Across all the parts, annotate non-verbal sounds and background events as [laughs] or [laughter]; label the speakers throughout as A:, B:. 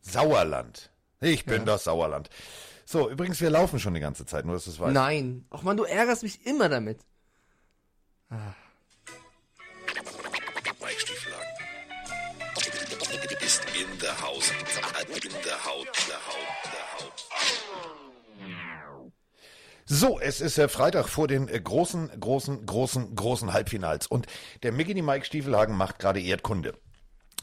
A: Sauerland. Ich bin
B: Ja.
A: das Sauerland. So, übrigens, wir laufen schon die ganze Zeit, nur dass du es weißt.
B: Nein. Ach man, du ärgerst mich immer damit.
C: Weichstieflagen. Ist in der Haus. In der Haut. Der Haut. Der Haut.
A: So, es ist äh, Freitag vor den äh, großen, großen, großen, großen Halbfinals. Und der Mickey Mike Stiefelhagen macht gerade Erdkunde.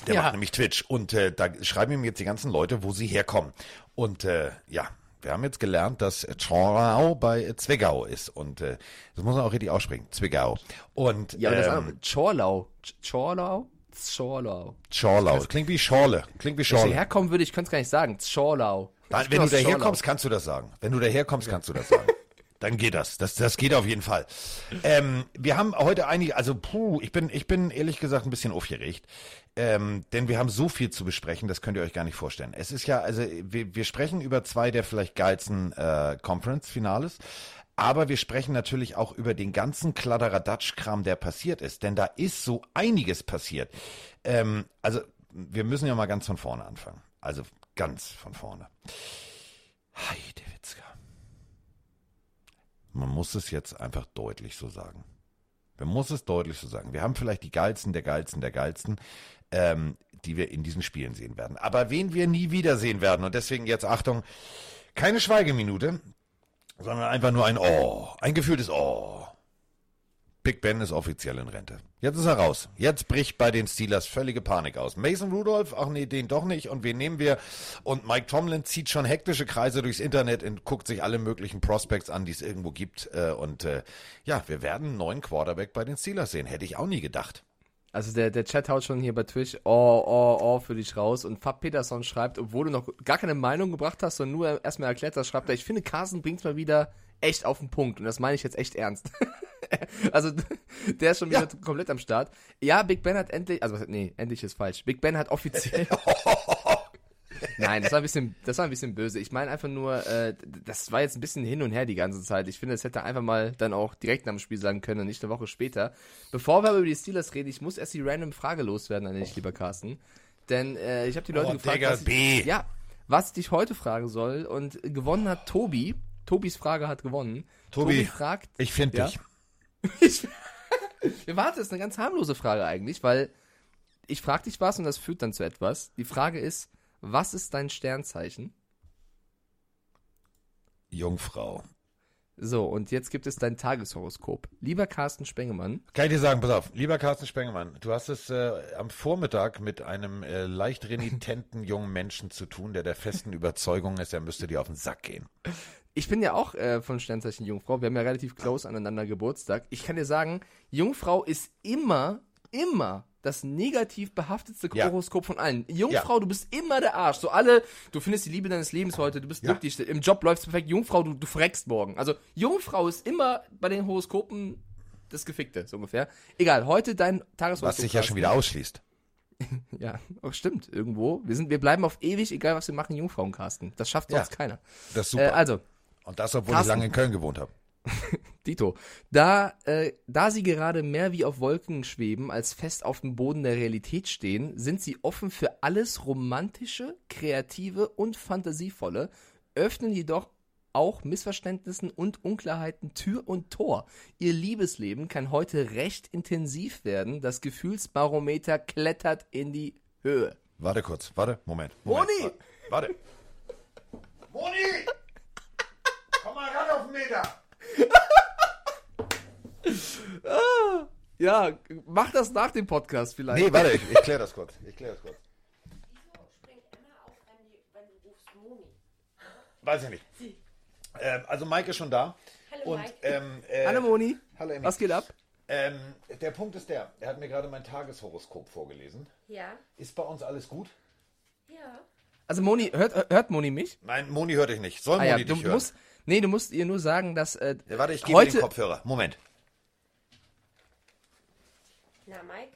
A: Der
B: Ja.
A: macht nämlich Twitch. Und äh, da schreiben ihm jetzt die ganzen Leute, wo sie herkommen. Und äh, ja, wir haben jetzt gelernt, dass Zschorau bei Zwickau ist. Und äh, das muss man auch richtig aussprechen. Zwickau. Und
B: Ja, aber das
A: ähm,
B: andere, Chorlau. Ch- Chorlau? Chorlau.
A: Schorlau. Klingt wie Schorle. Klingt wie
B: Wenn ich
A: Schorle.
B: herkommen würde, ich könnte es gar nicht sagen. Chorlau.
A: Wenn du
B: aus
A: daher
B: Chorlau.
A: kommst, kannst du das sagen. Wenn du daher kommst, kannst du das sagen. Dann geht das. Das, das geht auf jeden Fall. Ähm, wir haben heute einige, also puh, ich bin, ich bin ehrlich gesagt ein bisschen aufgeregt. Ähm, denn wir haben so viel zu besprechen, das könnt ihr euch gar nicht vorstellen. Es ist ja, also wir, wir sprechen über zwei der vielleicht geilsten äh, Conference-Finales. Aber wir sprechen natürlich auch über den ganzen Kladderadatsch-Kram, der passiert ist. Denn da ist so einiges passiert. Ähm, also, wir müssen ja mal ganz von vorne anfangen. Also ganz von vorne. Heidewitzka. Man muss es jetzt einfach deutlich so sagen. Man muss es deutlich so sagen. Wir haben vielleicht die geilsten der geilsten der geilsten, ähm, die wir in diesen Spielen sehen werden. Aber wen wir nie wiedersehen werden, und deswegen jetzt Achtung, keine Schweigeminute, sondern einfach nur ein Oh, ein gefühltes Oh. Big Ben ist offiziell in Rente. Jetzt ist er raus. Jetzt bricht bei den Steelers völlige Panik aus. Mason Rudolph, ach nee, den doch nicht. Und wen nehmen wir? Und Mike Tomlin zieht schon hektische Kreise durchs Internet und guckt sich alle möglichen Prospects an, die es irgendwo gibt. Äh, Und äh, ja, wir werden einen neuen Quarterback bei den Steelers sehen. Hätte ich auch nie gedacht.
B: Also der, der Chat haut schon hier bei Twitch oh, oh, oh für dich raus und Fab Peterson schreibt, obwohl du noch gar keine Meinung gebracht hast, sondern nur erstmal erklärt hast, schreibt er, ich finde Carsten bringt's mal wieder echt auf den Punkt und das meine ich jetzt echt ernst. [laughs] [laughs] also der ist schon wieder
A: Ja.
B: komplett am Start. Ja, Big Ben hat endlich, also nee, endlich ist falsch. Big Ben hat offiziell [laughs] Nein, das war ein bisschen, das war ein bisschen böse. Ich meine einfach nur, äh, das war jetzt ein bisschen hin und her die ganze Zeit. Ich finde, es hätte einfach mal dann auch direkt nach dem Spiel sagen können und nicht eine Woche später. Bevor wir aber über die Steelers reden, ich muss erst die random Frage loswerden an dich, lieber Carsten. Denn äh, ich habe die Leute
A: Oh,
B: gefragt,
A: Digga,
B: was
A: B.
B: ich, ja, was ich dich heute fragen soll. Und gewonnen hat Tobi. Tobis Frage hat gewonnen.
A: Tobi,
B: fragt,
A: Ich finde
B: Ja?
A: dich.
B: Ich, [laughs] wir warten, das ist eine ganz harmlose Frage eigentlich, weil ich frage dich was und das führt dann zu etwas. Die Frage ist, was ist dein Sternzeichen?
A: Jungfrau.
B: So, und jetzt gibt es dein Tageshoroskop. Lieber Carsten Spengemann,
A: Kann ich dir sagen, pass auf, lieber Carsten Spengemann, du hast es äh, am Vormittag mit einem äh, leicht renitenten [laughs] jungen Menschen zu tun, der der festen Überzeugung ist, er müsste dir auf den Sack gehen.
B: Ich bin ja auch äh, von Sternzeichen Jungfrau. Wir haben ja relativ close aneinander Geburtstag. Ich kann dir sagen, Jungfrau ist immer, immer das negativ behaftetste
A: Ja.
B: Horoskop von allen. Jungfrau, du bist immer der Arsch. So alle, du findest die Liebe deines Lebens heute, du bist
A: Ja.
B: glücklich, im Job läuft's perfekt. Jungfrau, du, du verreckst morgen. Also Jungfrau ist immer bei den Horoskopen das Gefickte, so ungefähr. Egal, heute dein Tageshoroskop.
A: Was sich ja schon wieder ausschließt. [laughs]
B: Ja, oh, stimmt, irgendwo. Wir, sind, wir bleiben auf ewig, egal was wir machen, Jungfrauen casten. Das schafft
A: Ja.
B: sonst keiner.
A: Das ist
B: Äh,
A: super.
B: also,
A: Und das, obwohl
B: Carsten.
A: ich lange in Köln gewohnt habe. [laughs]
B: Dito, da, äh, da sie gerade mehr wie auf Wolken schweben, als fest auf dem Boden der Realität stehen, sind sie offen für alles Romantische, Kreative und Fantasievolle, öffnen jedoch auch Missverständnissen und Unklarheiten Tür und Tor. Ihr Liebesleben kann heute recht intensiv werden, das Gefühlsbarometer klettert in die Höhe.
A: Warte kurz, warte, Moment. Moment
B: Moni!
A: wa- Warte. Moni! Komm mal den Meter!
B: Ja, mach das nach dem Podcast vielleicht.
A: Nee, warte, ich, ich klär das kurz. Ich klär das kurz.
D: Wieso springt immer auf, wenn, die, wenn du rufst Moni?
A: Weiß ich nicht. Ähm, also Mike ist schon da.
D: Hallo,
A: Und,
D: Mike.
A: ähm, äh,
B: Hallo Moni,
A: Hallo Emmy.
B: was geht ab?
A: Ähm, der Punkt ist der, er hat mir gerade mein Tageshoroskop vorgelesen.
D: Ja?
A: Ist bei uns alles gut?
D: Ja.
B: Also Moni, hört, hört Moni mich?
A: Nein, Moni hört dich nicht. Soll
B: Ah
A: Moni
B: ja,
A: dich
B: du
A: hören?
B: musst, nee, du musst ihr nur sagen, dass äh,
A: ja, warte, ich gebe
B: heute
A: den Kopfhörer. Moment.
D: Na, Mike?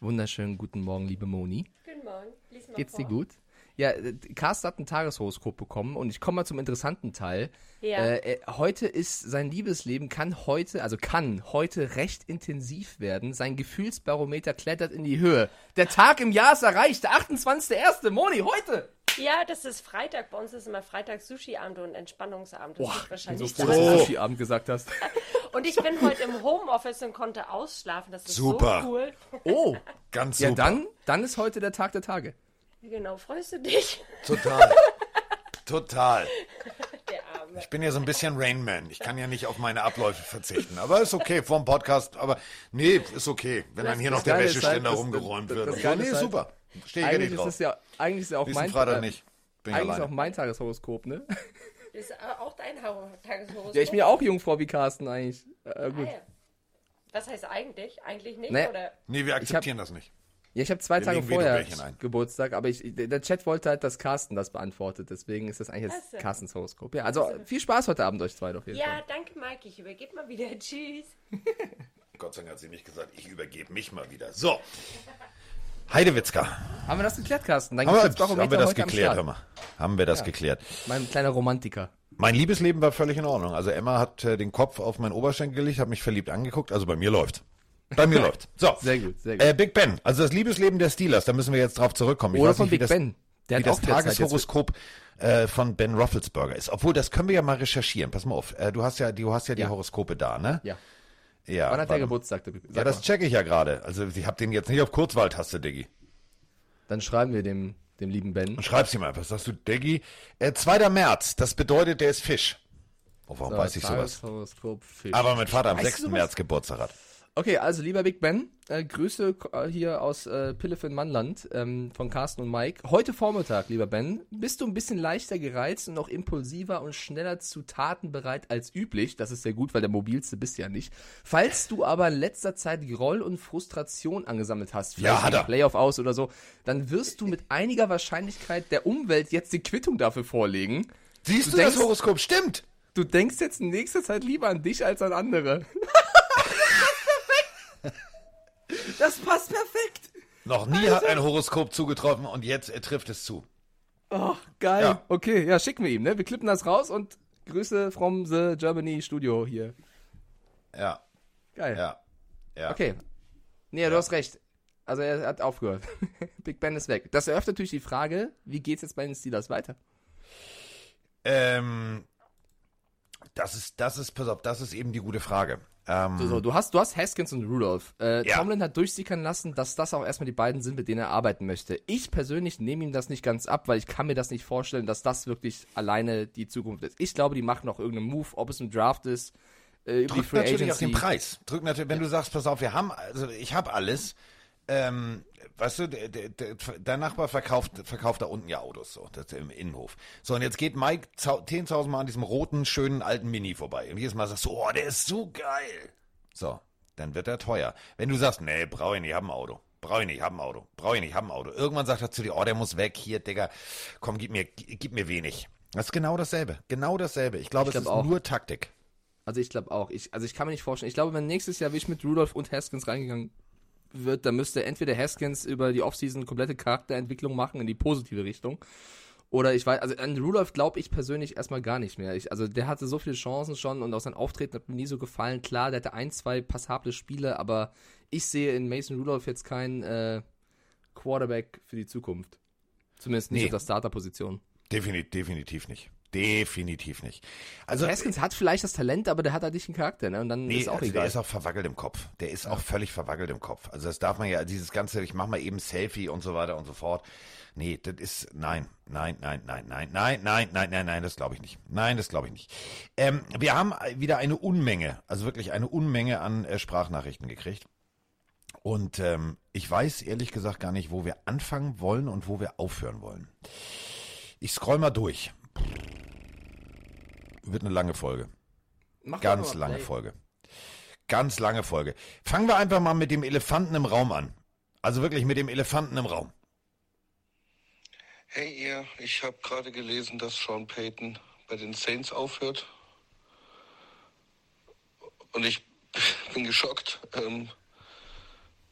B: wunderschönen guten Morgen, liebe Moni.
D: Guten Morgen. Lies mal
B: Geht's
D: vor.
B: dir gut? Ja, äh, Carsten hat ein Tageshoroskop bekommen und ich komme mal zum interessanten Teil.
D: Ja.
B: Äh, äh, heute ist sein Liebesleben kann heute, also kann heute recht intensiv werden. Sein Gefühlsbarometer klettert in die Höhe. Der Tag im Jahr ist erreicht, der 28.1. Moni, heute!
D: Ja, das ist Freitag. Bei uns ist immer Freitag Sushi-Abend und Entspannungsabend. Das
B: Boah,
D: liegt
B: ich bin
D: wahrscheinlich
B: so froh, dass du. Sushi-Abend gesagt hast. [laughs]
D: Und ich bin heute im Homeoffice und konnte ausschlafen. Das ist
A: Super.
D: so cool.
B: Oh,
A: Ganz
B: ja
A: super.
B: dann, dann ist heute der Tag der Tage.
D: Wie genau freust du dich?
A: Total. [laughs] Total. Ich bin ja so ein bisschen Rainman. Ich kann ja nicht auf meine Abläufe verzichten. Aber ist okay vom Podcast. Aber nee, ist okay, wenn dann hier noch der
B: ist
A: Wäscheständer
B: halt, das-
A: rumgeräumt
B: das-
A: wird.
B: das
A: und so.
B: Geile
A: Nee,
B: ist halt,
A: super. Stehe ich ja
B: Eigentlich
A: nicht
B: ist
A: drauf.
B: es ja, eigentlich ist ja auch mein,
A: Freitag nicht. Bin ich
B: eigentlich ist auch
A: alleine.
B: mein Tageshoroskop, ne?
D: Das ist auch dein Tageshoroskop.
B: Ja, ich bin ja auch Jungfrau wie Carsten eigentlich. Äh, gut.
D: Ah, ja. Was heißt eigentlich? Eigentlich nicht,
B: Nee.
D: oder?
A: Nee, wir akzeptieren das nicht.
B: Ja, ich habe zwei Tage
A: legen
B: vorher. Geburtstag, aber ich, der Chat wollte halt, dass Carsten das beantwortet. Deswegen ist das eigentlich jetzt
D: so.
B: Carstens Horoskop. Ja, also viel Spaß heute Abend euch zwei auf jeden
D: Ja,
B: Fall.
D: danke, Mike. Ich übergebe mal wieder. [laughs] Tschüss.
A: Gott sei Dank hat sie nicht gesagt, ich übergebe mich mal wieder. So. Heidewitzka.
B: Haben wir das geklärt, Carsten? Dein
A: Haben wir, haben wir das geklärt, hör mal. Haben wir das geklärt.
B: Mein kleiner Romantiker.
A: Mein Liebesleben war völlig in Ordnung. Also Emma hat äh, den Kopf auf meinen Oberschenkel gelegt, hat mich verliebt angeguckt. Also bei mir läuft. Bei mir [laughs] läuft. So.
B: Sehr gut, sehr gut.
A: Äh, Big Ben. Also das Liebesleben der Steelers, da müssen wir jetzt drauf zurückkommen. Ich
B: Oder von
A: nicht,
B: Big
A: das,
B: Ben. Der
A: wie das. Tageshoroskop äh, von Ben Roethlisberger ist. Obwohl, das können wir ja mal recherchieren. Pass mal auf. Äh, du hast ja, du hast ja die
B: Ja.
A: Horoskope da, ne?
B: Ja.
A: Ja.
B: Wann hat der. Geburtstag? Sag
A: Ja, das checke ich ja gerade. Also ich habe den jetzt nicht auf Kurzwahltaste, Diggi.
B: Dann schreiben wir dem, dem lieben Ben.
A: Schreib's ihm einfach. Sagst du, Diggi? Äh, 2. März, das bedeutet, der ist Fisch. Oh, warum
B: So,
A: weiß ich sowas?
B: Fisch.
A: Aber mein Vater am
B: Weißt du
A: 6.
B: sowas?
A: März Geburtstag hat.
B: Okay, also lieber Big Ben, äh, Grüße äh, hier aus äh, Pillefin-Mannland ähm, von Carsten und Mike. Heute Vormittag, lieber Ben, bist du ein bisschen leichter gereizt und noch impulsiver und schneller zu Taten bereit als üblich. Das ist sehr gut, weil der mobilste bist ja nicht. Falls du aber in letzter Zeit Groll und Frustration angesammelt hast, vielleicht
A: er.
B: Playoff aus oder so, dann wirst du mit einiger Wahrscheinlichkeit der Umwelt jetzt die Quittung dafür vorlegen.
A: Siehst
B: Du
A: du, das
B: denkst-
A: Horoskop? Stimmt.
B: Du denkst jetzt in nächster Zeit lieber an dich als an andere. [laughs] [laughs] das passt perfekt.
A: Noch nie hat ein Horoskop zugetroffen und jetzt er trifft es zu.
B: Oh, geil.
A: Ja.
B: Okay, ja, schicken wir ihm, ne? Wir klippen das raus und Grüße from the Germany Studio hier.
A: Ja,
B: Geil.
A: ja, ja.
B: Okay. Nee, du hast recht. Also er hat aufgehört. [laughs] Big Ben ist weg. Das eröffnet natürlich die Frage, wie geht's jetzt bei den Steelers weiter?
A: Ähm, das ist, das ist, pass auf, das ist eben die gute Frage. Ähm,
B: So, so, du hast, du hast Haskins und Rudolph. Äh,
A: Ja.
B: Tomlin hat durchsickern lassen, dass das auch erstmal die beiden sind, mit denen er arbeiten möchte. Ich persönlich nehme ihm das nicht ganz ab, weil ich kann mir das nicht vorstellen, dass das wirklich alleine die Zukunft ist. Ich glaube, die machen noch irgendeinen Move, ob es ein Draft ist, äh, über die
A: drückt natürlich
B: Agency.
A: auch den Preis. Drückt natürlich, wenn du sagst, pass auf, wir haben, also ich habe alles. Ähm, weißt du, der, der, der, dein Nachbar verkauft, verkauft da unten ja Autos, so, das im Innenhof. So, und jetzt geht Mike zau- 10.000 Mal an diesem roten, schönen alten Mini vorbei. Und jedes Mal sagst du, oh, der ist so geil. So, dann wird er teuer. Wenn du sagst, nee, brauche ich nicht, hab ein Auto. Brauche ich nicht, hab ein Auto. Brauche ich nicht, hab ein Auto. Irgendwann sagt er zu dir, oh, der muss weg, hier, Digga, komm, gib mir, gib mir wenig. Das ist genau dasselbe. Genau dasselbe. Ich glaube,
B: Ich
A: es
B: glaub
A: ist
B: auch.
A: nur Taktik.
B: Also ich glaube auch. Ich, also ich kann mir nicht vorstellen. Ich glaube, wenn nächstes Jahr wirklich mit Rudolph und Haskins reingegangen wird, dann müsste entweder Haskins über die Offseason komplette Charakterentwicklung machen in die positive Richtung. Oder ich weiß, also an Rudolph glaube ich persönlich erstmal gar nicht mehr. Ich, also der hatte so viele Chancen schon und auch sein Auftreten hat mir nie so gefallen. Klar, der hatte ein, zwei passable Spiele, aber ich sehe in Mason Rudolph jetzt keinen äh, Quarterback für die Zukunft. Zumindest nicht
A: Nee.
B: auf der Starterposition.
A: Definitiv, definitiv nicht. Definitiv nicht. Also,
B: Haskins hat vielleicht das Talent, aber der hat halt nicht einen Charakter, ne? Und dann
A: nee,
B: ist auch
A: also der
B: egal.
A: ist auch verwackelt im Kopf. Der ist auch völlig verwackelt im Kopf. Also das darf man ja, dieses ganze, ich mach mal eben Selfie und so weiter und so fort. Nee, das ist, nein, nein, nein, nein, nein, nein, nein, nein, nein, nein, das glaube ich nicht. Nein, das glaube ich nicht. Ähm, wir haben wieder eine Unmenge, also wirklich eine Unmenge an äh, Sprachnachrichten gekriegt. Und ähm, ich weiß ehrlich gesagt gar nicht, wo wir anfangen wollen und wo wir aufhören wollen. Ich scroll mal durch. Wird eine lange Folge.
B: Mach
A: Ganz lange
B: Play.
A: Folge. Ganz lange Folge. Fangen wir einfach mal mit dem Elefanten im Raum an. Also wirklich mit dem Elefanten im Raum.
E: Hey ihr, ich habe gerade gelesen, dass Sean Payton bei den Saints aufhört. Und ich [laughs] bin geschockt ähm,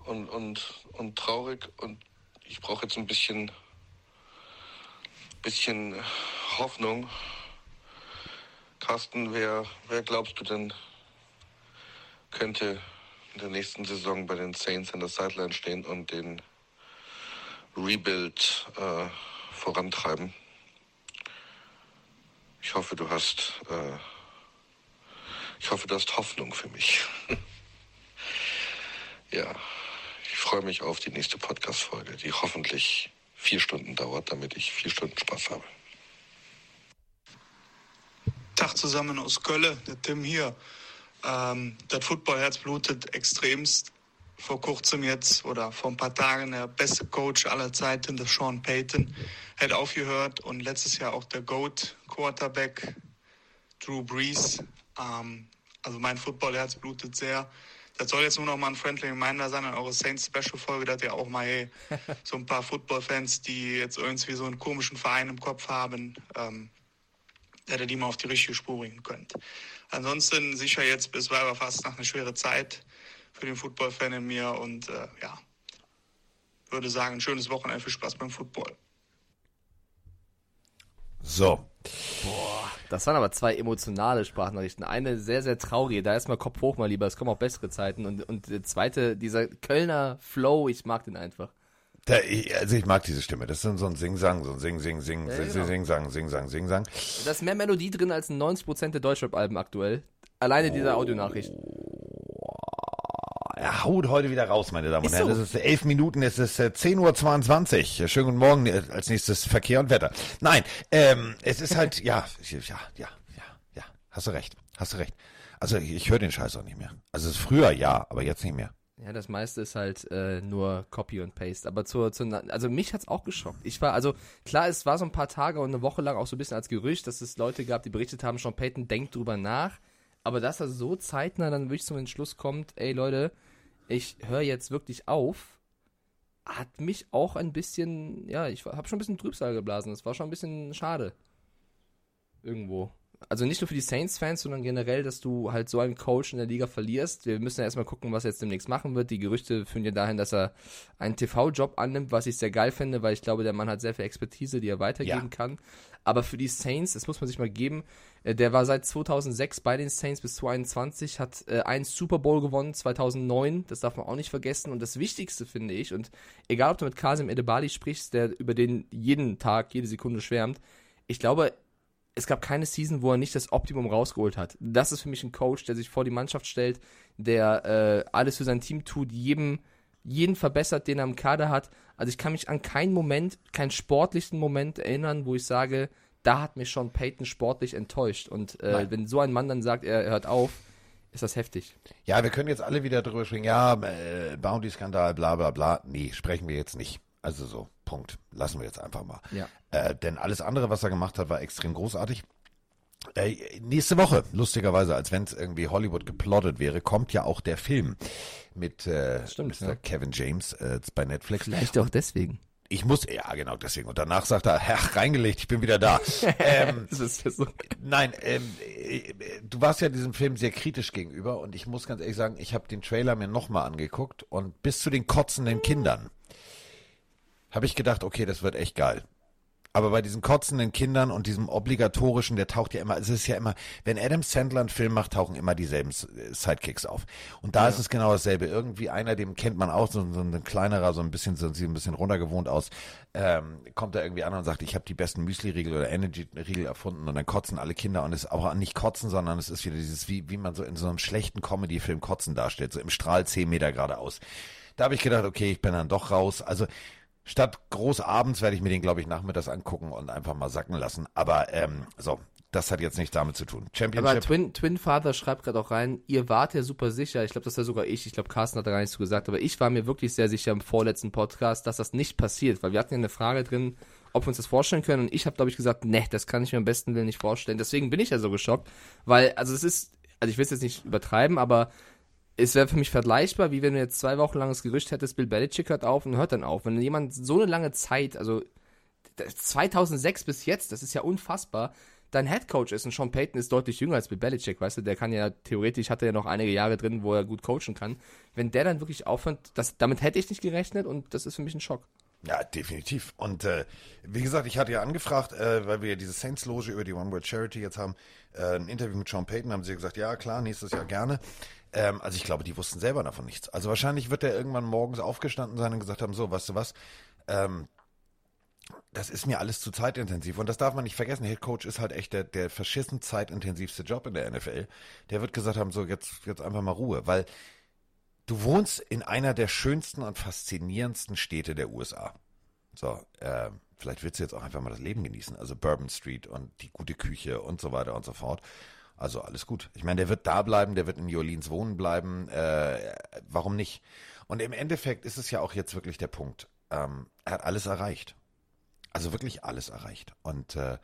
E: und, und, und traurig. Und ich brauche jetzt ein bisschen bisschen Hoffnung. Carsten, wer, wer glaubst du denn könnte in der nächsten Saison bei den Saints an der Sideline stehen und den Rebuild äh, vorantreiben? Ich hoffe, du hast, äh, ich hoffe, du hast Hoffnung für mich. [laughs] ja, ich freue mich auf die nächste Podcast-Folge, die hoffentlich vier Stunden dauert, damit ich vier Stunden Spaß habe.
F: Tag zusammen aus Köln, der Tim hier. Ähm, das Footballherz blutet extremst. Vor kurzem jetzt oder vor ein paar Tagen der beste Coach aller Zeiten, der Sean Payton, hat aufgehört und letztes Jahr auch der GOAT Quarterback Drew Brees. Ähm, also mein Footballherz blutet sehr. Das soll jetzt nur noch mal ein friendly reminder sein an eure Saints Special Folge, dass ihr auch mal hey, [laughs] so ein paar Football-Fans, die jetzt irgendwie so einen komischen Verein im Kopf haben, ähm, dass ihr die mal auf die richtige Spur bringen könnt. Ansonsten sicher jetzt bis fast nach eine schwere Zeit für den Football-Fan in mir und äh, ja, würde sagen, ein schönes Wochenende, viel Spaß beim Football.
A: So.
B: Das waren aber zwei emotionale Sprachnachrichten. Eine sehr, sehr traurige. Da ist mal Kopf hoch, mal lieber. Es kommen auch bessere Zeiten. Und, und der zweite, dieser Kölner Flow, ich mag den einfach.
A: Da, ich, also ich mag diese Stimme. Das ist so ein Sing-Sang, so ein Sing,
B: Ja,
A: Sing,
B: genau.
A: Sing-Sang, Sing-Sang, Sing-Sang.
B: Da ist mehr Melodie drin als in 90% der Deutschrap-Alben aktuell. Alleine diese Audionachricht.
A: Er haut heute wieder raus, meine Damen und Herren.
B: so.
A: Es ist elf Minuten, es ist äh, 10.22 Uhr. Schönen guten Morgen, äh, als nächstes Verkehr und Wetter. Nein, ähm, es ist halt, ja, ja, ja, ja, ja, hast du recht, hast du recht. Also ich, ich höre den Scheiß auch nicht mehr. Also es ist früher ja, aber jetzt nicht mehr.
B: Ja, das meiste ist halt äh, nur Copy und Paste. Aber zur, zur also mich hat's auch geschockt. Ich war, also klar, es war so ein paar Tage und eine Woche lang auch so ein bisschen als Gerücht, dass es Leute gab, die berichtet haben, Sean Payton denkt drüber nach. Aber dass er so zeitnah dann wirklich zum Entschluss kommt, ey Leute, ich höre jetzt wirklich auf, hat mich auch ein bisschen, ja, ich habe schon ein bisschen Trübsal geblasen. Das war schon ein bisschen schade. Irgendwo. Also nicht nur für die Saints-Fans, sondern generell, dass du halt so einen Coach in der Liga verlierst. Wir müssen ja erstmal gucken, was er jetzt demnächst machen wird. Die Gerüchte führen ja dahin, dass er einen TV-Job annimmt, was ich sehr geil finde, weil ich glaube, der Mann hat sehr viel Expertise, die er weitergeben
A: Ja.
B: kann. Aber für die Saints, das muss man sich mal geben, äh, der war seit 2006 bei den Saints bis 2021, hat äh, einen Super Bowl gewonnen, 2009, das darf man auch nicht vergessen. Und das Wichtigste finde ich, und egal ob du mit Kasim Edebali sprichst, der über den jeden Tag, jede Sekunde schwärmt, ich glaube, es gab keine Season, wo er nicht das Optimum rausgeholt hat. Das ist für mich ein Coach, der sich vor die Mannschaft stellt, der äh, alles für sein Team tut, jedem, jeden verbessert, den er im Kader hat. Also ich kann mich an keinen Moment, keinen sportlichen Moment erinnern, wo ich sage, da hat mich schon Peyton sportlich enttäuscht. Und äh, wenn so ein Mann dann sagt, er hört auf, ist das heftig.
A: Ja, wir können jetzt alle wieder drüber springen. Ja, äh, Bounty-Skandal, bla bla bla. Nee, sprechen wir jetzt nicht. Also so, Punkt. Lassen wir jetzt einfach mal.
B: Ja.
A: Äh, denn alles andere, was er gemacht hat, war extrem großartig. Äh, nächste Woche, lustigerweise, als wenn es irgendwie Hollywood geplottet wäre, kommt ja auch der Film mit äh,
B: Stimmt,
A: Mr.
B: ja.
A: Kevin James äh, bei Netflix.
B: Vielleicht auch deswegen.
A: Ich muss, ja genau deswegen. Und danach sagt er, ach, reingelegt, ich bin wieder da. [laughs] ähm,
B: Das ist so.
A: Nein, ähm, äh, du warst ja diesem Film sehr kritisch gegenüber und ich muss ganz ehrlich sagen, ich habe den Trailer mir nochmal angeguckt und bis zu den kotzenden Kindern habe ich gedacht, okay, das wird echt geil. Aber bei diesen kotzenden Kindern und diesem obligatorischen, der taucht ja immer, es ist ja immer, wenn Adam Sandler einen Film macht, tauchen immer dieselben Sidekicks auf. Und da ist es genau dasselbe. Irgendwie einer, dem kennt man auch, so, so ein kleinerer, so ein bisschen, so sieht ein bisschen runtergewohnt aus, ähm, kommt da irgendwie an und sagt, ich habe die besten Müsli-Riegel oder Energy-Riegel erfunden und dann kotzen alle Kinder und es ist auch nicht kotzen, sondern es ist wieder dieses, wie, wie man so in so einem schlechten Comedy-Film kotzen darstellt, so im Strahl 10 Meter geradeaus. Da habe ich gedacht, okay, ich bin dann doch raus. Also statt groß abends werde ich mir den, glaube ich, nachmittags angucken und einfach mal sacken lassen. Aber ähm, so, das hat jetzt nichts damit zu tun.
B: Aber
A: Championship.
B: Twin, Twin Father schreibt gerade auch rein, ihr wart ja super sicher, ich glaube, das war sogar ich, ich glaube, Carsten hat da gar nichts zu gesagt, aber ich war mir wirklich sehr sicher im vorletzten Podcast, dass das nicht passiert, weil wir hatten ja eine Frage drin, ob wir uns das vorstellen können und ich habe, glaube ich, gesagt, ne, das kann ich mir am besten Willen nicht vorstellen. Deswegen bin ich ja so geschockt, weil, also es ist, also ich will es jetzt nicht übertreiben, aber es wäre für mich vergleichbar, wie wenn du jetzt zwei Wochen lang das Gerücht hättest, Bill Belichick hört auf und hört dann auf. Wenn jemand so eine lange Zeit, also 2006 bis jetzt, das ist ja unfassbar, dein Headcoach ist und Sean Payton ist deutlich jünger als Bill Belichick, weißt du, der kann ja theoretisch, hat er ja noch einige Jahre drin, wo er gut coachen kann. Wenn der dann wirklich aufhört, das, damit hätte ich nicht gerechnet und das ist für mich ein Schock.
A: Ja, definitiv. Und äh, wie gesagt, ich hatte ja angefragt, äh, weil wir ja diese Saints-Loge über die One World Charity jetzt haben, äh, ein Interview mit Sean Payton, haben sie gesagt, ja klar, nächstes Jahr gerne. Ähm, also ich glaube, die wussten selber davon nichts. Also wahrscheinlich wird er irgendwann morgens aufgestanden sein und gesagt haben, so, weißt du was, ähm, das ist mir alles zu zeitintensiv. Und das darf man nicht vergessen. Head Coach ist halt echt der, der verschissen zeitintensivste Job in der NFL. Der wird gesagt haben, so, jetzt, jetzt einfach mal Ruhe. Weil du wohnst in einer der schönsten und faszinierendsten Städte der USA. So, äh, vielleicht willst du jetzt auch einfach mal das Leben genießen. Also Bourbon Street und die gute Küche und so weiter und so fort. Also alles gut. Ich meine, der wird da bleiben, der wird in New Orleans wohnen bleiben. Äh, warum nicht? Und im Endeffekt ist es ja auch jetzt wirklich der Punkt. Ähm, er hat alles erreicht. Also wirklich alles erreicht. Und äh,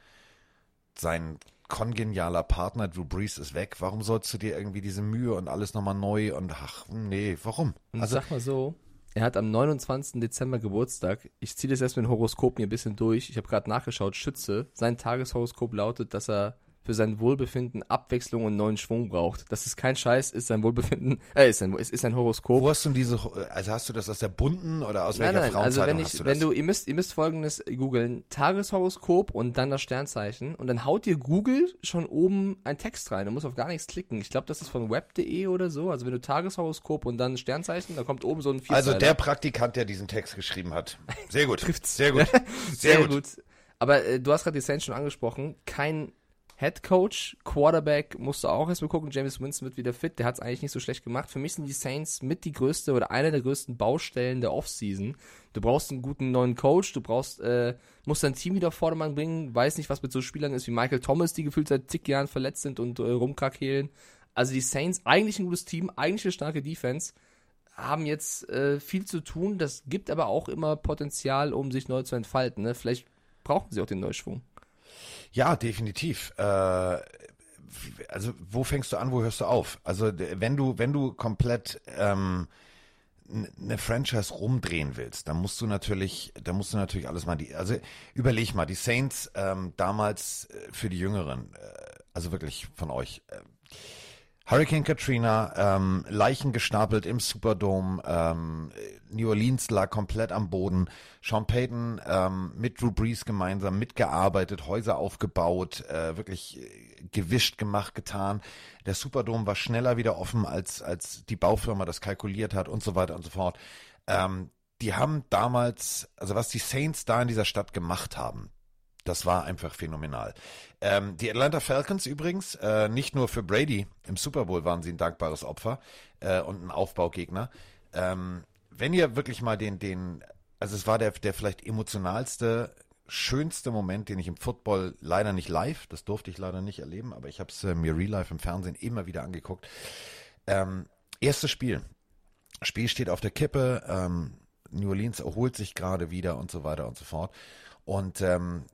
A: sein kongenialer Partner Drew Brees ist weg. Warum sollst du dir irgendwie diese Mühe und alles nochmal neu und ach, nee, warum?
B: Und
A: Also,
B: sag mal so, er hat am 29. Dezember Geburtstag. Ich ziehe das erst mit den Horoskopen hier ein bisschen durch. Ich habe gerade nachgeschaut, Schütze. Sein Tageshoroskop lautet, dass er für sein Wohlbefinden Abwechslung und neuen Schwung braucht. Das ist kein Scheiß, ist sein Wohlbefinden, [laughs] äh, ist sein, ist, ist sein Horoskop.
A: wo hast du diese, also hast du das aus der bunten oder aus
B: Nein,
A: welcher
B: nein, also
A: Frauenzeitung
B: wenn
A: hast
B: ich,
A: du
B: wenn
A: das?
B: du, ihr müsst, ihr müsst folgendes googeln, Tageshoroskop und dann das Sternzeichen und dann haut dir Google schon oben einen Text rein. Du musst auf gar nichts klicken. Ich glaube, das ist von web.de oder so. Also wenn du Tageshoroskop und dann Sternzeichen, da kommt oben so ein
A: also
B: Vierzeiler.
A: der Praktikant, der diesen Text geschrieben hat. Sehr gut. [laughs]
B: Trifft's.
A: Sehr gut. [laughs] Sehr, gut.
B: Aber äh, du hast gerade die Saints schon angesprochen. Kein Head Coach, Quarterback musst du auch erstmal gucken. James Winston wird wieder fit. Der hat es eigentlich nicht so schlecht gemacht. Für mich sind die Saints mit die größte oder eine der größten Baustellen der Offseason. Du brauchst einen guten neuen Coach. Du brauchst, äh, musst dein Team wieder Vordermann bringen. Weiß nicht, was mit so Spielern ist wie Michael Thomas, die gefühlt seit zig Jahren verletzt sind und äh, rumkrakehlen. Also die Saints, eigentlich ein gutes Team, eigentlich eine starke Defense haben jetzt äh, viel zu tun. Das gibt aber auch immer Potenzial, um sich neu zu entfalten. Ne? Vielleicht brauchen sie auch den Neuschwung.
A: Ja, definitiv. Äh, also wo fängst du an, wo hörst du auf? Also wenn du, wenn du komplett ähm, eine Franchise rumdrehen willst, dann musst du natürlich, dann musst du natürlich alles mal die, also überleg mal, die Saints ähm, damals äh, für die Jüngeren, äh, also wirklich von euch. Äh, Hurricane Katrina, ähm, Leichen gestapelt im Superdome, ähm, New Orleans lag komplett am Boden. Sean Payton ähm, mit Drew Brees gemeinsam mitgearbeitet, Häuser aufgebaut, äh, wirklich äh, gewischt, gemacht, getan. Der Superdome war schneller wieder offen, als, als die Baufirma das kalkuliert hat und so weiter und so fort. Ähm, die haben damals, also was die Saints da in dieser Stadt gemacht haben, das war einfach phänomenal. Ähm, die Atlanta Falcons übrigens, äh, nicht nur für Brady im Super Bowl waren sie ein dankbares Opfer äh, und ein Aufbaugegner. Ähm, wenn ihr wirklich mal den, den, also es war der, der vielleicht emotionalste, schönste Moment, den ich im Football leider nicht live, das durfte ich leider nicht erleben, aber ich habe es äh, mir real life im Fernsehen immer wieder angeguckt. Ähm, erstes Spiel. Spiel steht auf der Kippe, ähm, New Orleans erholt sich gerade wieder und so weiter und so fort. Und ähm,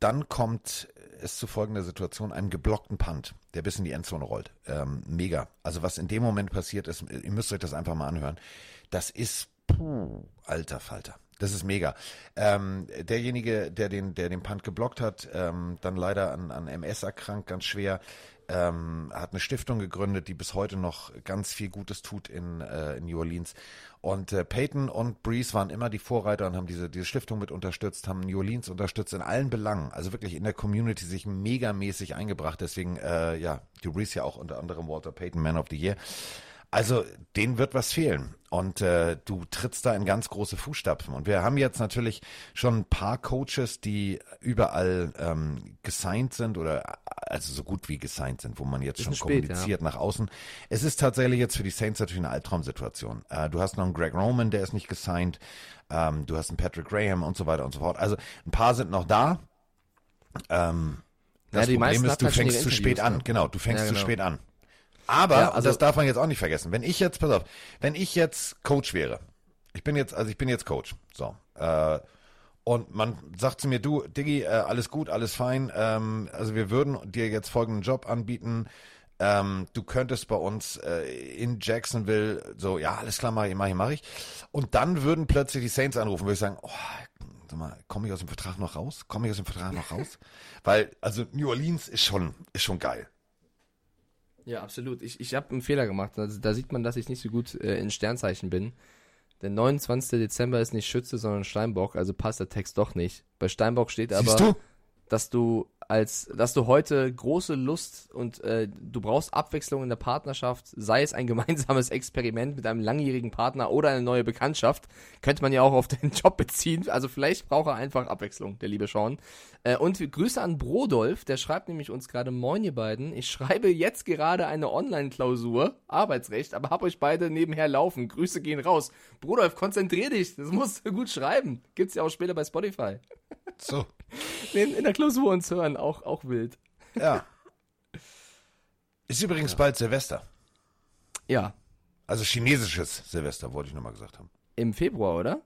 A: dann kommt es zu folgender Situation, einem geblockten Punt, der bis in die Endzone rollt. Ähm, mega. Also was in dem Moment passiert ist, ihr müsst euch das einfach mal anhören. Das ist, puh, alter Falter. Das ist mega. Ähm, derjenige, der den, der den Punt geblockt hat, ähm, dann leider an, an MS erkrankt, ganz schwer, ähm, hat eine Stiftung gegründet, die bis heute noch ganz viel Gutes tut in, äh, in New Orleans. Und äh, Peyton und Breeze waren immer die Vorreiter und haben diese, diese Stiftung mit unterstützt, haben New Orleans unterstützt in allen Belangen. Also wirklich in der Community sich megamäßig eingebracht. Deswegen, äh, ja, Drew Breeze ja auch unter anderem Walter Payton Man of the Year. Also denen wird was fehlen. Und äh, du trittst da in ganz große Fußstapfen. Und wir haben jetzt natürlich schon ein paar Coaches, die überall ähm, gesigned sind oder also so gut wie gesigned sind, wo man jetzt schon
B: spät,
A: kommuniziert nach außen. Es ist tatsächlich jetzt für die Saints natürlich eine Albtraumsituation. Äh, du hast noch einen Greg Roman, der ist nicht gesigned. Ähm, du hast einen Patrick Graham und so weiter und so fort. Also ein paar sind noch da. Ähm,
B: Ja,
A: das
B: die
A: Problem ist, du
B: halt
A: fängst zu spät an.
B: ne?
A: Genau, du fängst
B: Ja,
A: zu
B: genau.
A: spät an. Aber,
B: Ja, also-
A: das darf man jetzt auch nicht vergessen, wenn ich jetzt, pass auf, wenn ich jetzt Coach wäre, ich bin jetzt, also ich bin jetzt Coach, so, äh, und man sagt zu mir, du, Diggi, äh, alles gut, alles fein, ähm, also wir würden dir jetzt folgenden Job anbieten, ähm, du könntest bei uns äh, in Jacksonville, so, ja, alles klar, mach ich, mach ich, mach ich. Und dann würden plötzlich die Saints anrufen, würde ich sagen, oh, sag mal, komme ich aus dem Vertrag noch raus? Komme ich aus dem Vertrag noch raus? [laughs] Weil, also New Orleans ist schon, ist schon geil.
B: Ja, absolut. Ich, ich habe einen Fehler gemacht. Also, da sieht man, dass ich nicht so gut äh, in Sternzeichen bin. Der 29. Dezember ist nicht Schütze, sondern Steinbock, also passt der Text doch nicht. Bei Steinbock steht aber,
A: Siehst du?
B: dass du als, dass du heute große Lust und äh, du brauchst Abwechslung in der Partnerschaft, sei es ein [laughs] gemeinsames Experiment mit einem langjährigen Partner oder eine neue Bekanntschaft, könnte man ja auch auf den [laughs] Job beziehen. Also vielleicht braucht er einfach Abwechslung, der liebe Sean. Äh, und Grüße an Brodolf, der schreibt nämlich uns gerade, moin ihr beiden, ich schreibe jetzt gerade eine Online-Klausur, Arbeitsrecht, aber hab euch beide nebenher laufen. Grüße gehen raus. Brodolf, konzentrier dich, das musst du gut schreiben. Gibt's ja auch später bei Spotify.
A: So. [laughs]
B: In, der Klausur uns hören, auch, auch wild.
A: Ja. Ist übrigens bald Silvester.
B: Ja,
A: Also chinesisches Silvester, wollte ich nochmal gesagt haben.
B: im Februar, oder?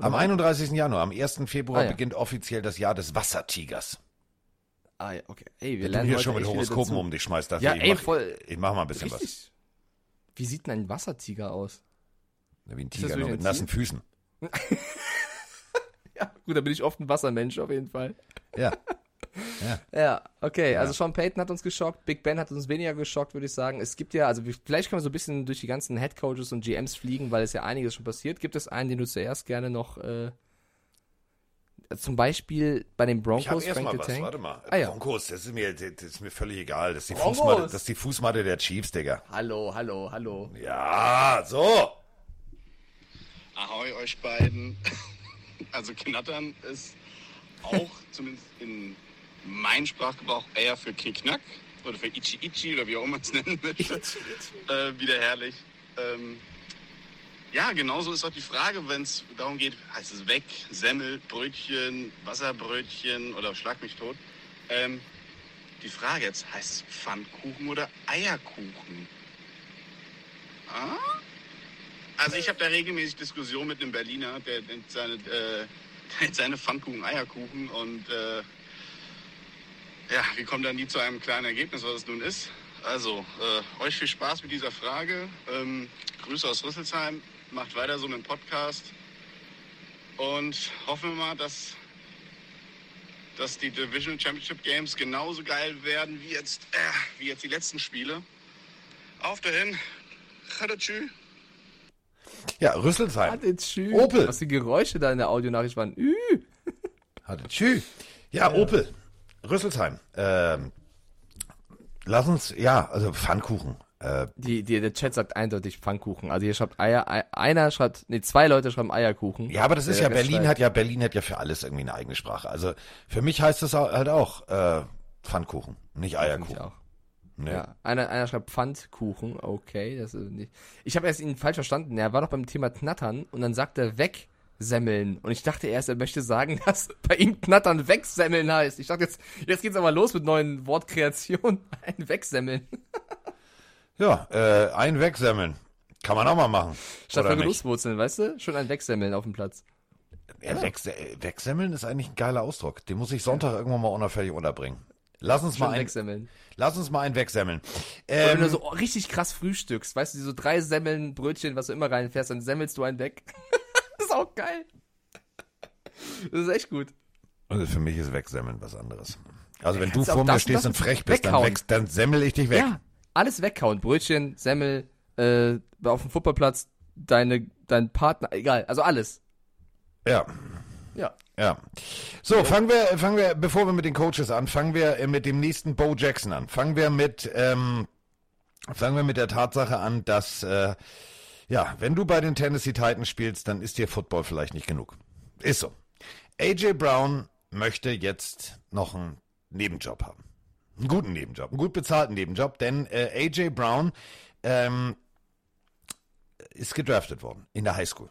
A: Am 31. Januar, am 1. Februar
B: Ah, ja.
A: beginnt offiziell das Jahr des Wassertigers.
B: Ah, ja, okay. Ey, wir
A: Du
B: lernen
A: hier
B: heute
A: schon mit Horoskopen um dich schmeißt. dafür.
B: Ja,
A: ich
B: ey,
A: mach,
B: voll.
A: Ich mach mal ein bisschen
B: Richtig. Wie sieht denn ein Wassertiger aus?
A: was. Wie ein Tiger, nur mit nassen? Füßen. [laughs] [laughs]
B: Ja, gut, da bin ich oft ein Wassermensch auf jeden Fall.
A: Ja. [laughs]
B: Ja, okay. Also Sean Payton hat uns geschockt, Big Ben hat uns weniger geschockt, würde ich sagen. Es gibt ja, also vielleicht können wir so ein bisschen durch die ganzen Head Coaches und GMs fliegen, weil es ja einiges schon passiert. Gibt es einen, den du zuerst gerne noch äh, zum Beispiel bei den
A: Ich
B: Broncos,
A: erst
B: Frank
A: mal
B: the
A: was,
B: Tank?
A: warte mal.
B: Ah, ja.
A: Broncos, das ist, mir, das ist mir völlig egal. Das ist, die
B: Broncos.
A: Fußmatte, das ist die Fußmatte der Chiefs, Digga.
B: Hallo, hallo, hallo.
A: Ja, so.
G: Ahoi euch beiden. Also knattern ist auch zumindest in meinem Sprachgebrauch eher für Knickknack oder für Ichi Ichi oder wie auch immer man es nennen möchte. äh, wieder herrlich. Ähm, ja, genauso ist auch die Frage, wenn es darum geht, heißt es weg, Semmel, Brötchen, Wasserbrötchen oder Schlag mich tot. Ähm, die Frage jetzt, heißt es Pfannkuchen oder Eierkuchen? Ah? Also ich habe da regelmäßig Diskussionen mit einem Berliner, der nennt seine, äh, [laughs] seine Pfannkuchen Eierkuchen und äh, ja, wir kommen dann nie zu einem kleinen Ergebnis, was es nun ist. Also, äh, euch viel Spaß mit dieser Frage. Ähm, Grüße aus Rüsselsheim, macht weiter so mit dem Podcast und hoffen wir mal, dass, dass die Division Championship Games genauso geil werden wie jetzt, äh, wie jetzt die letzten Spiele. Auf dahin, Tschüss.
A: Ja, Rüsselsheim.
B: Hatte tschü.
A: Opel.
B: Was die Geräusche da in der Audionachricht waren. Ü.
A: Hatte Tschü. Ja, Opel. Rüsselsheim. Ähm, lass uns, ja, also Pfannkuchen. Äh,
B: Die, die, der Chat sagt eindeutig Pfannkuchen. Also hier schreibt Eier, Ei- einer schreibt, nee, zwei Leute schreiben Eierkuchen.
A: ja, aber das ist ja, Berlin
B: schreibt-
A: hat ja, Berlin hat ja für alles irgendwie eine eigene Sprache. Also für mich heißt au- halt auch äh, Pfannkuchen, nicht
B: Ich
A: Eierkuchen. Nee.
B: Ja, einer, einer schreibt Pfannkuchen, okay, das ist nicht. Ich habe erst ihn falsch verstanden. Er war doch beim Thema Knattern und dann sagt er wegsemmeln. Und ich dachte erst, er möchte sagen, [laughs] dass bei ihm Knattern wegsemmeln heißt. Ich dachte jetzt, jetzt geht's aber los mit neuen Wortkreationen. [laughs] Ein wegsemmeln. [laughs]
A: Ja, äh, ein wegsemmeln. Kann man auch mal machen.
B: Statt
A: nicht?
B: Genusswurzeln, weißt du? Schon ein wegsemmeln auf dem Platz.
A: Ja, wegse äh, wegsemmeln ist eigentlich ein geiler Ausdruck. Den muss ich Sonntag irgendwann mal unauffällig unterbringen. Lass uns mal ein,
B: wegsemmeln.
A: lass uns mal ein wegsemmeln.
B: Oder wenn
A: Ähm,
B: du so richtig krass frühstückst, weißt du, so drei Semmeln, Brötchen, was du immer reinfährst, dann semmelst du einen weg. das [laughs] ist auch geil. Das ist echt gut.
A: also für mich ist wegsemmeln was anderes. Also wenn du
B: kannst auch
A: vor mir stehst und frech bist, dann, wächst, dann semmel ich dich weg.
B: Ja, alles weghauen. Brötchen, Semmel, äh, auf dem Fußballplatz, deine, dein Partner, egal, also alles.
A: Ja.
B: Ja.
A: Ja. So, fangen wir, fangen wir, bevor wir mit den Coaches an, fangen wir äh, mit dem nächsten Bo Jackson an. Fangen wir mit, ähm, fangen wir mit der Tatsache an, dass, äh, ja, wenn du bei den Tennessee Titans spielst, dann ist dir Football vielleicht nicht genug. Ist so. AJ Brown möchte jetzt noch einen Nebenjob haben. Einen guten Nebenjob, einen gut bezahlten Nebenjob, denn äh, AJ Brown ähm, ist gedraftet worden in der Highschool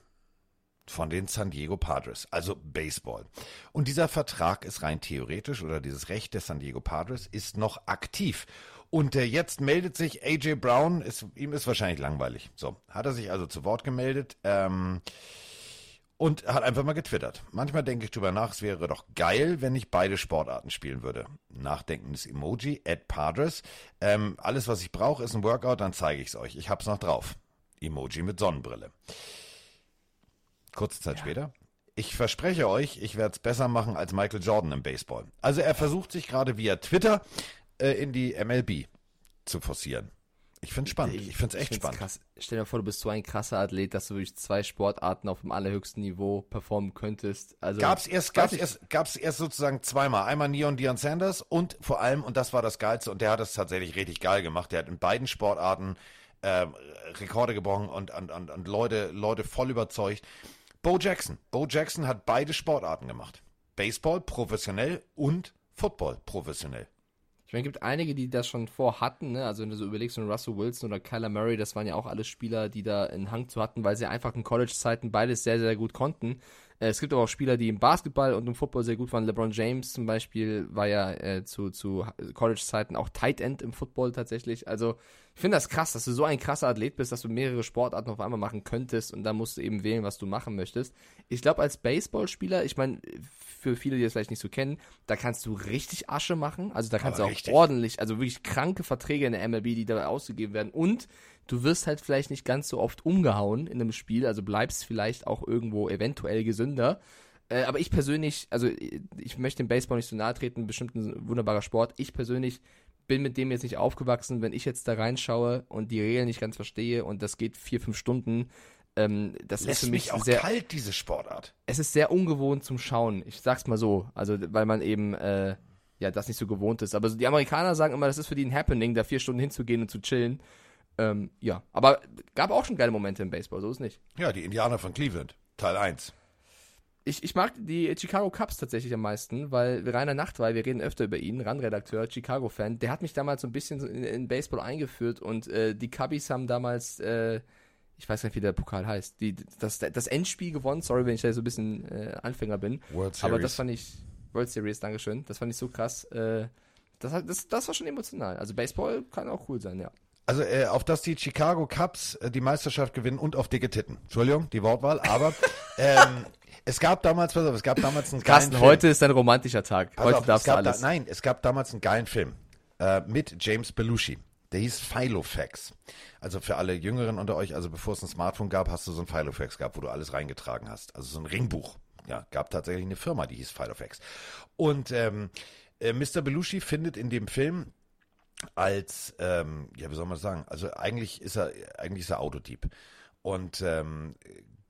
A: von den San Diego Padres, also Baseball. Und dieser Vertrag ist rein theoretisch oder dieses Recht der San Diego Padres ist noch aktiv. Und äh, jetzt meldet sich AJ Brown, ist, ihm ist wahrscheinlich langweilig. So, hat er sich also zu Wort gemeldet ähm, und hat einfach mal getwittert. Manchmal denke ich drüber nach, es wäre doch geil, wenn ich beide Sportarten spielen würde. Nachdenkendes Emoji, at Padres. Ähm, alles, was ich brauche, ist ein Workout, dann zeige ich es euch. Ich hab's noch drauf. Emoji mit Sonnenbrille. Kurze Zeit später. Ich verspreche euch, ich werde es besser machen als Michael Jordan im Baseball. Also er versucht sich gerade via Twitter äh, in die MLB zu forcieren. Ich find's spannend. Ich find's echt
B: find's
A: spannend.
B: Krass. Stell dir vor, du bist so ein krasser Athlet, dass du wirklich zwei Sportarten auf dem allerhöchsten Niveau performen könntest. Also
A: Gab's erst, gab's
B: ich-
A: erst, gab's erst sozusagen zweimal. Einmal Neon Dion Sanders und vor allem, und das war das Geilste, und der hat es tatsächlich richtig geil gemacht. Der hat in beiden Sportarten äh, Rekorde gebrochen und, und, und, und Leute, Leute voll überzeugt. Bo Jackson. Bo Jackson hat beide Sportarten gemacht. Baseball professionell und Football professionell.
B: Ich meine, es gibt einige, die das schon vor hatten, ne? Also wenn du so überlegst, ein Russell Wilson oder Kyler Murray, das waren ja auch alle Spieler, die da einen Hang zu hatten, weil sie einfach in College-Zeiten beides sehr, sehr gut konnten. Äh, es gibt aber auch Spieler, die im Basketball und im Football sehr gut waren. LeBron James zum Beispiel war ja äh, zu, zu College-Zeiten auch Tight End im Football tatsächlich. Also ich finde das krass, dass du so ein krasser Athlet bist, dass du mehrere Sportarten auf einmal machen könntest und dann musst du eben wählen, was du machen möchtest. Ich glaube, als Baseballspieler, ich meine, für viele, die das vielleicht nicht so kennen, da kannst du richtig Asche machen. Also da kannst
A: Aber
B: du auch
A: richtig.
B: ordentlich, also wirklich kranke Verträge in der MLB, die da ausgegeben werden. Und du wirst halt vielleicht nicht ganz so oft umgehauen in einem Spiel, also bleibst vielleicht auch irgendwo eventuell gesünder. Äh, aber ich persönlich, also ich- möchte dem Baseball nicht so nahe treten, bestimmt ein wunderbarer Sport. Ich persönlich bin mit dem jetzt nicht aufgewachsen. Wenn ich jetzt da reinschaue und die Regeln nicht ganz verstehe und das geht vier, fünf Stunden, ähm, das ist
A: Lässt
B: für mich
A: mich auch
B: sehr,
A: kalt, diese Sportart.
B: es ist sehr ungewohnt zum Schauen. Ich sag's mal so. Also, weil man eben, äh, ja, das nicht so gewohnt ist. Aber so die Amerikaner sagen immer, das ist für die ein Happening, da vier Stunden hinzugehen und zu chillen. Ähm, ja, aber gab auch schon geile Momente im Baseball, so ist nicht.
A: Ja, die Indianer von Cleveland. Teil 1.
B: Ich, ich mag die Chicago Cubs tatsächlich am meisten, weil Rainer Nachtwey, wir reden öfter über ihn, RAN-Redakteur, Chicago-Fan, der hat mich damals so ein bisschen in, in Baseball eingeführt und äh, die Cubbies haben damals, äh, ich weiß nicht, wie der Pokal heißt, die, das, das Endspiel gewonnen, sorry, wenn ich da so ein bisschen äh, Anfänger bin.
A: World
B: Aber
A: Series.
B: das fand ich, World Series, Dankeschön, das fand ich so krass, äh, das, das, das war schon emotional. Also Baseball kann auch cool sein, ja.
A: Also äh, auf dass die Chicago Cubs äh, die Meisterschaft gewinnen und auf dicke Titten. Entschuldigung, die Wortwahl, aber [laughs] ähm, es gab damals, pass auf, es gab damals einen geilen
B: Carsten,
A: Film.
B: heute ist ein romantischer Tag.
A: Pass
B: heute
A: auf,
B: darfst du alles.
A: Da, nein, es gab damals einen geilen Film äh, mit James Belushi. Der hieß Filofax. Also für alle Jüngeren unter euch, also bevor es ein Smartphone gab, hast du so ein Filofax gehabt, wo du alles reingetragen hast. Also so ein Ringbuch. Ja, gab tatsächlich eine Firma, die hieß Filofax. Und ähm, äh, Mr. Belushi findet in dem Film als, ähm, ja, wie soll man das sagen? Also eigentlich ist er, eigentlich ist er Autotyp. Und ähm,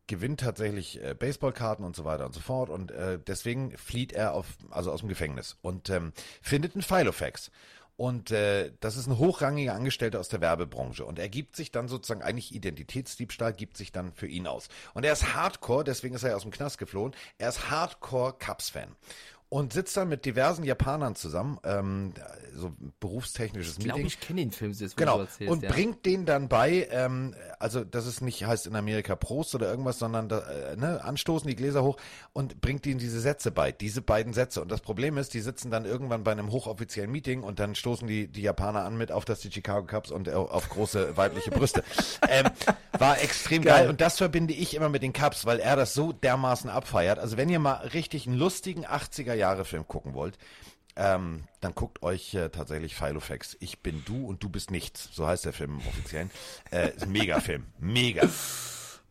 A: gewinnt tatsächlich äh, Baseballkarten und so weiter und so fort und äh, deswegen flieht er auf, also aus dem Gefängnis und ähm, findet einen Filofax. Und äh, das ist ein hochrangiger Angestellter aus der Werbebranche. Und er gibt sich dann sozusagen eigentlich Identitätsdiebstahl, gibt sich dann für ihn aus. Und er ist Hardcore, deswegen ist er ja aus dem Knast geflohen. Er ist Hardcore-Cubs-Fan. Und sitzt dann mit diversen Japanern zusammen, ähm, so berufstechnisches
B: Ich glaube,
A: Meeting.
B: ich kenne den Film jetzt,
A: Genau.
B: erzählst.
A: und
B: ja.
A: bringt den dann bei, ähm, also dass es nicht heißt in Amerika Prost oder irgendwas, sondern da, äh, ne, anstoßen die Gläser hoch und bringt ihnen diese Sätze bei, diese beiden Sätze. Und das Problem ist, die sitzen dann irgendwann bei einem hochoffiziellen Meeting und dann stoßen die, die Japaner an mit auf das die Chicago Cubs und äh, auf große [laughs] weibliche Brüste. ähm, war extrem geil.
B: Geil.
A: Und das verbinde ich immer mit den Cubs, weil er das so dermaßen abfeiert. Also wenn ihr mal richtig einen lustigen 80er-Jahre-Film gucken wollt, ähm, dann guckt euch äh, tatsächlich Filofax. Ich bin du und du bist nichts. So heißt der Film im offiziellen. Äh, ist ein Megafilm. Mega.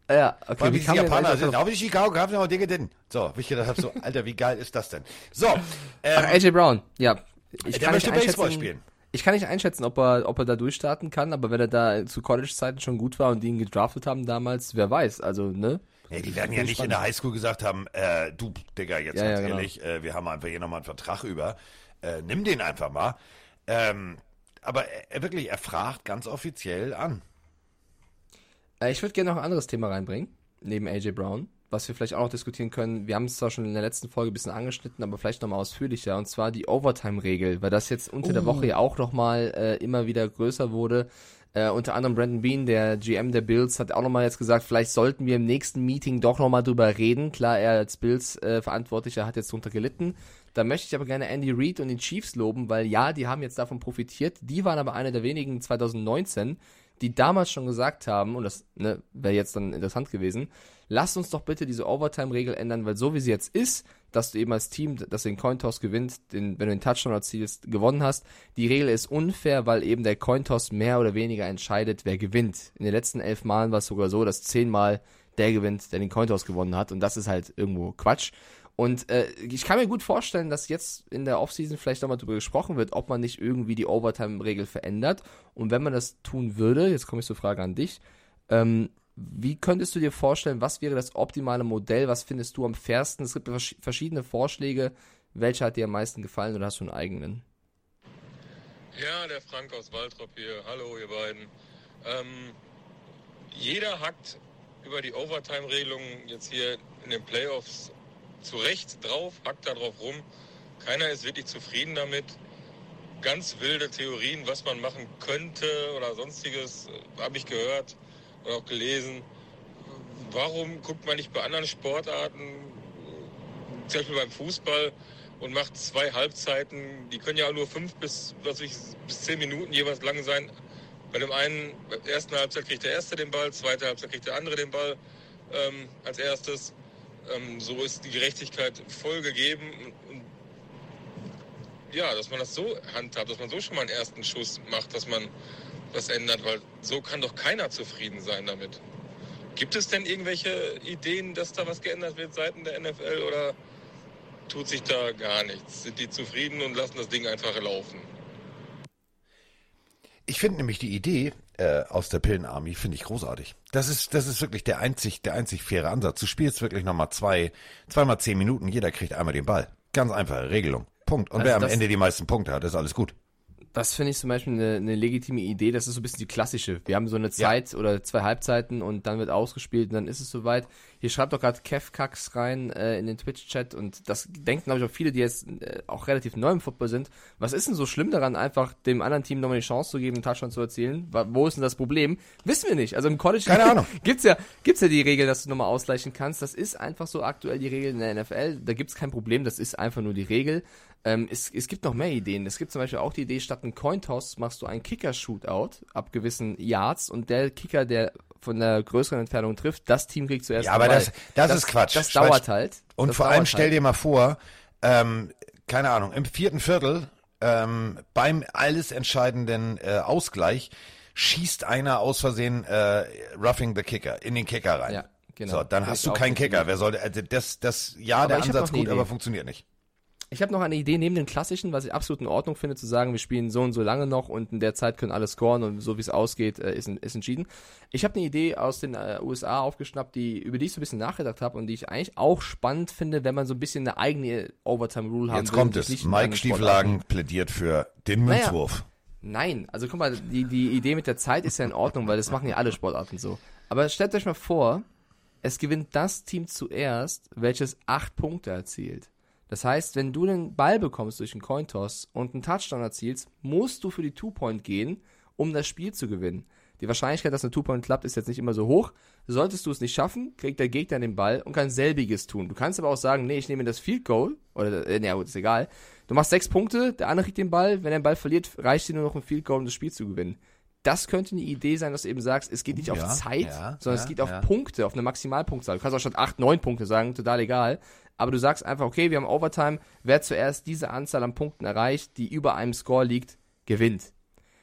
B: Ja, okay.
A: Weil wie die Japaner sind. Auch die Chicago haben noch Dinge denn. So, wie ich gedacht habe, so, Alter, wie geil ist das denn? So,
B: Ach,
A: ähm,
B: AJ Brown, ja. Ich
A: der möchte
B: nicht
A: Baseball spielen.
B: Ich kann nicht einschätzen, ob er, ob er da durchstarten kann, aber wenn er da zu College-Zeiten schon gut war und die ihn gedraftet haben damals, wer weiß, also, ne?
A: Ja, die werden ja nicht in
B: gespannt.
A: der Highschool gesagt haben, äh, du, Digga, jetzt
B: Ja,
A: ganz
B: ja, genau.
A: ehrlich, äh, wir haben einfach hier nochmal einen Vertrag über. Äh, nimm den einfach mal. Ähm, aber er, wirklich, er fragt ganz offiziell an.
B: Äh, ich würde gerne noch ein anderes Thema reinbringen, neben AJ Brown, was wir vielleicht auch noch diskutieren können. Wir haben es zwar schon in der letzten Folge ein bisschen angeschnitten, aber vielleicht nochmal ausführlicher, und zwar die Overtime-Regel, weil das jetzt unter der Woche ja auch nochmal äh, immer wieder größer wurde. Äh, unter anderem Brandon Bean, der GM der Bills, hat auch nochmal jetzt gesagt, vielleicht sollten wir im nächsten Meeting doch nochmal drüber reden. Klar, er als Bills-Verantwortlicher hat jetzt drunter gelitten. Da möchte ich aber gerne Andy Reid und die Chiefs loben, weil ja, die haben jetzt davon profitiert. Die waren aber einer der wenigen 2019, die damals schon gesagt haben, und das ne, wäre jetzt dann interessant gewesen, lasst uns doch bitte diese Overtime-Regel ändern, weil so wie sie jetzt ist, dass du eben als Team, dass du den Cointoss gewinnst, den, wenn du den Touchdown erzielst, gewonnen hast, die Regel ist unfair, weil eben der Cointoss mehr oder weniger entscheidet, wer gewinnt. In den letzten elf Malen war es sogar so, dass zehnmal der gewinnt, der den Cointoss gewonnen hat, und das ist halt irgendwo Quatsch. Und äh, ich kann mir gut vorstellen, dass jetzt in der Offseason vielleicht nochmal drüber gesprochen wird, ob man nicht irgendwie die Overtime-Regel verändert. Und wenn man das tun würde, jetzt komme ich zur Frage an dich, ähm, wie könntest du dir vorstellen, was wäre das optimale Modell? Was findest du am fairsten? Es gibt vers- verschiedene Vorschläge. Welcher hat dir am meisten gefallen oder hast du einen eigenen?
H: Ja, der Frank aus Waltrop hier. Hallo, ihr beiden. Ähm, jeder hackt über die Overtime-Regelung jetzt hier in den Playoffs zu Recht drauf, hackt da drauf rum. Keiner ist wirklich zufrieden damit. Ganz wilde Theorien, was man machen könnte oder sonstiges, äh, habe ich gehört und auch gelesen. Warum guckt man nicht bei anderen Sportarten, zum Beispiel beim Fußball, und macht zwei Halbzeiten, die können ja auch nur fünf bis, was ich, bis zehn Minuten jeweils lang sein. Bei dem einen, bei der ersten Halbzeit kriegt der Erste den Ball, zweite Halbzeit kriegt der andere den Ball ähm, als erstes. Ähm, so ist die Gerechtigkeit voll gegeben. Und ja, dass man das so handhabt, dass man so schon mal einen ersten Schuss macht, dass man was ändert, weil so kann doch keiner zufrieden sein damit. Gibt es denn irgendwelche Ideen, dass da was geändert wird seitens der NFL oder tut sich da gar nichts? Sind die zufrieden und lassen das Ding einfach laufen?
A: Ich finde nämlich die Idee äh, aus der Pillenarmy finde ich großartig. Das ist das ist wirklich der einzig der einzig faire Ansatz. Du spielst wirklich nochmal zwei zweimal zehn Minuten. Jeder kriegt einmal den Ball. Ganz einfache Regelung. Punkt. Und
B: Also
A: wer am Ende die meisten Punkte hat, ist alles gut.
B: Das finde ich zum Beispiel eine, eine legitime Idee. Das ist so ein bisschen die klassische. Wir haben so eine Zeit oder zwei Halbzeiten und dann wird ausgespielt und dann ist es soweit. Hier schreibt doch gerade Kev Kax rein äh, in den Twitch-Chat und das denken, glaube ich, auch viele, die jetzt äh, auch relativ neu im Football sind. Was ist denn so schlimm daran, einfach dem anderen Team nochmal die Chance zu geben, einen Touchdown zu erzielen? Wo ist denn das Problem? Wissen wir nicht. Also im College
A: Keine [laughs] Ahnung.
B: gibt's ja, gibt's ja die Regel, dass du nochmal ausgleichen kannst. Das ist einfach so aktuell die Regel in der NFL. Da gibt's kein Problem. Das ist einfach nur die Regel. Ähm, es, es gibt noch mehr Ideen. Es gibt zum Beispiel auch die Idee, statt einen Cointoss machst du einen Kicker-Shootout ab gewissen Yards und der Kicker, der von der größeren Entfernung trifft, das Team kriegt zuerst
A: Ja, aber
B: Ball.
A: das- das ist Quatsch.
B: Das
A: Quatsch.
B: dauert halt.
A: Und
B: das
A: vor allem stell
B: halt.
A: dir mal vor, ähm, keine Ahnung, im vierten Viertel ähm, beim alles entscheidenden äh, Ausgleich schießt einer aus Versehen äh, roughing the Kicker in den Kicker rein.
B: Ja, genau.
A: So, dann
B: Das
A: hast du keinen
B: eine
A: Kicker. Wer soll also das das ja
B: Aber
A: der Ansatz gut, aber
B: Idee.
A: funktioniert nicht.
B: Ich habe noch eine Idee neben dem klassischen, was ich absolut in Ordnung finde, zu sagen, wir spielen so und so lange noch und in der Zeit können alle scoren und so wie es ausgeht, äh, ist, ist entschieden. Ich habe eine Idee aus den äh, USA aufgeschnappt, die über die ich so ein bisschen nachgedacht habe und die ich eigentlich auch spannend finde, wenn man so ein bisschen eine eigene Overtime-Rule haben
A: Jetzt
B: will.
A: kommt es. Mike Stieflagen plädiert für den
B: Naja.
A: Münzwurf.
B: Nein, also guck mal, die, die Idee mit der Zeit ist ja in Ordnung, weil das machen ja alle Sportarten so. Aber stellt euch mal vor, es gewinnt das Team zuerst, welches acht Punkte erzielt. Das heißt, wenn du den Ball bekommst durch einen Cointoss und einen Touchdown erzielst, musst du für die Two-Point gehen, um das Spiel zu gewinnen. Die Wahrscheinlichkeit, dass eine Two-Point klappt, ist jetzt nicht immer so hoch. Solltest du es nicht schaffen, kriegt der Gegner den Ball und kann selbiges tun. Du kannst aber auch sagen, nee, ich nehme das Field Goal, oder, äh, na gut, ist egal. Du machst sechs Punkte, der andere kriegt den Ball, wenn er den Ball verliert, reicht dir nur noch ein Field Goal, um das Spiel zu gewinnen. Das könnte eine Idee sein, dass du eben sagst, es geht nicht
A: Ja,
B: auf Zeit,
A: ja,
B: sondern
A: ja,
B: es geht auf. Punkte, auf eine Maximalpunktzahl. Du kannst auch statt acht, neun Punkte sagen, total egal. Aber du sagst einfach, okay, wir haben Overtime, wer zuerst diese Anzahl an Punkten erreicht, die über einem Score liegt, gewinnt.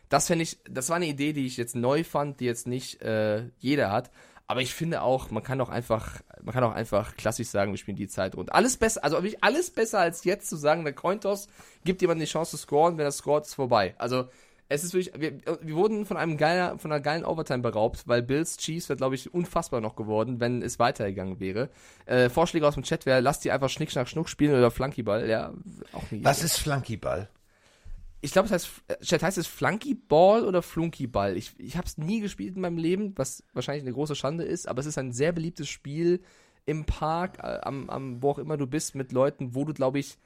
B: Das finde ich, das war eine Idee, die ich jetzt neu fand, die jetzt nicht äh, jeder hat. Aber ich finde auch, man kann auch einfach, man kann auch einfach klassisch sagen, wir spielen die Zeit rund. Alles besser, also wirklich alles besser als jetzt zu sagen, der Cointoss gibt jemandem die Chance zu scoren, wenn er scoret, ist vorbei. Also es ist wirklich, wir, wir wurden von einem geiler, von einer geilen Overtime beraubt, weil Bills Chiefs wäre, glaube ich, unfassbar noch geworden, wenn es weitergegangen wäre. Äh, Vorschläge aus dem Chat wäre, lasst die einfach Schnick, Schnack, Schnuck spielen oder Flunkyball. Ja, auch nie.
A: Was ist Flunkyball?
B: Ich glaube, es heißt, äh, Chat heißt es Flunkyball oder Flunkyball. Ich, ich habe es nie gespielt in meinem Leben, was wahrscheinlich eine große Schande ist, aber es ist ein sehr beliebtes Spiel im Park, äh, am, am, wo auch immer du bist, mit Leuten, wo du, glaube ich,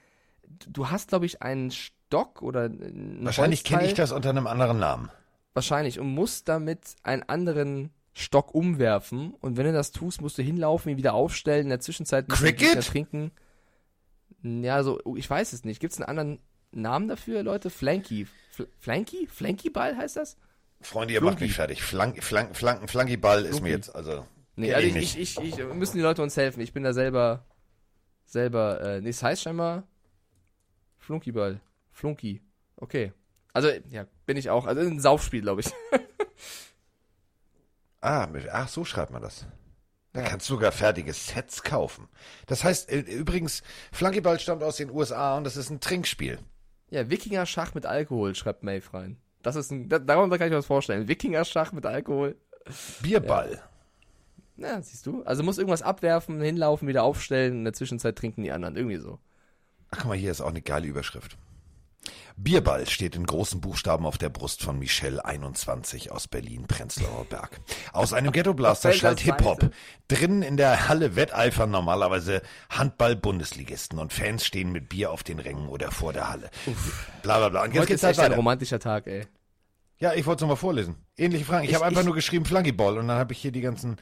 B: du hast, glaube ich, einen Stock oder ein
A: Wahrscheinlich kenne ich das unter einem anderen Namen.
B: Wahrscheinlich. Und musst damit einen anderen Stock umwerfen. Und wenn du das tust, musst du hinlaufen, ihn wieder aufstellen, in der Zwischenzeit
A: Cricket?
B: Trinken. Ja, so, ich weiß es nicht. Gibt es einen anderen Namen dafür, Leute? Flanky. Fl Flanky? Flankyball heißt das?
A: Freunde, ihr macht
B: Flunky.
A: mich fertig. Flank, Flank, Flanken, Flankyball ist mir jetzt, also.
B: Nee, also
A: ich
B: ich,
A: nicht.
B: ich, ich, ich, müssen die Leute uns helfen. Ich bin da selber, selber, äh, nee, es heißt scheinbar Flunkyball. Flunky. Okay. Also, ja, bin ich auch. Also ein Saufspiel, glaube ich. [laughs]
A: Ah, ach, so schreibt man das. Da kannst du sogar fertige Sets kaufen. Das heißt, äh, übrigens, Flunkyball stammt aus den USA und das ist ein Trinkspiel.
B: Ja, Wikinger-Schach mit Alkohol, schreibt Maeve rein. Das ist ein, da, darunter kann ich mir was vorstellen. Wikinger-Schach mit Alkohol.
A: Bierball.
B: Ja, siehst du. Also muss irgendwas abwerfen, hinlaufen, wieder aufstellen, in der Zwischenzeit trinken die anderen. Irgendwie so.
A: Ach, guck mal, hier ist auch eine geile Überschrift. Bierball steht in großen Buchstaben auf der Brust von Michelle 21 aus Berlin-Prenzlauer Berg. Aus einem Ghetto-Blaster
B: Was fällt
A: schallt Hip-Hop. Drinnen in der Halle wetteifern normalerweise Handball-Bundesligisten und Fans stehen mit Bier auf den Rängen oder vor der Halle. Bla bla bla. Und jetzt
B: Heute
A: geht's
B: ist
A: halt
B: echt ein
A: weiter.
B: romantischer Tag, ey.
A: Ja, ich wollte es nochmal vorlesen. Ähnliche Fragen. Ich,
B: Ich-
A: habe einfach
B: ich-
A: nur geschrieben Flunkyball und dann habe ich hier die ganzen.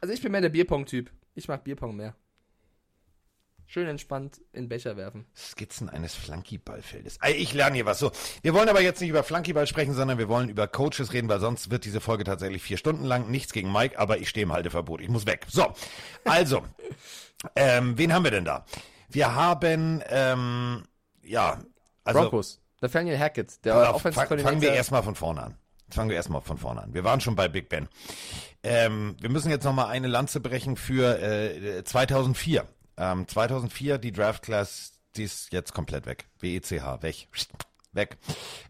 B: Also ich bin mehr der Bierpong-Typ. Ich mag Bierpong mehr. Schön entspannt in Becher werfen.
A: Skizzen eines Flunkyballfeldes. Ey, Ich lerne hier was. So, wir wollen aber jetzt nicht über Flunkyball sprechen, sondern wir wollen über Coaches reden, weil sonst wird diese Folge tatsächlich vier Stunden lang. Nichts gegen Mike, aber ich stehe im Halteverbot. Ich muss weg. So, also, [laughs] ähm, wen haben wir denn da? Wir haben, ähm, ja, also
B: Broncos. Nathaniel Hackett, der Offensive
A: fang, fangen wir erstmal von vorne an. Fangen wir erstmal von vorne an. Wir waren schon bei Big Ben. Ähm, wir müssen jetzt nochmal eine Lanze brechen für äh, 2004. Ähm, 2004, die Draft Class, die ist jetzt komplett weg. WECH, weg. [laughs] Weg.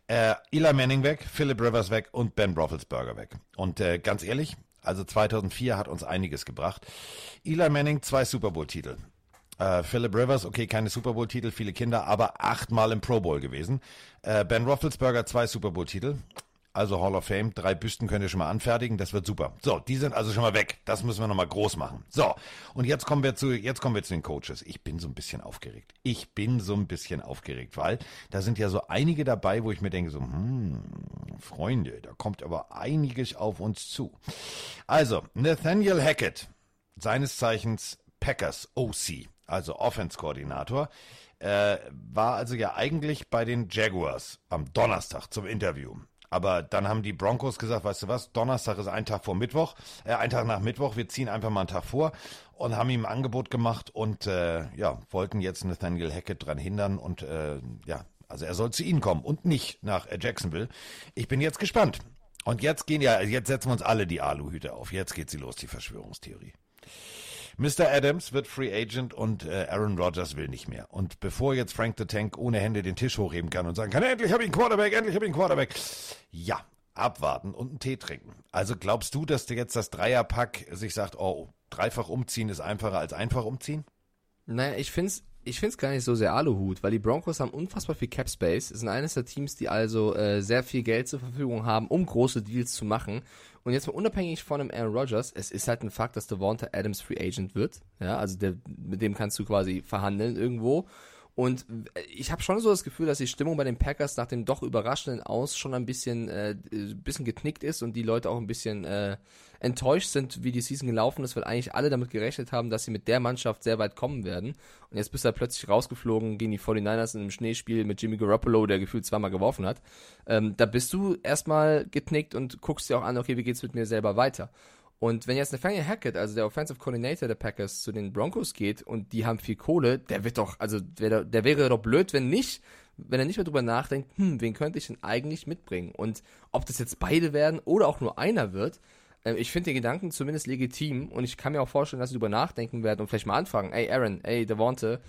A: Äh, Eli Manning weg, Philip Rivers weg und Ben Roethlisberger weg. Und äh, ganz ehrlich, also 2004 hat uns einiges gebracht. Eli Manning, zwei Super Bowl-Titel. Äh, Philip Rivers, okay, keine Super Bowl-Titel, viele Kinder, aber achtmal im Pro Bowl gewesen. Äh, ben Roethlisberger, zwei Super Bowl-Titel. Also Hall of Fame, drei Büsten könnt ihr schon mal anfertigen, das wird super. So, die sind also schon mal weg. Das müssen wir nochmal groß machen. So, und jetzt kommen wir zu, jetzt kommen wir zu den Coaches. Ich bin so ein bisschen aufgeregt. Ich bin so ein bisschen aufgeregt, weil da sind ja so einige dabei, wo ich mir denke so, hm, Freunde, da kommt aber einiges auf uns zu. Also, Nathaniel Hackett, seines Zeichens Packers OC, also Offense-Koordinator, äh, war also ja eigentlich bei den Jaguars am Donnerstag zum Interview. Aber dann haben die Broncos gesagt, weißt du was, Donnerstag ist ein Tag vor Mittwoch, äh, ein Tag nach Mittwoch, wir ziehen einfach mal einen Tag vor und haben ihm ein Angebot gemacht und äh, ja, wollten jetzt Nathaniel Hackett dran hindern und äh, ja, also er soll zu ihnen kommen und nicht nach äh, Jacksonville. Ich bin jetzt gespannt. Und jetzt gehen ja, jetzt setzen wir uns alle die Aluhüte auf. Jetzt geht sie los, die Verschwörungstheorie. Mr. Adams wird Free Agent und äh, Aaron Rodgers will nicht mehr. Und bevor jetzt Frank the Tank ohne Hände den Tisch hochheben kann und sagen kann, endlich habe ich einen Quarterback, endlich habe ich einen Quarterback. Ja, abwarten und einen Tee trinken. Also glaubst du, dass dir jetzt das Dreierpack sich sagt, oh, dreifach umziehen ist einfacher als einfach umziehen?
B: Naja, ich find's, ich find's gar nicht so sehr Aluhut, weil die Broncos haben unfassbar viel Cap Space, sind eines der Teams, die also äh, sehr viel Geld zur Verfügung haben, um große Deals zu machen. Und jetzt mal unabhängig von dem Aaron Rodgers, es ist halt ein Fakt, dass Devonta Adams Free Agent wird. Ja, also der, mit dem kannst du quasi verhandeln irgendwo. Und äh, ich habe schon so das Gefühl, dass die Stimmung bei den Packers nach dem doch überraschenden Aus schon ein bisschen, äh, bisschen geknickt ist und die Leute auch ein bisschen äh, enttäuscht sind, wie die Season gelaufen ist, weil eigentlich alle damit gerechnet haben, dass sie mit der Mannschaft sehr weit kommen werden. Und jetzt bist du da plötzlich rausgeflogen gegen die 49ers in einem Schneespiel mit Jimmy Garoppolo, der gefühlt zweimal geworfen hat. Ähm, da bist du erstmal geknickt und guckst dir auch an, okay, wie geht's mit mir selber weiter? Und wenn jetzt Nathaniel Hackett, also der Offensive Coordinator der Packers, zu den Broncos geht und die haben viel Kohle, der wird doch, also der, der wäre doch blöd, wenn nicht, wenn er nicht mehr drüber nachdenkt, hm, wen könnte ich denn eigentlich mitbringen? Und ob das jetzt beide werden oder auch nur einer wird, äh, ich finde den Gedanken zumindest legitim und ich kann mir auch vorstellen, dass sie drüber nachdenken werden und vielleicht mal anfragen, ey Aaron, ey Devonte,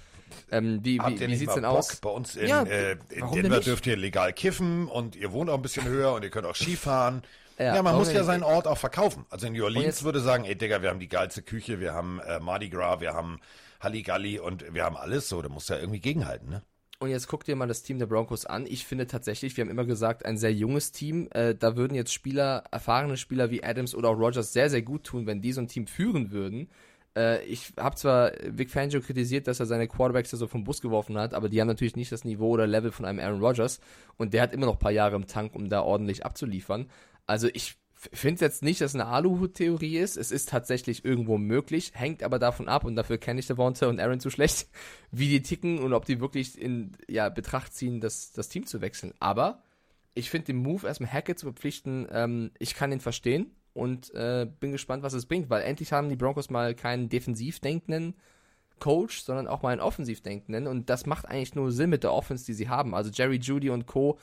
B: ähm, wie,
A: Habt
B: wie, wie sieht's denn
A: Bock?
B: aus?
A: Bei uns in,
B: Ja,
A: äh, in Denver dürft ihr legal kiffen und ihr wohnt auch ein bisschen höher und ihr könnt auch Skifahren. Ja,
B: Ja,
A: man muss ja seinen Ort auch verkaufen. Also in New Orleans würde sagen, ey Digga, wir haben die geilste Küche, wir haben äh, Mardi Gras, wir haben Halligalli und wir haben alles so. Da musst du ja irgendwie gegenhalten, ne?
B: Und jetzt guck dir mal das Team der Broncos an. Ich finde tatsächlich, wir haben immer gesagt, ein sehr junges Team. Äh, da würden jetzt Spieler, erfahrene Spieler wie Adams oder auch Rogers sehr, sehr gut tun, wenn die so ein Team führen würden. Äh, ich habe zwar Vic Fangio kritisiert, dass er seine Quarterbacks da so vom Bus geworfen hat, aber die haben natürlich nicht das Niveau oder Level von einem Aaron Rodgers. Und der hat immer noch ein paar Jahre im Tank, um da ordentlich abzuliefern. Also ich finde jetzt nicht, dass es eine Aluhut-Theorie ist. Es ist tatsächlich irgendwo möglich, hängt aber davon ab, und dafür kenne ich Devonta und Aaron zu schlecht, [laughs] wie die ticken und ob die wirklich in ja, Betracht ziehen, das, das Team zu wechseln. Aber ich finde den Move, erstmal Hackett zu verpflichten, ähm, ich kann ihn verstehen und äh, bin gespannt, was es bringt, weil endlich haben die Broncos mal keinen defensiv denkenden Coach, sondern auch mal einen offensiv denkenden und das macht eigentlich nur Sinn mit der Offense, die sie haben. Also Jerry Judy und Co.,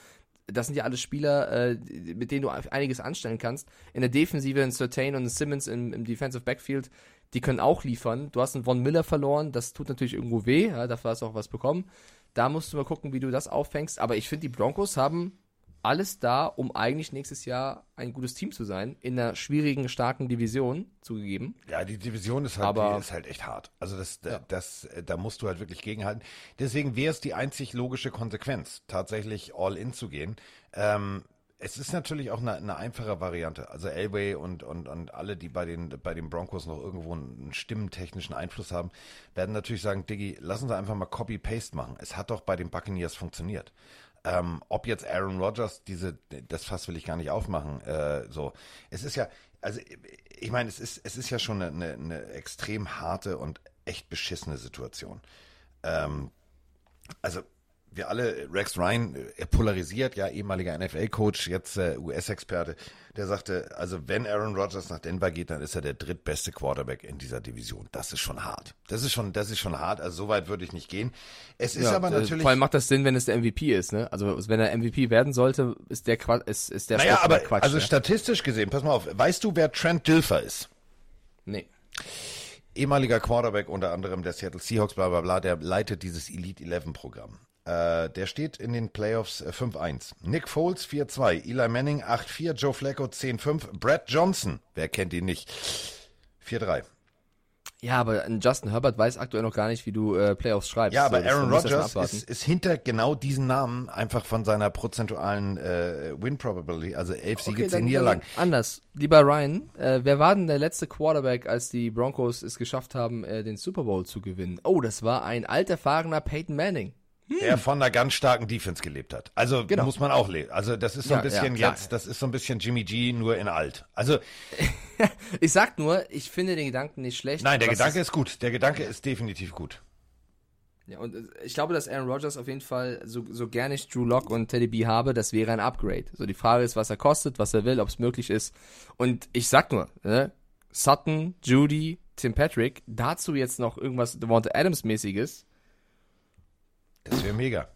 B: das sind ja alle Spieler, äh, mit denen du einiges anstellen kannst. In der Defensive ein Certain und ein Simmons im, im Defensive Backfield, Die können auch liefern. Du hast einen Von Miller verloren, das tut natürlich irgendwo weh, ja, dafür hast du auch was bekommen. Da musst du mal gucken, wie du das auffängst. Aber ich finde, die Broncos haben alles da, um eigentlich nächstes Jahr ein gutes Team zu sein, in einer schwierigen, starken Division zugegeben.
A: Ja, die Division ist halt,
B: Aber-
A: ist halt echt hart. Also das,
B: Ja.
A: das, da musst du halt wirklich gegenhalten. Deswegen wäre es die einzig logische Konsequenz, tatsächlich all in zu gehen. Ähm, es ist natürlich auch eine, eine einfache Variante. Also Elway und, und, und alle, die bei den, bei den Broncos noch irgendwo einen stimmentechnischen Einfluss haben, werden natürlich sagen, Diggi, lass uns einfach mal Copy-Paste machen. Es hat doch bei den Buccaneers funktioniert. Ähm, ob jetzt Aaron Rodgers diese, das Fass will ich gar nicht aufmachen, äh, so. Es ist ja, also ich meine, es ist, es ist ja schon eine, eine, extrem harte und echt beschissene Situation. Ähm, also wir alle, Rex Ryan, äh, er polarisiert, ja, ehemaliger NFL-Coach, jetzt äh, US-Experte, der sagte, also wenn Aaron Rodgers nach Denver geht, dann ist er der drittbeste Quarterback in dieser Division. Das ist schon hart. Das ist schon, das ist schon hart. Also so weit würde ich nicht gehen. Es ist aber
B: äh,
A: natürlich.
B: Vor allem macht das Sinn, wenn es der MVP ist, ne? Also wenn er MVP werden sollte, ist der Quatsch, ist, ist der
A: naja, aber
B: Quatsch.
A: also
B: ne?
A: statistisch gesehen, pass mal auf, weißt du, wer Trent Dilfer ist?
B: nee.
A: ehemaliger Quarterback unter anderem der Seattle Seahawks, bla bla bla, der leitet dieses Elite 11 Programm. Äh, der steht in den Playoffs äh, 5-1. Nick Foles 4-2, Eli Manning 8-4, Joe Flacco 10-5, Brad Johnson, wer kennt ihn nicht, 4-3.
B: Ja, aber ein Justin Herbert weiß aktuell noch gar nicht, wie du äh, Playoffs schreibst.
A: Ja, aber
B: So,
A: Aaron
B: er
A: Rodgers ist, ist hinter genau diesen Namen einfach von seiner prozentualen äh, Win Probability, also 11 Siege,
B: Okay,
A: 10
B: dann,
A: Niederlagen.
B: anders. Lieber Ryan, äh, wer war denn der letzte Quarterback, als die Broncos es geschafft haben, äh, den Super Bowl zu gewinnen? Oh, das war ein alterfahrener Peyton Manning.
A: Der von einer ganz starken Defense gelebt hat. Also
B: Genau.
A: muss man auch leben. Also das ist so ein
B: Ja, ja,
A: bisschen
B: klar.
A: jetzt, das ist so ein bisschen Jimmy G nur in alt. Also [laughs]
B: Ich sag nur, ich finde den Gedanken nicht schlecht.
A: nein, der Gedanke ist gut. Der Gedanke ist definitiv gut.
B: Ja, und äh, ich glaube, dass Aaron Rodgers auf jeden Fall, so, so gerne ich Drew Lock und Teddy B habe, das wäre ein Upgrade. So die Frage ist, was er kostet, was er will, ob es möglich ist. Und ich sag nur, ne, Sutton, Judy, Tim Patrick, dazu jetzt noch irgendwas Devonta Adams mäßiges.
A: Das wäre mega.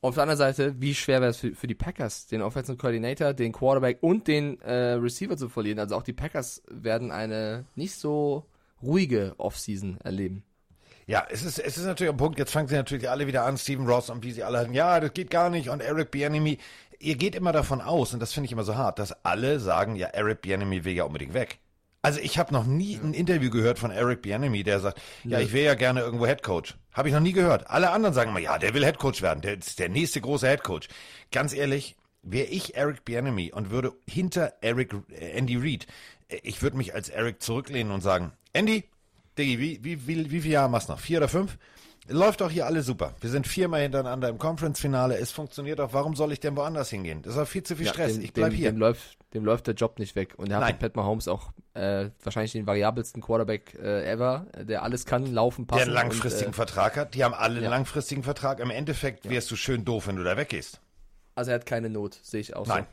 B: Auf der anderen Seite, wie schwer wäre es für, für die Packers, den Offensive Coordinator, den Quarterback und den äh, Receiver zu verlieren? Also auch die Packers werden eine nicht so ruhige Offseason erleben.
A: Ja, es ist, es ist natürlich ein Punkt. Jetzt fangen sie natürlich alle wieder an, Steven Ross und wie sie alle hatten. Ja, das geht gar nicht. Und Eric Bieniemy. Ihr geht immer davon aus, und das finde ich immer so hart, dass alle sagen, ja, Eric Bieniemy will ja unbedingt weg. Also ich habe noch nie ein Interview gehört von Eric Bieniemy, der sagt, ja, ich wäre ja gerne irgendwo Head Coach. Habe ich noch nie gehört. Alle anderen sagen immer, ja, der will Head Coach werden. Der ist der nächste große Head Coach. Ganz ehrlich, wäre ich Eric Bieniemy und würde hinter Eric äh, Andy Reid, äh, ich würde mich als Eric zurücklehnen und sagen, Andy, Diggi, wie, wie, wie, wie viele Jahre machst du noch? Vier oder fünf? Läuft doch hier alles super. Wir sind viermal hintereinander im Conference-Finale. Es funktioniert doch. Warum soll ich denn woanders hingehen? Das ist doch viel zu viel Stress.
B: dem,
A: ich bleib
B: dem,
A: hier.
B: Dem läuft, dem läuft der Job nicht weg. Und er hat
A: Nein.
B: Pat Mahomes auch äh, wahrscheinlich den variabelsten Quarterback äh, ever, äh, der alles kann, laufen, passen.
A: der einen langfristigen
B: und, äh,
A: Vertrag hat. Die haben alle einen
B: ja.
A: langfristigen Vertrag. Im Endeffekt wärst du schön doof, wenn du da weggehst.
B: Also er hat keine Not, sehe ich auch
A: Nein.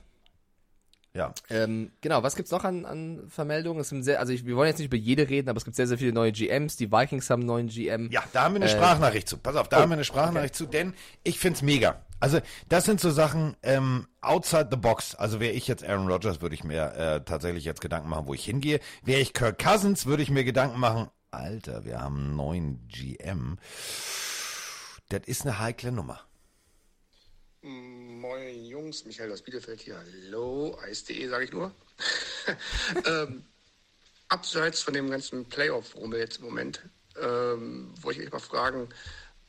A: Ja.
B: so. Ähm, genau, was gibt's noch an, an Vermeldungen? Es sind sehr, also ich, wir wollen jetzt nicht über jede reden, aber es gibt sehr, sehr viele neue GMs. Die Vikings haben einen neuen GM.
A: Ja, da haben wir eine
B: Äh,
A: Sprachnachricht zu. Pass auf, da
B: oh,
A: haben wir eine Sprachnachricht zu, denn ich find's mega. Also das sind so Sachen ähm, outside the box. Also wäre ich jetzt Aaron Rodgers, würde ich mir äh, tatsächlich jetzt Gedanken machen, wo ich hingehe. Wäre ich Kirk Cousins, würde ich mir Gedanken machen, Alter, wir haben einen neuen GM. Das ist eine heikle Nummer.
I: Moin Jungs, Michael aus Bielefeld hier. Hallo, eis.de sage ich nur. [laughs] ähm, abseits von dem ganzen Playoff-Rummel jetzt im Moment, ähm, wollte ich euch mal fragen,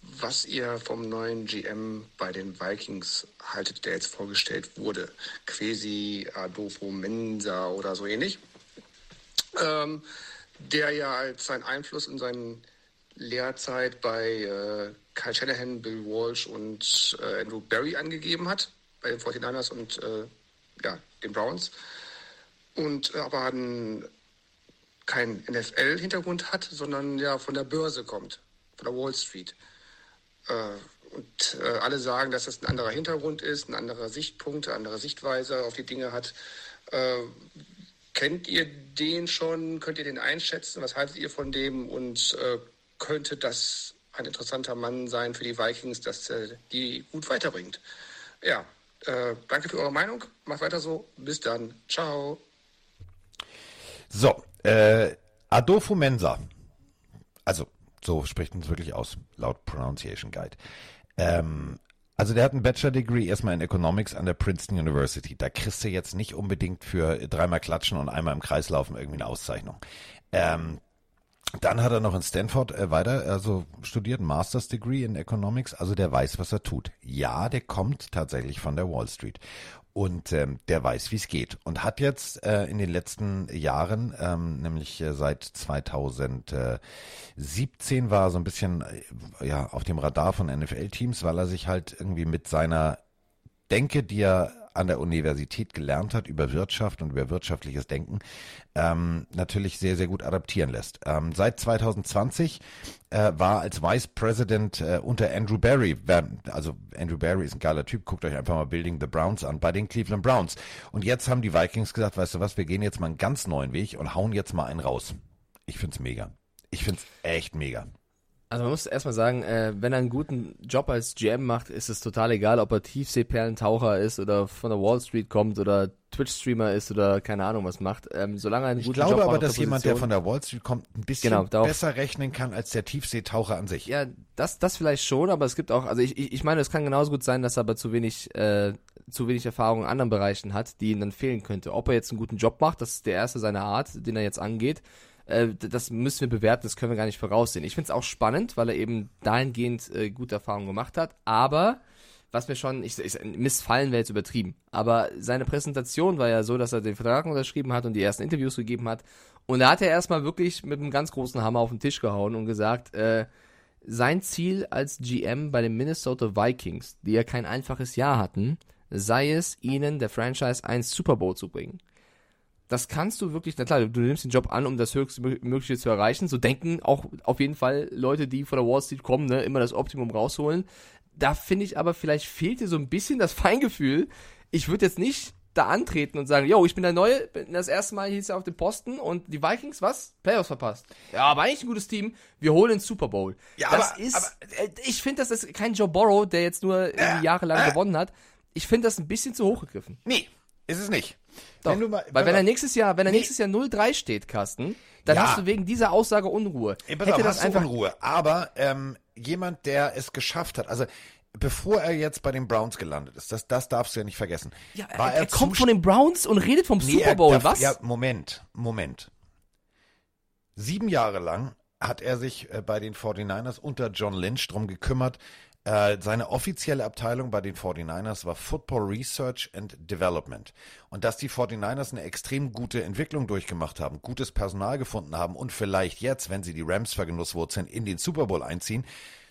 I: was ihr vom neuen GM bei den Vikings haltet, der jetzt vorgestellt wurde. Quasi Adolfo Mensa oder so ähnlich. Ähm, der ja als seinen Einfluss in seinen Lehrzeit bei äh, Kyle Shanahan, Bill Walsh und äh, Andrew Barry angegeben hat, bei den 49ers und äh, ja, den Browns. Und äh, aber einen, keinen NFL-Hintergrund hat, sondern ja von der Börse kommt, von der Wall Street. Äh, und äh, alle sagen, dass das ein anderer Hintergrund ist, ein anderer Sichtpunkt, eine andere Sichtweise auf die Dinge hat. Äh, kennt ihr den schon? Könnt ihr den einschätzen? Was haltet ihr von dem? Und äh, könnte das ein interessanter Mann sein für die Vikings, dass er die gut weiterbringt? Ja, äh, danke für eure Meinung. Macht weiter so. Bis dann. Ciao.
A: So, äh, Adolfo Mensa, also so spricht es wirklich aus, laut Pronunciation Guide. Ähm, also der hat ein Bachelor-Degree erstmal in Economics an der Princeton University. Da kriegst du jetzt nicht unbedingt für dreimal klatschen und einmal im Kreis laufen irgendwie eine Auszeichnung. Ähm, dann hat er noch in Stanford äh, weiter also studiert, Master's Degree in Economics, also der weiß, was er tut. Ja, der kommt tatsächlich von der Wall Street und ähm, der weiß, wie es geht. Und hat jetzt äh, in den letzten Jahren, ähm, nämlich äh, seit 2017 war er so ein bisschen äh, ja auf dem Radar von NFL-Teams, weil er sich halt irgendwie mit seiner Denke, die er an der Universität gelernt hat über Wirtschaft und über wirtschaftliches Denken, ähm, natürlich sehr, sehr gut adaptieren lässt. Ähm, seit 2020 äh, war als Vice President äh, unter Andrew Barry, also Andrew Barry ist ein geiler Typ, guckt euch einfach mal Building the Browns an, bei den Cleveland Browns. Und jetzt haben die Vikings gesagt, weißt du was, wir gehen jetzt mal einen ganz neuen Weg und hauen jetzt mal einen raus. Ich find's mega. Ich find's echt mega.
B: Also man muss erstmal sagen, äh, wenn er einen guten Job als GM macht, ist es total egal, ob er Tiefseeperlentaucher ist oder von der Wall Street kommt oder Twitch-Streamer ist oder keine Ahnung was macht. Ähm, solange er einen
A: ich
B: guten
A: glaube
B: Job
A: aber,
B: macht auf
A: dass
B: der
A: jemand, der von der Wall Street kommt, ein bisschen
B: Genau, darauf-
A: besser rechnen kann als der Tiefseetaucher an sich.
B: Ja, das, das vielleicht schon, aber es gibt auch, also ich, ich ich meine, es kann genauso gut sein, dass er aber zu wenig, äh, zu wenig Erfahrung in anderen Bereichen hat, die ihm dann fehlen könnte. Ob er jetzt einen guten Job macht, das ist der erste seiner Art, den er jetzt angeht. Äh, das müssen wir bewerten, das können wir gar nicht voraussehen. Ich finde es auch spannend, weil er eben dahingehend äh, gute Erfahrungen gemacht hat, aber was mir schon, ich, ich missfallen wäre jetzt übertrieben, aber seine Präsentation war ja so, dass er den Vertrag unterschrieben hat und die ersten Interviews gegeben hat und da hat er erstmal wirklich mit einem ganz großen Hammer auf den Tisch gehauen und gesagt, äh, sein Ziel als GM bei den Minnesota Vikings, die ja kein einfaches Jahr hatten, sei es, ihnen der Franchise ein Super Bowl zu bringen. Das kannst du wirklich, na klar, du nimmst den Job an, um das Höchstmögliche zu erreichen. So denken auch auf jeden Fall Leute, die von der Wall Street kommen, ne, immer das Optimum rausholen. Da finde ich aber, vielleicht fehlt dir so ein bisschen das Feingefühl. Ich würde jetzt nicht da antreten und sagen, yo, ich bin der Neue, bin das erste Mal hier auf dem Posten und die Vikings, was? Playoffs verpasst. Ja, aber eigentlich ein gutes Team. Wir holen den Super Bowl.
A: Ja,
B: das
A: aber-
B: ist,
A: aber-
B: äh, ich finde, das ist kein Joe Burrow, der jetzt nur irgendwie jahrelang gewonnen hat. Ich finde das ein bisschen zu hoch gegriffen.
A: Nee, ist es nicht.
B: Doch,
A: Wenn du mal-
B: weil wenn er nächstes Jahr, wenn er
A: Nee.
B: nächstes Jahr 0-3 steht, Carsten, dann
A: Ja.
B: hast du wegen dieser Aussage Unruhe.
A: Ey, pass
B: Hätte
A: auf,
B: das
A: hast
B: einfach
A: Unruhe. Aber ähm, jemand, der es geschafft hat, also bevor er jetzt bei den Browns gelandet ist, das, das darfst du ja nicht vergessen.
B: ja, er, er kommt von den Browns und redet vom
A: Nee,
B: Super
A: er
B: Bowl,
A: darf-
B: was?
A: Ja, Moment, Moment. Sieben Jahre lang hat er sich äh, bei den 49ers unter John Lynch drum gekümmert. Äh, seine offizielle Abteilung bei den 49ers war Football Research and Development. Und dass die 49ers eine extrem gute Entwicklung durchgemacht haben, gutes Personal gefunden haben und vielleicht jetzt, wenn sie die Rams vergenusswurzeln, in den Super Bowl einziehen,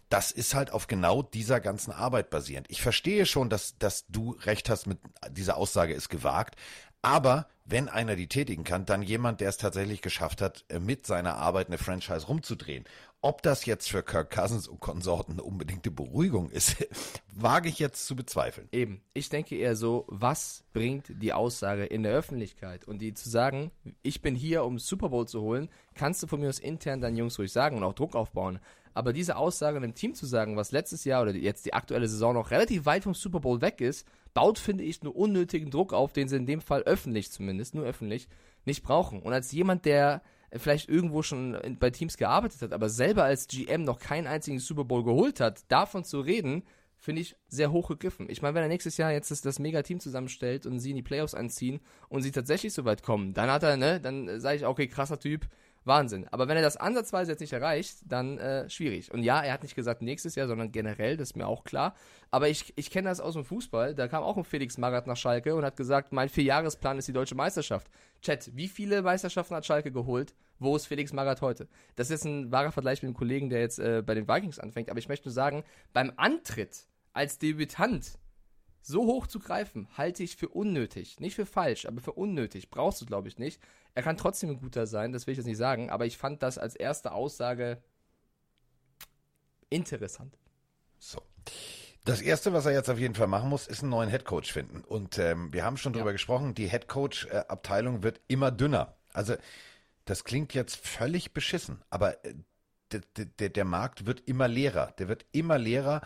A: das ist halt auf genau dieser ganzen Arbeit basierend. Ich verstehe schon, dass, dass du recht hast mit dieser Aussage ist gewagt, aber wenn einer die tätigen kann, dann jemand, der es tatsächlich geschafft hat, äh, mit seiner Arbeit eine Franchise rumzudrehen. Ob das jetzt für Kirk Cousins und Konsorten eine unbedingte Beruhigung ist, [laughs] wage ich jetzt zu bezweifeln.
B: Eben, ich denke eher so, was bringt die Aussage in der Öffentlichkeit? Und die zu sagen, ich bin hier, um Super Bowl zu holen, kannst du von mir aus intern deinen Jungs ruhig sagen und auch Druck aufbauen. Aber diese Aussage einem Team zu sagen, was letztes Jahr oder jetzt die aktuelle Saison noch relativ weit vom Super Bowl weg ist, baut, finde ich, nur unnötigen Druck auf, den sie in dem Fall öffentlich zumindest, nur öffentlich, nicht brauchen. Und als jemand, der vielleicht irgendwo schon bei Teams gearbeitet hat, aber selber als GM noch keinen einzigen Super Bowl geholt hat, davon zu reden, finde ich sehr hoch gegriffen. Ich meine, wenn er nächstes Jahr jetzt das, das Mega-Team zusammenstellt und sie in die Playoffs anziehen und sie tatsächlich so weit kommen, dann hat er, ne, dann sage ich, okay, krasser Typ, Wahnsinn. Aber wenn er das ansatzweise jetzt nicht erreicht, dann äh, schwierig. Und ja, er hat nicht gesagt nächstes Jahr, sondern generell, das ist mir auch klar. Aber ich, ich kenne das aus dem Fußball. Da kam auch ein Felix Magath nach Schalke und hat gesagt, mein Vierjahresplan ist die deutsche Meisterschaft. Chat, wie viele Meisterschaften hat Schalke geholt? Wo ist Felix Magath heute? Das ist jetzt ein wahrer Vergleich mit dem Kollegen, der jetzt äh, bei den Vikings anfängt. Aber ich möchte nur sagen, beim Antritt als Debütant so hoch zu greifen, halte ich für unnötig. Nicht für falsch, aber für unnötig. Brauchst du, glaube ich, nicht. Er kann trotzdem ein guter sein, das will ich jetzt nicht sagen, aber ich fand das als erste Aussage interessant.
A: So. Das erste, was er jetzt auf jeden Fall machen muss, ist einen neuen Headcoach finden. Und ähm, wir haben schon drüber gesprochen, die Headcoach-Abteilung wird immer dünner. Also das klingt jetzt völlig beschissen, aber äh, der, der, der Markt wird immer leerer. Der wird immer leerer.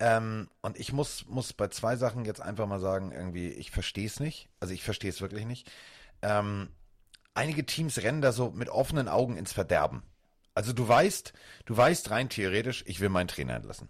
A: Ähm, und ich muss, muss bei zwei Sachen jetzt einfach mal sagen, irgendwie, ich verstehe es nicht. Also ich verstehe es wirklich nicht. Ähm, einige Teams rennen da so mit offenen Augen ins Verderben. Also du weißt, du weißt rein theoretisch, ich will meinen Trainer entlassen.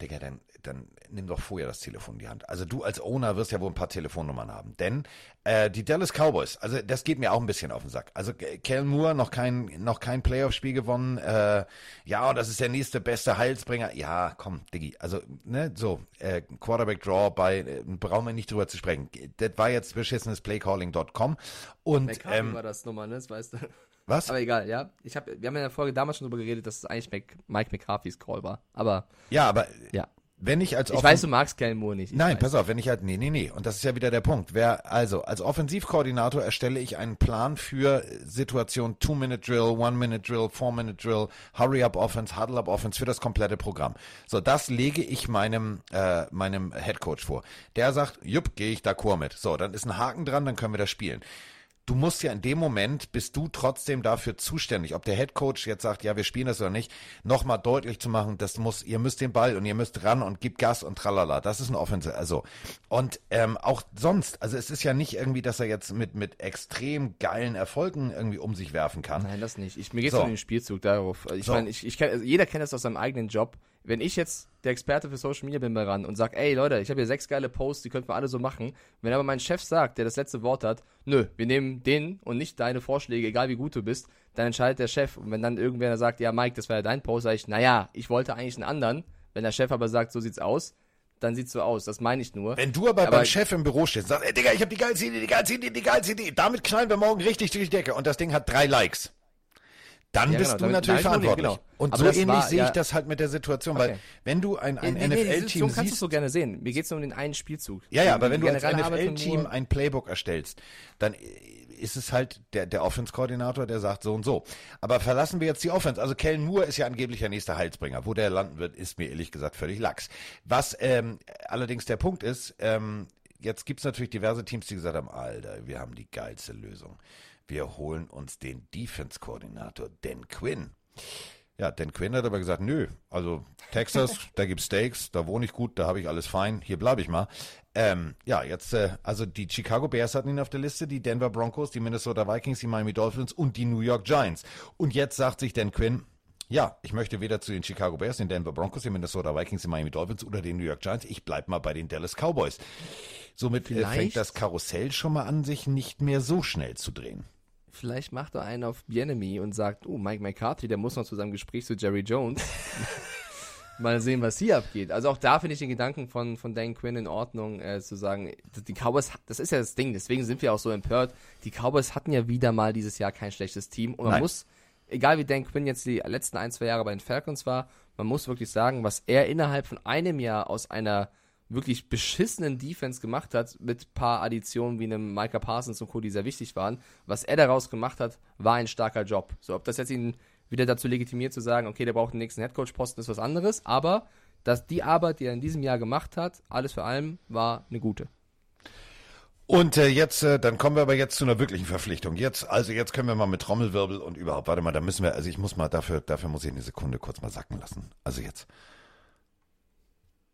A: Digga, dann, dann nimm doch vorher das Telefon in die Hand. Also du als Owner wirst ja wohl ein paar Telefonnummern haben. Denn äh, die Dallas Cowboys, also das geht mir auch ein bisschen auf den Sack. Also äh, Cal Moore noch kein, noch kein Playoff-Spiel gewonnen. Äh, ja, das ist der nächste beste Heilsbringer. Ja, komm, Diggi. Also, ne, so, äh, Quarterback Draw bei, äh, brauchen wir nicht drüber zu sprechen. Das war jetzt beschissenes Playcalling.com. Und
B: McCarthy
A: ähm,
B: war das Nummer, ne? Das weißt du.
A: was?
B: Aber egal, ja. Ich hab, wir haben in der Folge damals schon darüber geredet, dass es eigentlich Mike McCarthy's Call war. Aber
A: Ja, aber
B: ja.
A: Wenn ich als
B: Ich
A: Offen-
B: weiß, du magst Kellen Moore nicht. Ich
A: Nein,
B: weiß.
A: pass auf, wenn ich halt, nee, nee, nee. Und das ist ja wieder der Punkt. Wer, also, als Offensivkoordinator erstelle ich einen Plan für Situation Two-Minute-Drill, One-Minute-Drill, Four-Minute-Drill, Hurry-Up-Offense, Huddle-Up-Offense für das komplette Programm. So, das lege ich meinem, äh, meinem Headcoach vor. Der sagt, jupp, gehe ich d'accord mit. So, dann ist ein Haken dran, dann können wir das spielen. Du musst ja in dem Moment, bist du trotzdem dafür zuständig, ob der Headcoach jetzt sagt, ja, wir spielen das oder nicht, nochmal deutlich zu machen, das muss, ihr müsst den Ball und ihr müsst ran und gibt Gas und tralala. Das ist ein Offensive, also. Und ähm, auch sonst, also es ist ja nicht irgendwie, dass er jetzt mit, mit extrem geilen Erfolgen irgendwie um sich werfen kann.
B: Nein, das nicht. Ich, mir geht es
A: So.
B: um den Spielzug darauf. Ich
A: So.
B: meine, ich, ich kenn, also jeder kennt das aus seinem eigenen Job. Wenn ich jetzt der Experte für Social Media bin bei RAN und sag, ey Leute, ich habe hier sechs geile Posts, die könnten wir alle so machen. Wenn aber mein Chef sagt, der das letzte Wort hat, nö, wir nehmen den und nicht deine Vorschläge, egal wie gut du bist, dann entscheidet der Chef. Und wenn dann irgendwer sagt, ja Mike, das war ja dein Post, sage ich, naja, ich wollte eigentlich einen anderen. Wenn der Chef aber sagt, so sieht's aus, dann sieht's so aus. Das meine ich nur.
A: Wenn du aber,
B: Aber-
A: beim Chef im Büro stehst und sagst, ey Digga, ich habe die geilste Idee, die geilste Idee, die geilste Idee, damit knallen wir morgen richtig durch die Decke und das Ding hat drei Likes. Dann
B: Ja,
A: bist
B: genau,
A: du natürlich verantwortlich.
B: genau.
A: Und
B: Aber
A: so ähnlich
B: war,
A: sehe ich
B: ja-
A: das halt mit der Situation, weil
B: Okay.
A: wenn du ein, ein
B: Nee, nee, die Situation
A: NFL-Team
B: kannst du
A: siehst,
B: so gerne sehen. Mir geht's nur um den einen Spielzug.
A: ja, ja, aber wenn du als NFL-Team ein Playbook erstellst, dann ist es halt der, der Offense-Koordinator, der sagt so und so. Aber verlassen wir jetzt die Offense. Also Kellen Moore ist ja angeblich der nächste Heilsbringer. Wo der landen wird, ist mir ehrlich gesagt völlig lax. Was ähm, allerdings der Punkt ist, ähm, jetzt gibt's natürlich diverse Teams, die gesagt haben, Alter, wir haben die geilste Lösung. Wir holen uns den Defense-Koordinator, Dan Quinn. Ja, Dan Quinn hat aber gesagt, nö, also Texas, [laughs] da gibt's Steaks, da wohne ich gut, da habe ich alles fein, hier bleibe ich mal. Ähm, ja, jetzt, äh, also die Chicago Bears hatten ihn auf der Liste, die Denver Broncos, die Minnesota Vikings, die Miami Dolphins und die New York Giants. Und jetzt sagt sich Dan Quinn, ja, ich möchte weder zu den Chicago Bears, den Denver Broncos, den Minnesota Vikings, den Miami Dolphins oder den New York Giants, ich bleib mal bei den Dallas Cowboys. Somit äh,
B: Vielleicht-
A: fängt das Karussell schon mal an, sich nicht mehr so schnell zu drehen.
B: Vielleicht macht er einen auf Bienemy und sagt, oh, Mike McCarthy, der muss noch zu seinem Gespräch zu Jerry Jones. [laughs] Mal sehen, was hier abgeht. Also auch da finde ich den Gedanken von, von Dan Quinn in Ordnung, äh, zu sagen, die Cowboys, das ist ja das Ding, deswegen sind wir auch so empört. Die Cowboys hatten ja wieder mal dieses Jahr kein schlechtes Team und man
A: Nein.
B: muss, egal wie Dan Quinn jetzt die letzten ein, zwei Jahre bei den Falcons war, man muss wirklich sagen, was er innerhalb von einem Jahr aus einer wirklich beschissenen Defense gemacht hat, mit paar Additionen wie einem Micah Parsons und Co., die sehr wichtig waren. Was er daraus gemacht hat, war ein starker Job. So, ob das jetzt ihn wieder dazu legitimiert zu sagen, okay, der braucht den nächsten Headcoach-Posten, ist was anderes, aber dass die Arbeit, die er in diesem Jahr gemacht hat, alles für allem, war eine gute.
A: Und äh, jetzt, äh, dann kommen wir aber jetzt zu einer wirklichen Verpflichtung. Jetzt, also jetzt können wir mal mit Trommelwirbel und überhaupt, warte mal, da müssen wir, also ich muss mal dafür, dafür muss ich eine Sekunde kurz mal sacken lassen. Also jetzt.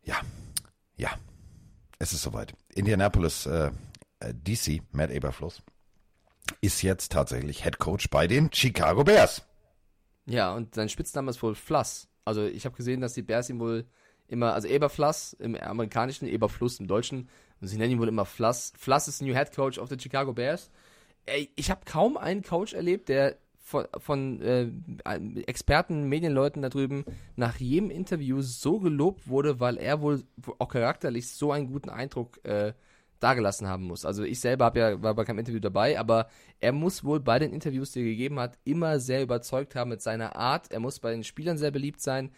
A: Ja, ja, es ist soweit. Indianapolis äh, äh, DC, Matt Eberfluss, ist jetzt tatsächlich Head Coach bei den Chicago Bears.
B: Ja, und sein Spitzname ist wohl Fluss. Also ich habe gesehen, dass die Bears ihn wohl immer, also Eberfluss im amerikanischen, Eberfluss im deutschen, und sie nennen ihn wohl immer Fluss. Fluss ist New Head Coach of the Chicago Bears. Ey, ich habe kaum einen Coach erlebt, der von, von äh, Experten, Medienleuten da drüben nach jedem Interview so gelobt wurde, weil er wohl auch charakterlich so einen guten Eindruck äh, dagelassen haben muss. Also ich selber hab ja, war bei keinem Interview dabei, aber er muss wohl bei den Interviews, die er gegeben hat, immer sehr überzeugt haben mit seiner Art. Er muss bei den Spielern sehr beliebt sein.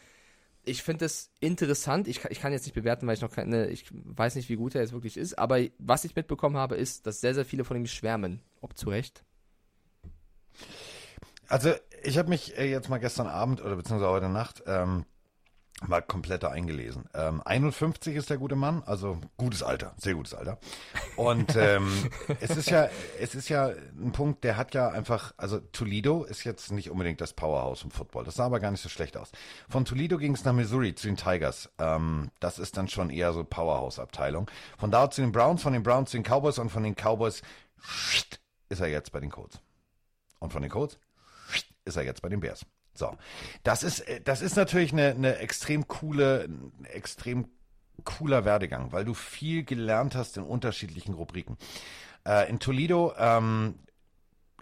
B: Ich finde es interessant. Ich ich kann jetzt nicht bewerten, weil ich noch keine, ich weiß nicht, wie gut er jetzt wirklich ist. Aber was ich mitbekommen habe, ist, dass sehr, sehr viele von ihm schwärmen. Ob zu Recht?
A: Also ich habe mich äh, jetzt mal gestern Abend oder beziehungsweise heute Nacht ähm, mal kompletter eingelesen. Ähm, 51 ist der gute Mann, also gutes Alter, sehr gutes Alter. Und ähm, [laughs] es ist ja, es ist ja ein Punkt, der hat ja einfach, also Toledo ist jetzt nicht unbedingt das Powerhouse im Football. Das sah aber gar nicht so schlecht aus. Von Toledo ging es nach Missouri zu den Tigers. Ähm, das ist dann schon eher so Powerhouse-Abteilung. Von da zu den Browns, von den Browns zu den Cowboys und von den Cowboys ist er jetzt bei den Colts. Und von den Colts ist er jetzt bei den Bears. So, das ist, äh, das ist natürlich eine, eine extrem coole, extrem cooler Werdegang, weil du viel gelernt hast in unterschiedlichen Rubriken. Äh, in Toledo, ähm,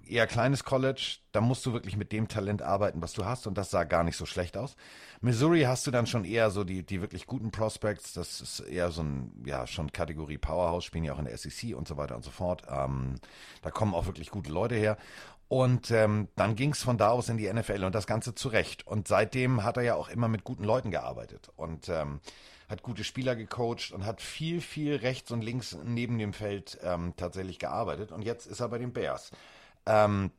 A: eher kleines College, da musst du wirklich mit dem Talent arbeiten, was du hast und das sah gar nicht so schlecht aus. Missouri hast du dann schon eher so die, die wirklich guten Prospects, das ist eher so ein, ja, schon Kategorie Powerhouse, spielen ja auch in der SEC und so weiter und so fort. Ähm, da kommen auch wirklich gute Leute her. Und ähm, dann ging es von da aus in die NFL und das Ganze zurecht. Und seitdem hat er ja auch immer mit guten Leuten gearbeitet und ähm, hat gute Spieler gecoacht und hat viel, viel rechts und links neben dem Feld ähm, tatsächlich gearbeitet. Und jetzt ist er bei den Bears. Ähm,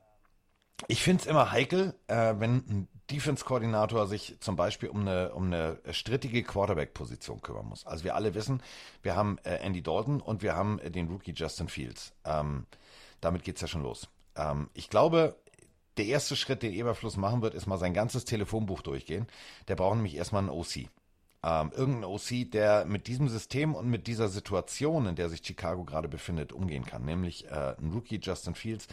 A: ich finde es immer heikel, äh, wenn ein Defense-Koordinator sich zum Beispiel um eine, um eine strittige Quarterback-Position kümmern muss. Also wir alle wissen, wir haben äh, Andy Dalton und wir haben äh, den Rookie Justin Fields. Ähm, damit geht's ja schon los. Ähm, ich glaube, der erste Schritt, den Eberfluss machen wird, ist mal sein ganzes Telefonbuch durchgehen. Der braucht nämlich erstmal einen OC ähm, irgendein OC, der mit diesem System und mit dieser Situation, in der sich Chicago gerade befindet, umgehen kann. Nämlich äh, ein Rookie Justin Fields,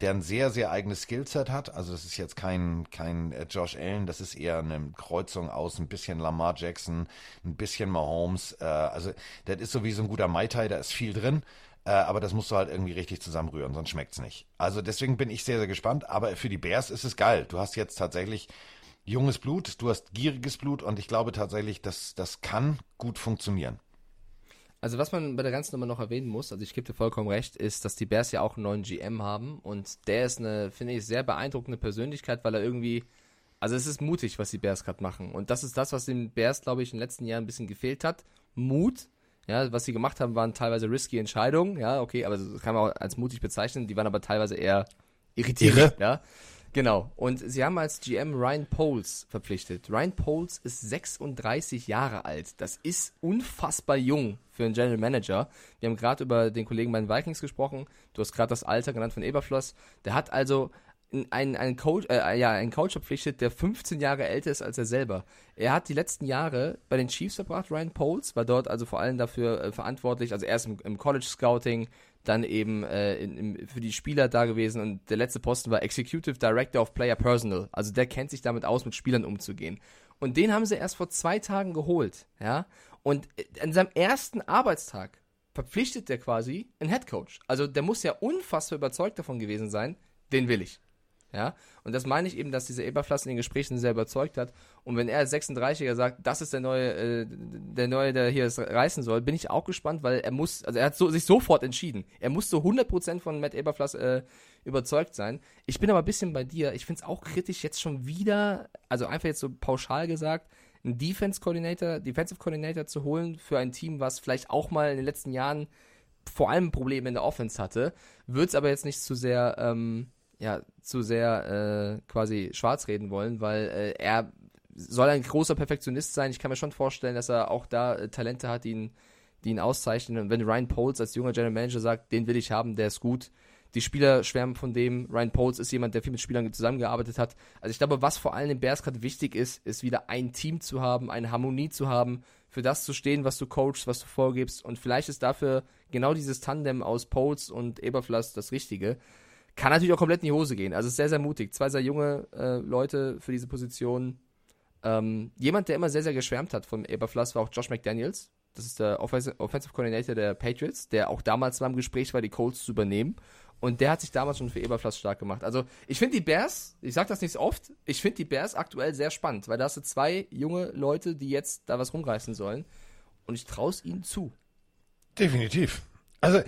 A: der ein sehr, sehr eigenes Skillset hat. Also das ist jetzt kein, kein äh, Josh Allen, das ist eher eine Kreuzung aus ein bisschen Lamar Jackson, ein bisschen Mahomes. Äh, also das ist so wie so ein guter Mai Tai, da ist viel drin. Äh, aber das musst du halt irgendwie richtig zusammenrühren, sonst schmeckt's nicht. Also deswegen bin ich sehr, sehr gespannt. Aber für die Bears ist es geil. Du hast jetzt tatsächlich junges Blut, du hast gieriges Blut und ich glaube tatsächlich, dass das kann gut funktionieren.
B: Also was man bei der ganzen Nummer noch erwähnen muss, also ich gebe dir vollkommen recht, ist, dass die Bears ja auch einen neuen GM haben und der ist eine, finde ich, sehr beeindruckende Persönlichkeit, weil er irgendwie, also es ist mutig, was die Bears gerade machen und das ist das, was den Bears, glaube ich, in den letzten Jahren ein bisschen gefehlt hat. Mut, ja, was sie gemacht haben, waren teilweise risky Entscheidungen, ja, okay, aber das kann man auch als mutig bezeichnen, die waren aber teilweise eher irritierend, ja. Genau. Und sie haben als GM Ryan Poles verpflichtet. Ryan Poles ist 36 Jahre alt. Das ist unfassbar jung für einen General Manager. Wir haben gerade über den Kollegen bei den Vikings gesprochen. Du hast gerade das Alter genannt von Eberfloss. Der hat also einen, einen, Coach, äh, ja, einen Coach verpflichtet, der 15 Jahre älter ist als er selber. Er hat die letzten Jahre bei den Chiefs verbracht, Ryan Poles, war dort also vor allem dafür äh, verantwortlich, also erst im, im College Scouting, dann eben äh, in, in, für die Spieler da gewesen und der letzte Posten war Executive Director of Player Personal. Also der kennt sich damit aus, mit Spielern umzugehen. Und den haben sie erst vor zwei Tagen geholt, ja. Und äh, an seinem ersten Arbeitstag verpflichtet der quasi einen Head Coach. Also der muss ja unfassbar überzeugt davon gewesen sein, den will ich. Ja, und das meine ich eben, dass dieser Eberflass in den Gesprächen sehr überzeugt hat. Und wenn er als 36er sagt, das ist der neue, äh, der neue, der hier es reißen soll, bin ich auch gespannt, weil er muss, also er hat so, sich sofort entschieden. Er musste 100% von Matt Eberflass äh, überzeugt sein. Ich bin aber ein bisschen bei dir. Ich finde es auch kritisch, jetzt schon wieder, also einfach jetzt so pauschal gesagt, einen Defense Coordinator, Defensive Coordinator zu holen für ein Team, was vielleicht auch mal in den letzten Jahren vor allem Probleme in der Offense hatte, wird es aber jetzt nicht zu sehr, ähm, ja, zu sehr äh, quasi schwarz reden wollen, weil äh, er soll ein großer Perfektionist sein. Ich kann mir schon vorstellen, dass er auch da äh, Talente hat, die ihn, die ihn auszeichnen. Und wenn Ryan Poles als junger General Manager sagt, den will ich haben, der ist gut. Die Spieler schwärmen von dem. Ryan Poles ist jemand, der viel mit Spielern zusammengearbeitet hat. Also ich glaube, was vor allem in Bears gerade wichtig ist, ist wieder ein Team zu haben, eine Harmonie zu haben, für das zu stehen, was du coachst, was du vorgibst. Und vielleicht ist dafür genau dieses Tandem aus Poles und Eberflass das Richtige. Kann natürlich auch komplett in die Hose gehen. Also ist sehr, sehr mutig. Zwei sehr junge äh, Leute für diese Position. Ähm, jemand, der immer sehr, sehr geschwärmt hat von Eberfluss, war auch Josh McDaniels. Das ist der Offensive Coordinator der Patriots, der auch damals mal im Gespräch war, die Colts zu übernehmen. Und der hat sich damals schon für Eberfluss stark gemacht. Also ich finde die Bears, ich sage das nicht so oft, ich finde die Bears aktuell sehr spannend, weil da hast du zwei junge Leute, die jetzt da was rumreißen sollen. Und ich traue es ihnen zu.
A: Definitiv. Also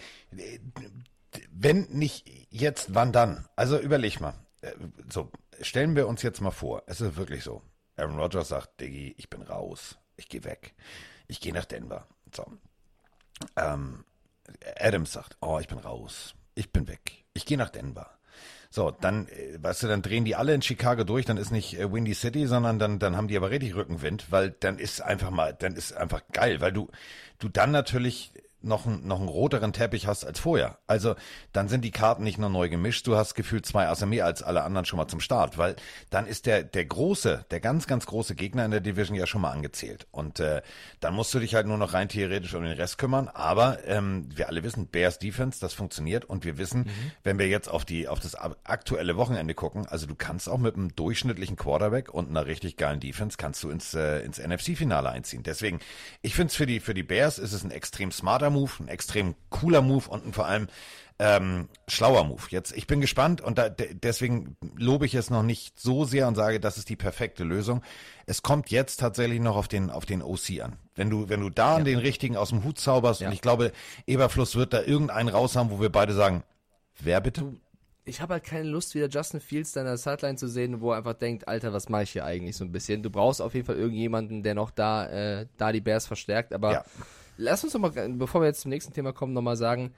A: wenn nicht jetzt, wann dann? Also überleg mal. Äh, so, stellen wir uns jetzt mal vor, es ist wirklich so. Aaron Rodgers sagt, Diggi, ich bin raus. Ich gehe weg. Ich gehe nach Denver. So. Ähm, Adams sagt, oh, ich bin raus. Ich bin weg. Ich gehe nach Denver. So, dann, äh, weißt du, dann drehen die alle in Chicago durch, dann ist nicht äh, Windy City, sondern dann, dann haben die aber richtig Rückenwind, weil dann ist einfach mal, dann ist einfach geil, weil du, du dann natürlich noch, einen- noch einen roteren Teppich hast als vorher. Also dann sind die Karten nicht nur neu gemischt, du hast gefühlt zwei Asse mehr als alle anderen schon mal zum Start, weil dann ist der, der große, der ganz, ganz große Gegner in der Division ja schon mal angezählt. Und äh, dann musst du dich halt nur noch rein theoretisch um den Rest kümmern. Aber ähm, wir alle wissen, Bears Defense, das funktioniert und wir wissen, wenn wir jetzt auf die auf das aktuelle Wochenende gucken, also du kannst auch mit einem durchschnittlichen Quarterback und einer richtig geilen Defense kannst du ins äh, ins NFC-Finale einziehen. Deswegen, ich finde es für die für die Bears ist es ein extrem smarter Move, ein extrem cooler Move und ein vor allem ähm, schlauer Move. Jetzt, ich bin gespannt und da, de, deswegen lobe ich es noch nicht so sehr und sage, das ist die perfekte Lösung. Es kommt jetzt tatsächlich noch auf den auf den OC an. Wenn du wenn du da den richtigen aus dem Hut zauberst
B: Ja.
A: und ich glaube, Eberfluss wird da irgendeinen raus haben, wo wir beide sagen, wer bitte?
B: ich habe halt keine Lust, wieder Justin Fields da in der Sideline zu sehen, wo er einfach denkt, Alter, was mache ich hier eigentlich so ein bisschen. Du brauchst auf jeden Fall irgendjemanden, der noch da, äh, da die Bears verstärkt. Aber
A: Ja.
B: Lass uns doch mal, bevor wir jetzt zum nächsten Thema kommen, nochmal sagen,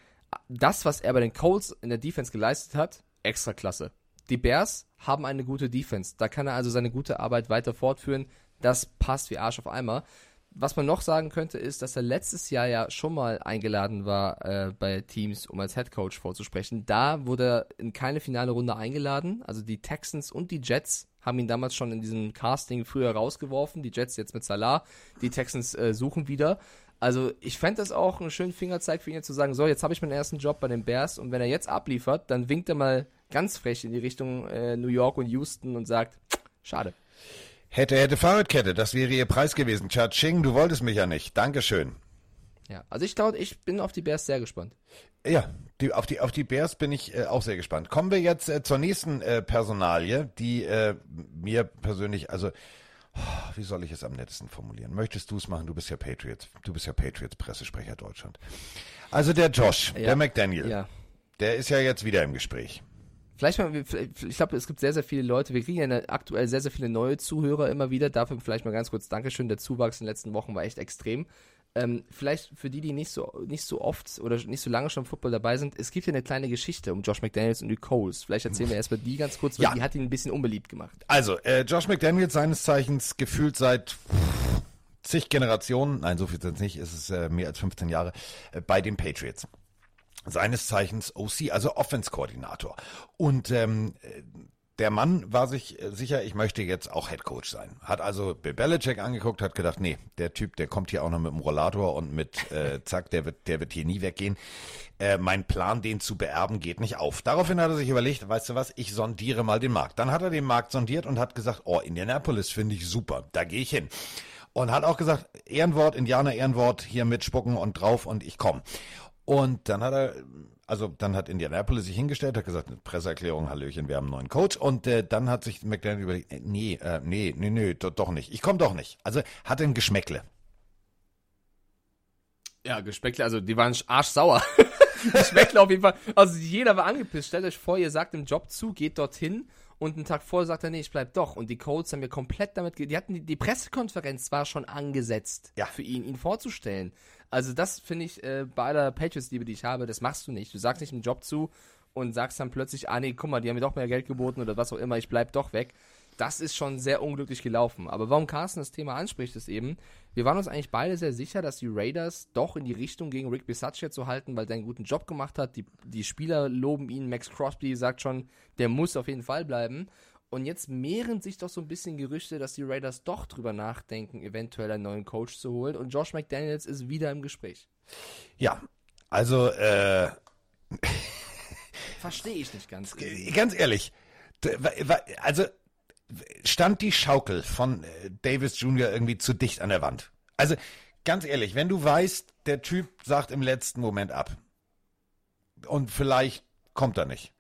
B: das, was er bei den Colts in der Defense geleistet hat, extra klasse. Die Bears haben eine gute Defense. Da kann er also seine gute Arbeit weiter fortführen. Das passt wie Arsch auf Eimer. Was man noch sagen könnte, ist, dass er letztes Jahr ja schon mal eingeladen war äh, bei Teams, um als Head Coach vorzusprechen. Da wurde er in keine finale Runde eingeladen. Also die Texans und die Jets haben ihn damals schon in diesem Casting früher rausgeworfen. Die Jets jetzt mit Salah. Die Texans äh, suchen wieder. Also ich fände das auch einen schönen Fingerzeig für ihn zu sagen, so, jetzt habe ich meinen ersten Job bei den Bears und wenn er jetzt abliefert, dann winkt er mal ganz frech in die Richtung äh, New York und Houston und sagt, schade.
A: Hätte, hätte Fahrradkette, das wäre ihr Preis gewesen. Cha-Ching, du wolltest mich ja nicht. Dankeschön.
B: Ja, also ich glaube, ich bin auf die Bears sehr gespannt.
A: Ja, die, auf, die, auf die Bears bin ich äh, auch sehr gespannt. Kommen wir jetzt äh, zur nächsten äh, Personalie, die äh, mir persönlich, also, wie soll ich es am nettesten formulieren? Möchtest du es machen? Du bist ja Patriots. Du bist ja Patriots-Pressesprecher Deutschland. Also der Josh,
B: Ja.
A: der McDaniel,
B: Ja.
A: der ist ja jetzt wieder im Gespräch.
B: Vielleicht mal, ich glaube, es gibt sehr, sehr viele Leute, wir kriegen ja aktuell sehr, sehr viele neue Zuhörer immer wieder. Dafür vielleicht mal ganz kurz Dankeschön. Der Zuwachs in den letzten Wochen war echt extrem. Ähm, vielleicht für die, die nicht so, nicht so oft oder nicht so lange schon im Football dabei sind, es gibt ja eine kleine Geschichte um Josh McDaniels und die Coles. Vielleicht erzählen wir erstmal die ganz kurz, weil
A: Ja.
B: die hat ihn ein bisschen unbeliebt gemacht.
A: Also, äh, Josh McDaniel, seines Zeichens gefühlt seit zig Generationen, nein, so viel sind es nicht, es ist äh, mehr als 15 Jahre, äh, bei den Patriots. Seines Zeichens OC, also Offense-Koordinator. Und ähm, äh, der Mann war sich äh, sicher, ich möchte jetzt auch Head Coach sein. Hat also Bill Belichick angeguckt, hat gedacht, nee, der Typ, der kommt hier auch noch mit dem Rollator und mit äh, zack, der wird, der wird hier nie weggehen. Äh, mein Plan, den zu beerben, geht nicht auf. Daraufhin hat er sich überlegt, weißt du was, ich sondiere mal den Markt. Dann hat er den Markt sondiert und hat gesagt, oh, Indianapolis finde ich super, da gehe ich hin. Und hat auch gesagt, Ehrenwort, Indianer Ehrenwort, hier mitspucken und drauf und ich komme. Und dann hat er, also dann hat Indianapolis sich hingestellt, hat gesagt, Presseerklärung, Hallöchen, wir haben einen neuen Coach. Und äh, dann hat sich McDaniel überlegt, äh, nee, äh, nee, nee, nee, do, doch nicht. Ich komme doch nicht. Also hatte ein Geschmäckle.
B: Ja, Gespeckle, also die waren arschsauer. [laughs] Gespeckle auf jeden Fall. Also jeder war angepisst. Stellt euch vor, ihr sagt im Job zu, geht dorthin und einen Tag vorher sagt er, nee, ich bleib doch. Und die Colts haben mir komplett damit, ge die hatten die, die Pressekonferenz war schon angesetzt
A: Ja.
B: für ihn, ihn vorzustellen. Also das finde ich äh, bei aller Patriots-Liebe, die ich habe, das machst du nicht. Du sagst nicht im Job zu und sagst dann plötzlich, ah nee, guck mal, die haben mir doch mehr Geld geboten oder was auch immer, ich bleib doch weg. Das ist schon sehr unglücklich gelaufen. Aber warum Carsten das Thema anspricht, ist eben, wir waren uns eigentlich beide sehr sicher, dass die Raiders doch in die Richtung gegen Rick Bisaccia zu halten, weil der einen guten Job gemacht hat. Die, die Spieler loben ihn. Max Crosby sagt schon, der muss auf jeden Fall bleiben. Und jetzt mehren sich doch so ein bisschen Gerüchte, dass die Raiders doch drüber nachdenken, eventuell einen neuen Coach zu holen. Und Josh McDaniels ist wieder im Gespräch.
A: Ja, also äh,
B: Verstehe ich nicht ganz.
A: ganz ehrlich, also stand die Schaukel von äh, Davis Jr. irgendwie zu dicht an der Wand. Also ganz ehrlich, wenn du weißt, der Typ sagt im letzten Moment ab und vielleicht kommt er nicht.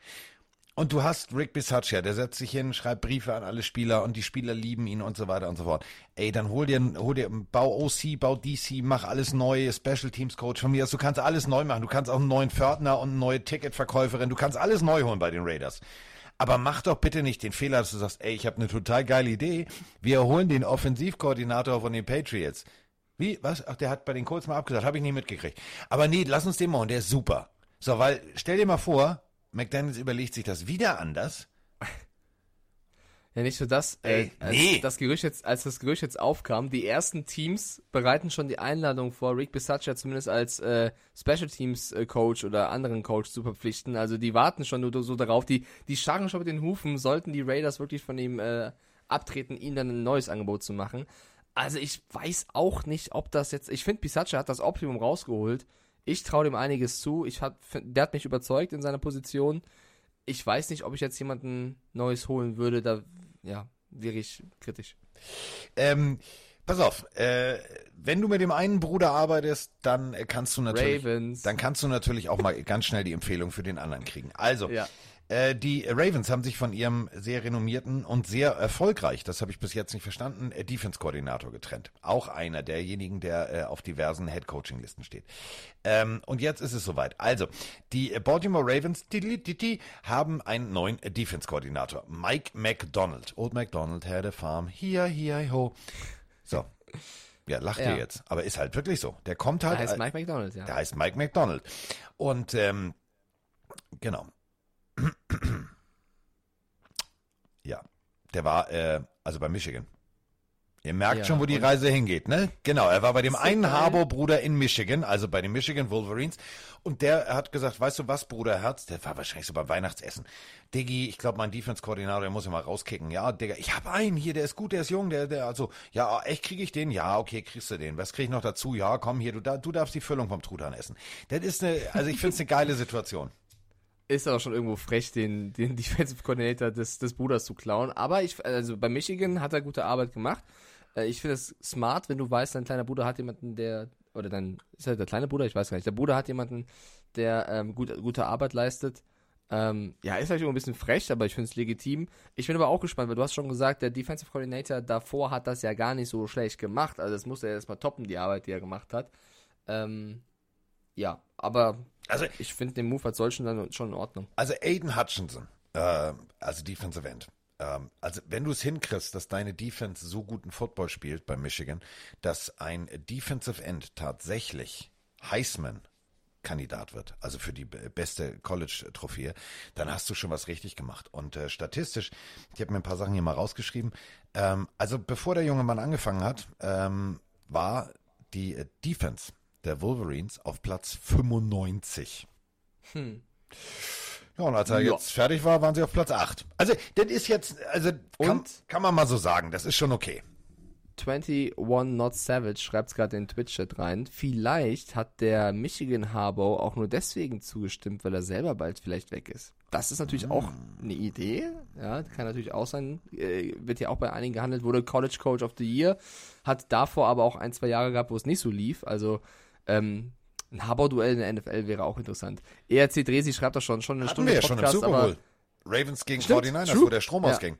A: Und du hast Rick Bisaccia, der setzt sich hin, schreibt Briefe an alle Spieler und die Spieler lieben ihn und so weiter und so fort. Ey, dann hol dir, hol dir, bau OC, bau DC, mach alles neu, Special Teams Coach von mir aus. Du kannst alles neu machen. Du kannst auch einen neuen Pförtner und eine neue Ticketverkäuferin. Du kannst alles neu holen bei den Raiders. Aber mach doch bitte nicht den Fehler, dass du sagst, ey, ich habe eine total geile Idee. Wir holen den Offensivkoordinator von den Patriots. Wie? Was? Ach, der hat bei den Colts mal abgesagt, habe ich nicht mitgekriegt. Aber nee, lass uns den mal holen, der ist super. So, weil, stell dir mal vor, McDaniels überlegt sich das wieder anders.
B: Ja, nicht nur das. Äh,
A: Ey,
B: als,
A: nee.
B: das Gerücht jetzt, als das Gerücht jetzt aufkam, die ersten Teams bereiten schon die Einladung vor, Rick Bisaccia zumindest als äh, Special Teams äh, Coach oder anderen Coach zu verpflichten. Also die warten schon nur so darauf. Die, die scharren schon mit den Hufen, sollten die Raiders wirklich von ihm äh, abtreten, ihnen dann ein neues Angebot zu machen. Also ich weiß auch nicht, ob das jetzt. Ich finde, Bisaccia hat das Optimum rausgeholt. Ich traue dem einiges zu. Ich hab, der hat mich überzeugt in seiner Position. Ich weiß nicht, ob ich jetzt jemanden Neues holen würde. Da ja, wäre ich kritisch.
A: Ähm, pass auf, äh, wenn du mit dem einen Bruder arbeitest, dann äh, kannst du natürlich,
B: Ravens.
A: dann kannst du natürlich auch mal ganz schnell die Empfehlung für den anderen kriegen. Also,
B: Ja.
A: Äh, die Ravens haben sich von ihrem sehr renommierten und sehr erfolgreich, das habe ich bis jetzt nicht verstanden, äh, Defense-Koordinator getrennt. Auch einer derjenigen, der äh, auf diversen Head-Coaching-Listen steht. Ähm, und jetzt ist es soweit. Also, die Baltimore Ravens die, haben einen neuen Defense-Koordinator, Mike McDonald. Old McDonald had a farm, hier, hier, ho. So. Ja, lacht
B: Ja.
A: ihr jetzt. Aber ist halt wirklich so. Der kommt halt.
B: Der heißt
A: äh,
B: Mike McDonald, ja.
A: der heißt Mike McDonald. Und ähm, genau. Ja, der war äh, also bei Michigan. Ihr merkt
B: Ja,
A: schon, wo die Reise hingeht, ne? Genau, er war bei dem einen. Harbour-Bruder in Michigan, also bei den Michigan Wolverines. Und der hat gesagt, weißt du was, Bruderherz, der war wahrscheinlich so beim Weihnachtsessen. Diggi, ich glaube, mein Defense-Koordinator, der muss ja mal rauskicken. Ja, Digga, ich habe einen hier, der ist gut, der ist jung, der, der, also, ja, echt kriege ich den? Ja, okay, kriegst du den. Was krieg ich noch dazu? Ja, komm hier, du, da- du darfst die Füllung vom Truthahn essen. Das ist eine, also ich finde es eine geile Situation.
B: Ist aber schon irgendwo frech, den, den [laughs] Defensive Coordinator des, des Bruders zu klauen. Aber ich, also bei Michigan hat er gute Arbeit gemacht. Äh, Ich finde es smart, wenn du weißt, dein kleiner Bruder hat jemanden, der, oder dein, ist er der kleine Bruder? Ich weiß gar nicht. Der Bruder hat jemanden, der ähm, gut, gute Arbeit leistet. Ähm, ja, ist vielleicht immer ein bisschen frech, aber ich finde es legitim. Ich bin aber auch gespannt, weil du hast schon gesagt, der Defensive Coordinator davor hat das ja gar nicht so schlecht gemacht. Also das muss er erstmal toppen, die Arbeit, die er gemacht hat. Ähm, ja, aber
A: Also,
B: ich finde den Move als solchen dann schon in Ordnung.
A: Also Aiden Hutchinson, äh, also Defensive End. Ähm, also wenn du es hinkriegst, dass deine Defense so guten Football spielt bei Michigan, dass ein Defensive End tatsächlich Heisman Kandidat wird, also für die be- beste College-Trophäe, dann hast du schon was richtig gemacht. Und äh, statistisch, ich habe mir ein paar Sachen hier mal rausgeschrieben, ähm, also bevor der junge Mann angefangen hat, ähm, war die äh, Defense der Wolverines auf Platz 95. Ja, und als er
B: Ja.
A: jetzt fertig war, waren sie auf Platz 8. Also, das ist jetzt, also kann, kann man mal so sagen, das ist schon okay.
B: 21 Not Savage schreibt es gerade in den Twitch-Chat rein. Vielleicht hat der Michigan Harbour auch nur deswegen zugestimmt, weil er selber bald vielleicht weg ist. Das ist natürlich auch eine Idee. Ja, kann natürlich auch sein. Äh, wird ja auch bei einigen gehandelt. Wurde College Coach of the Year. Hat davor aber auch ein, zwei Jahre gehabt, wo es nicht so lief. Also, ähm, ein Harbour-Duell in der NFL wäre auch interessant. ERC Dresi schreibt doch schon, schon eine
A: Hatten
B: Stunde
A: wir ja schon im
B: Podcast,
A: Super Bowl. Ravens gegen
B: Stimmt,
A: 49ers,
B: true.
A: wo der Strom
B: Ja.
A: ausging.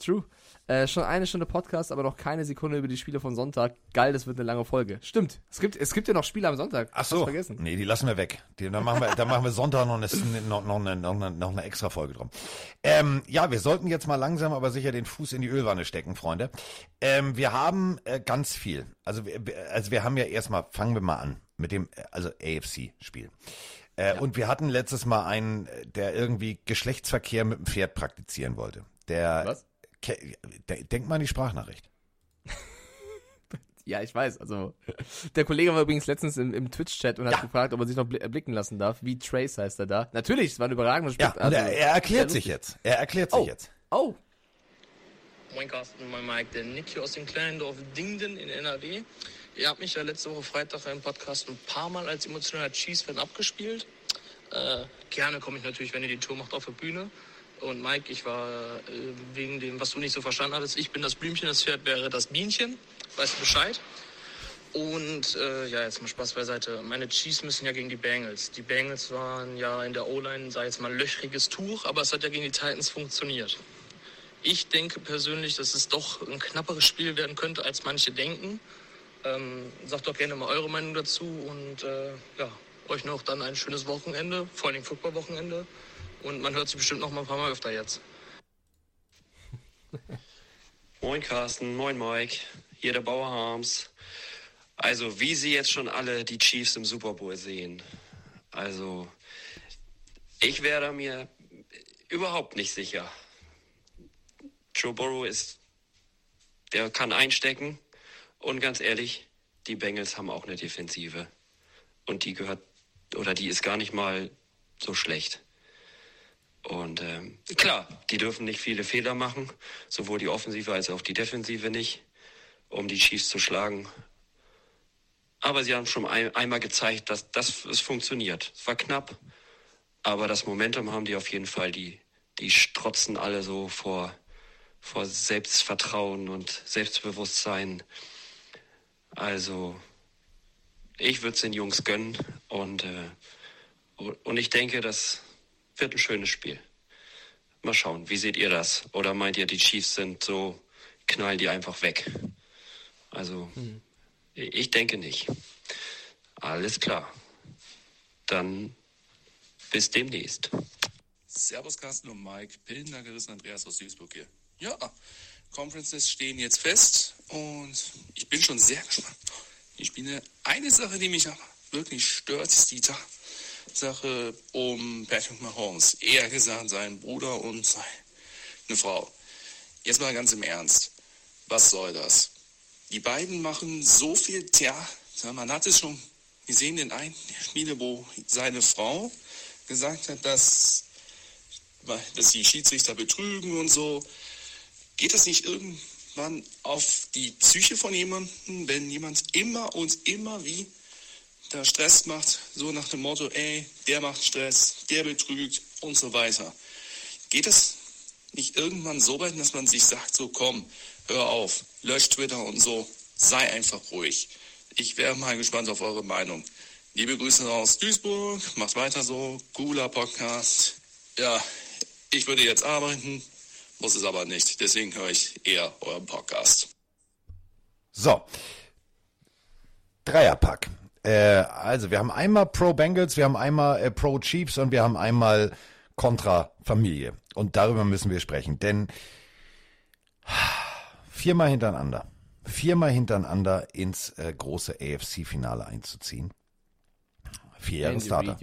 B: True. Äh, schon eine Stunde Podcast, aber noch keine Sekunde über die Spiele von Sonntag. Geil, das wird eine lange Folge. Stimmt. Es gibt, es gibt ja noch Spiele am Sonntag.
A: Ach so,
B: vergessen.
A: nee, die lassen wir weg. Die, dann, machen wir, dann machen wir Sonntag noch eine, noch, noch eine, noch eine, noch eine extra Folge drum. Ähm, ja, wir sollten jetzt mal langsam, aber sicher den Fuß in die Ölwanne stecken, Freunde. Ähm, wir haben äh, ganz viel. Also, wir- also wir haben ja erstmal, fangen wir mal an mit dem, äh, also AFC-Spiel. Äh, Und wir hatten letztes Mal einen, äh, der irgendwie Geschlechtsverkehr mit dem Pferd praktizieren wollte. Der,
B: Was?
A: Denk mal an die Sprachnachricht. [laughs]
B: Ja, ich weiß. Also, der Kollege war übrigens letztens im, im Twitch-Chat und hat
A: Ja.
B: gefragt, ob er sich noch bli- blicken lassen darf. Wie Trace heißt er da. Natürlich, es war ein überragendes Spiel.
A: Ja,
B: Also,
A: er, er erklärt sich jetzt. Er erklärt sich
B: Oh.
A: jetzt.
B: Oh,
J: Moin Carsten, moin Mike, der Nick hier aus dem kleinen Dorf Dingden in NRW. Ihr habt mich ja letzte Woche Freitag im Podcast ein paar Mal als emotionaler Cheese-Fan abgespielt. Äh, gerne komme ich natürlich, wenn ihr die Tour macht, auf die Bühne. Und Mike, ich war äh, wegen dem, was du nicht so verstanden hattest, ich bin das Blümchen, das Pferd wäre das Bienchen. Weißt du Bescheid? Und äh, ja, jetzt mal Spaß beiseite. Meine Chiefs müssen ja gegen die Bengals. Die Bengals waren ja in der O-Line, sei jetzt mal löchriges Tuch, aber es hat ja gegen die Titans funktioniert. Ich denke persönlich, dass es doch ein knapperes Spiel werden könnte, als manche denken. Ähm, sagt doch gerne mal eure Meinung dazu und äh, ja, euch noch dann ein schönes Wochenende, vor allem Football-Wochenende. Und man hört sich bestimmt noch mal ein paar Mal öfter jetzt. [laughs]
K: Moin Carsten, moin Mike, hier der Bauer Harms. Also, wie Sie jetzt schon alle die Chiefs im Super Bowl sehen. Also, ich wäre mir überhaupt nicht sicher. Joe Burrow ist, der kann einstecken. Und ganz ehrlich, die Bengals haben auch eine Defensive. Und die gehört, oder die ist gar nicht mal so schlecht. Und ähm, klar, die dürfen nicht viele Fehler machen, sowohl die Offensive als auch die Defensive nicht, um die Chiefs zu schlagen. Aber sie haben schon ein, einmal gezeigt, dass das es funktioniert. Es war knapp, aber das Momentum haben die auf jeden Fall. Die, die strotzen alle so vor, vor Selbstvertrauen und Selbstbewusstsein. Also, ich würde es den Jungs gönnen und, äh, und ich denke, das wird ein schönes Spiel. Mal schauen, wie seht ihr das? Oder meint ihr, die Chiefs sind so, knallen die einfach weg? Also,
B: Hm.
K: ich denke nicht. Alles klar. Dann bis demnächst.
L: Servus Carsten und Mike, Pillender gerissen Andreas aus Duisburg hier. Ja, Conferences stehen jetzt fest und ich bin schon sehr gespannt. Die Spiele. Eine Sache, die mich aber wirklich stört, ist die Ta Sache um Patrick Mahomes. Eher gesagt, sein Bruder und seine Frau. Jetzt mal ganz im Ernst. Was soll das? Die beiden machen so viel Theater. Man hat es schon gesehen in einem der Spiele, wo seine Frau gesagt hat, dass, dass die Schiedsrichter betrügen und so. Geht das nicht irgendwann auf die Psyche von jemandem, wenn jemand immer und immer wie da Stress macht, so nach dem Motto, ey, der macht Stress, der betrügt und so weiter. Geht es nicht irgendwann so weit, dass man sich sagt, so komm, hör auf, lösch Twitter und so, sei einfach ruhig. Ich wäre mal gespannt auf eure Meinung. Liebe Grüße aus Duisburg, macht weiter so, cooler Podcast. Ja, ich würde jetzt arbeiten, muss es aber nicht, deswegen höre ich eher euren Podcast.
A: So. Dreierpack. Äh, also, wir haben einmal Pro Bengals, wir haben einmal äh, Pro Chiefs und wir haben einmal Contra Familie. Und darüber müssen wir sprechen, denn viermal hintereinander, viermal hintereinander ins äh, große AFC-Finale einzuziehen. Vier Jahre Starter.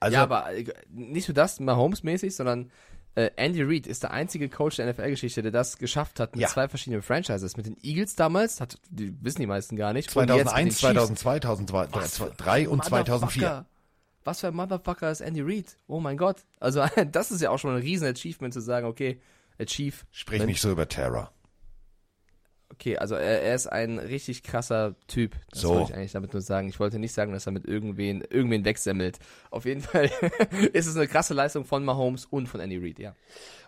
A: Also,
B: ja, aber äh, nicht nur das, Mahomes-mäßig, sondern äh, Andy Reid ist der einzige Coach der NFL-Geschichte, der das geschafft hat mit
A: Ja.
B: zwei verschiedenen Franchises. Mit den Eagles damals, hat, die wissen die meisten gar nicht. und jetzt mit den
A: 2001,
B: Chiefs.
A: 2002, 2002,
B: Was für
A: 2003 und 2004.
B: Motherfucker. Was für ein Motherfucker ist Andy Reid? Oh mein Gott. Also, [laughs] das ist ja auch schon ein riesen Achievement zu sagen, okay, Achieve.
A: Sprich nicht so über Terror.
B: Okay, also er, er ist ein richtig krasser Typ. Das
A: So.
B: wollte ich eigentlich damit nur sagen. Ich wollte nicht sagen, dass er mit irgendwen, irgendwen wegsemmelt. Auf jeden [laughs] Fall ist es eine krasse Leistung von Mahomes und von Andy Reid, ja.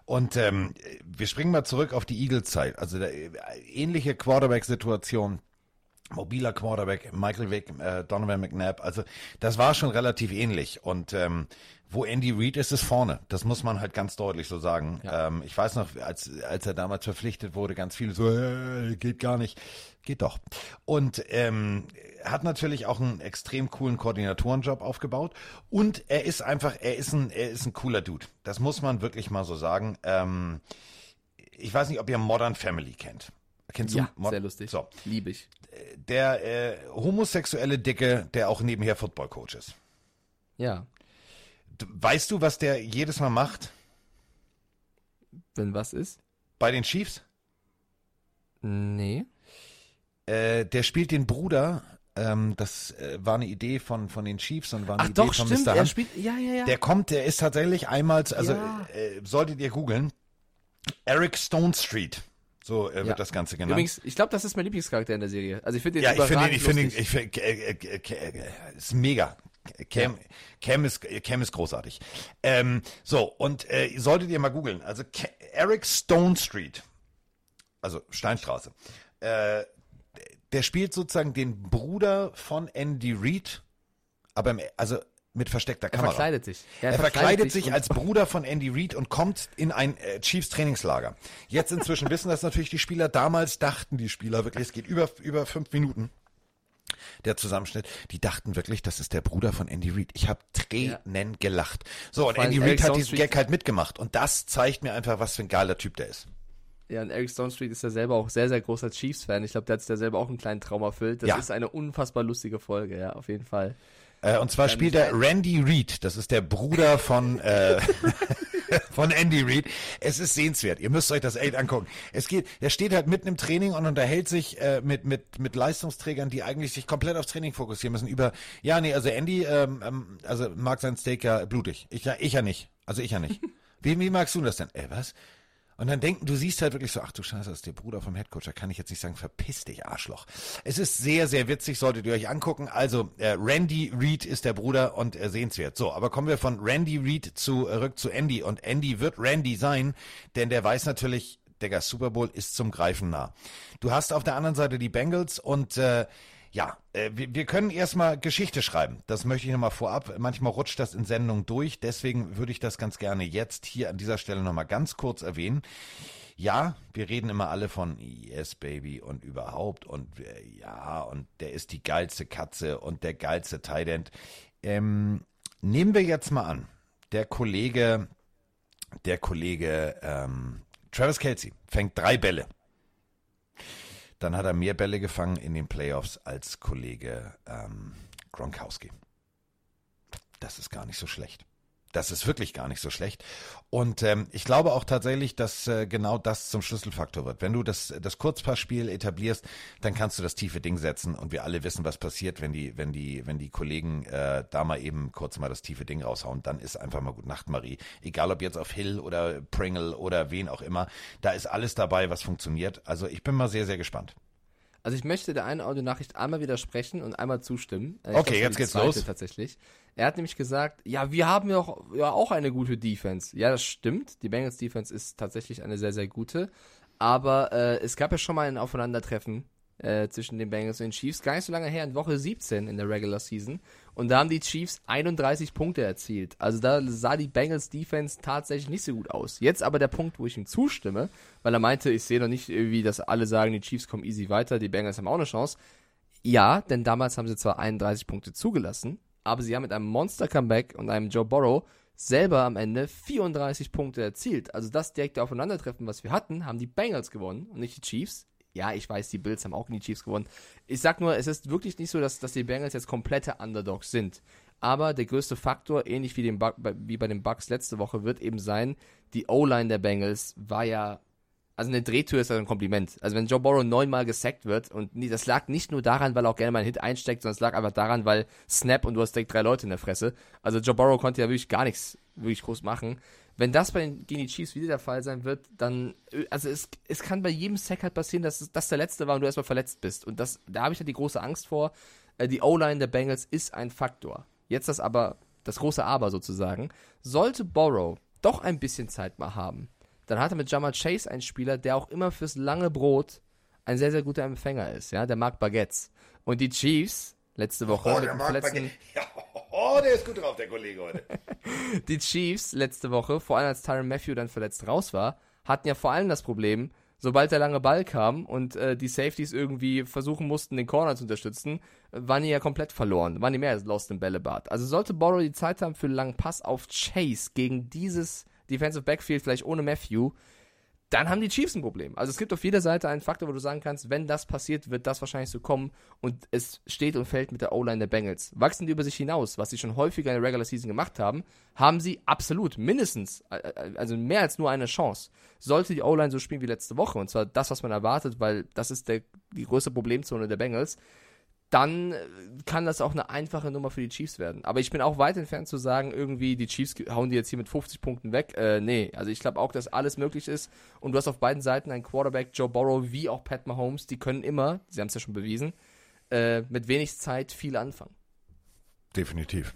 A: Und ähm, wir springen mal zurück auf die Eagles-Zeit. Also äh, ähnliche Quarterback-Situation. Mobiler Quarterback, Michael Vick, äh, Donovan McNabb. Also das war schon relativ ähnlich. Und ähm, wo Andy Reid ist, ist vorne. Das muss man halt ganz deutlich so sagen. Ähm, ich weiß noch, als, als er damals verpflichtet wurde, ganz viele so, äh, geht gar nicht. Geht doch. Und ähm, hat natürlich auch einen extrem coolen Koordinatorenjob aufgebaut. Und er ist einfach, er ist ein, er ist ein cooler Dude. Das muss man wirklich mal so sagen. Ähm, ich weiß nicht, ob ihr Modern Family kennt. Kennst
B: Ja,
A: du? Mod-
B: sehr lustig.
A: So.
B: Liebe ich.
A: Der äh, homosexuelle Dicke, der auch nebenher Football-Coach ist.
B: Ja.
A: Weißt du, was der jedes Mal macht
B: Wenn was ist?
A: bei den Chiefs?
B: Nee.
A: Äh, der spielt den Bruder. Ähm, das äh, war eine Idee von, von den Chiefs und war eine
B: Ach
A: Idee
B: doch,
A: von
B: stimmt.
A: Mr.
B: Er
A: Hunt.
B: spielt, ja, ja, ja.
A: Der kommt, der ist tatsächlich einmal, also
B: Ja.
A: äh, solltet ihr googeln, Eric Stone Street. So äh,
B: Ja.
A: wird das Ganze genannt.
B: Übrigens, ich glaube, das ist mein Lieblingscharakter in der Serie. Also ich finde den
A: ja, ich finde,
B: überragend
A: ich finde,
B: lustig.
A: ich finde, äh, äh, äh, äh, ist mega. Cam, Cam, ist, Cam ist großartig. Ähm, so, und äh, solltet ihr mal googeln. Also Eric Stone Street, also Steinstraße, äh, der spielt sozusagen den Bruder von Andy Reid, aber im, also mit versteckter
B: Er
A: Kamera.
B: verkleidet sich. Ja,
A: Er,
B: er
A: verkleidet
B: verkleidet
A: sich
B: sich
A: als Bruder von Andy Reid und kommt in ein äh, Chiefs Trainingslager. Jetzt inzwischen [laughs] wissen das natürlich die Spieler. Damals dachten die Spieler wirklich, es geht über, über fünf Minuten. Der Zusammenschnitt, die dachten wirklich, das ist der Bruder von Andy Reid. Ich habe Tränen gelacht. So, und Andy Reid hat diesen Gag halt mitgemacht. Und das zeigt mir einfach, was für ein geiler Typ der ist.
B: Ja, und Eric Stone Street ist ja selber auch sehr, sehr großer Chiefs-Fan. Ich glaube, der hat sich da selber auch einen kleinen Traum erfüllt. Das
A: Ja.
B: ist eine unfassbar lustige Folge, ja, auf jeden Fall.
A: Äh, und zwar spielt er Randy Reid. Das ist der Bruder von, äh, [laughs] von Andy Reid. Es ist sehenswert. Ihr müsst euch das echt angucken. Es geht, er steht halt mitten im Training und unterhält sich äh, mit, mit, mit Leistungsträgern, die eigentlich sich komplett aufs Training fokussieren müssen. Über, ja, nee, also Andy, ähm, ähm, also mag sein Steak ja blutig. Ich ja, ich ja nicht. Also ich ja nicht. [laughs] Wie, wie magst du das denn? Ey, was? Und dann denken, du siehst halt wirklich so, ach du Scheiße, das ist der Bruder vom Headcoach, da kann ich jetzt nicht sagen, verpiss dich, Arschloch. Es ist sehr, sehr witzig, solltet ihr euch angucken. Also, äh, Randy Reed ist der Bruder und äh, sehenswert. So, aber kommen wir von Randy Reed zurück zu Andy. Und Andy wird Randy sein, denn der weiß natürlich, der Super Bowl ist zum Greifen nah. Du hast auf der anderen Seite die Bengals und äh, ja, äh, wir, wir können erstmal Geschichte schreiben. Das möchte ich nochmal vorab. Manchmal rutscht das in Sendung durch. Deswegen würde ich das ganz gerne jetzt hier an dieser Stelle nochmal ganz kurz erwähnen. Ja, wir reden immer alle von Yes Baby und überhaupt und äh, ja, und der ist die geilste Katze und der geilste Tident. Ähm, nehmen wir jetzt mal an, der Kollege, der Kollege ähm, Travis Kelsey fängt drei Bälle dann hat er mehr Bälle gefangen in den Playoffs als Kollege ähm, Gronkowski. Das ist gar nicht so schlecht. Das ist wirklich gar nicht so schlecht. Und ähm, ich glaube auch tatsächlich, dass äh, genau das zum Schlüsselfaktor wird. Wenn du das, das Kurzpassspiel etablierst, dann kannst du das tiefe Ding setzen und wir alle wissen, was passiert, wenn die, wenn die, wenn die Kollegen äh, da mal eben kurz mal das tiefe Ding raushauen. Dann ist einfach mal gut Nacht, Marie. Egal ob jetzt auf Hill oder Pringle oder wen auch immer, da ist alles dabei, was funktioniert. Also ich bin mal sehr, sehr gespannt.
B: Also ich möchte der einen Audionachricht einmal widersprechen und einmal zustimmen.
A: Ich okay, jetzt geht's los.
B: Tatsächlich. Er hat nämlich gesagt, ja, wir haben ja auch, ja auch eine gute Defense. Ja, das stimmt. Die Bengals Defense ist tatsächlich eine sehr, sehr gute. Aber äh, es gab ja schon mal ein Aufeinandertreffen äh, zwischen den Bengals und den Chiefs. Gar nicht so lange her, in Woche 17 in der Regular Season. Und da haben die Chiefs 31 Punkte erzielt. Also da sah die Bengals Defense tatsächlich nicht so gut aus. Jetzt aber der Punkt, wo ich ihm zustimme, weil er meinte, ich sehe noch nicht irgendwie, dass alle sagen, die Chiefs kommen easy weiter, die Bengals haben auch eine Chance. Ja, denn damals haben sie zwar 31 Punkte zugelassen, aber sie haben mit einem Monster-Comeback und einem Joe Burrow selber am Ende 34 Punkte erzielt. Also das direkte Aufeinandertreffen, was wir hatten, haben die Bengals gewonnen und nicht die Chiefs. Ja, ich weiß, die Bills haben auch nie Chiefs gewonnen. Ich sag nur, es ist wirklich nicht so, dass, dass die Bengals jetzt komplette Underdogs sind. Aber der größte Faktor, ähnlich wie, dem wie bei den Bucks letzte Woche, wird eben sein, die O-Line der Bengals war ja also eine Drehtür ist ja ein Kompliment. Also wenn Joe Burrow neunmal gesackt wird und das lag nicht nur daran, weil er auch gerne mal einen Hit einsteckt, sondern es lag einfach daran, weil Snap und du hast direkt drei Leute in der Fresse. Also Joe Burrow konnte ja wirklich gar nichts wirklich groß machen. Wenn das bei den gegen die Chiefs wieder der Fall sein wird, dann, also es, es kann bei jedem Sack halt passieren, dass das der letzte war und du erstmal verletzt bist. Und das, da habe ich halt die große Angst vor. Äh, die O-Line der Bengals ist ein Faktor. Jetzt das aber, das große Aber sozusagen. Sollte Borrow doch ein bisschen Zeit mal haben, dann hat er mit Jamal Chase einen Spieler, der auch immer fürs lange Brot ein sehr, sehr guter Empfänger ist. Ja, der mag Baguettes. Und die Chiefs, letzte Woche oh, mit dem verletzten,
A: ja, Oh, der ist gut drauf, der Kollege heute. [laughs]
B: die Chiefs letzte Woche, vor allem als Tyron Matthew dann verletzt raus war, hatten ja vor allem das Problem, sobald der lange Ball kam und äh, die Safeties irgendwie versuchen mussten, den Corner zu unterstützen, waren die ja komplett verloren. Waren die mehr als lost im Bällebad. Also sollte Borrow die Zeit haben für einen langen Pass auf Chase gegen dieses Defensive Backfield, vielleicht ohne Matthew, dann haben die Chiefs ein Problem. Also es gibt auf jeder Seite einen Faktor, wo du sagen kannst, wenn das passiert, wird das wahrscheinlich so kommen und es steht und fällt mit der O-Line der Bengals. Wachsen die über sich hinaus, was sie schon häufiger in der Regular Season gemacht haben, haben sie absolut mindestens, äh, äh, also mehr als nur eine Chance. Sollte die O-Line so spielen wie letzte Woche, und zwar das, was man erwartet, weil das ist der, die größte Problemzone der Bengals, dann äh, kann das auch eine einfache Nummer für die Chiefs werden. Aber ich bin auch weit entfernt zu sagen, irgendwie die Chiefs hauen die jetzt hier mit 50 Punkten weg. Äh, nee, also ich glaube auch, dass alles möglich ist. Und du hast auf beiden Seiten einen Quarterback, Joe Burrow wie auch Pat Mahomes, die können immer, sie haben es ja schon bewiesen, äh, mit wenig Zeit viel anfangen.
A: Definitiv.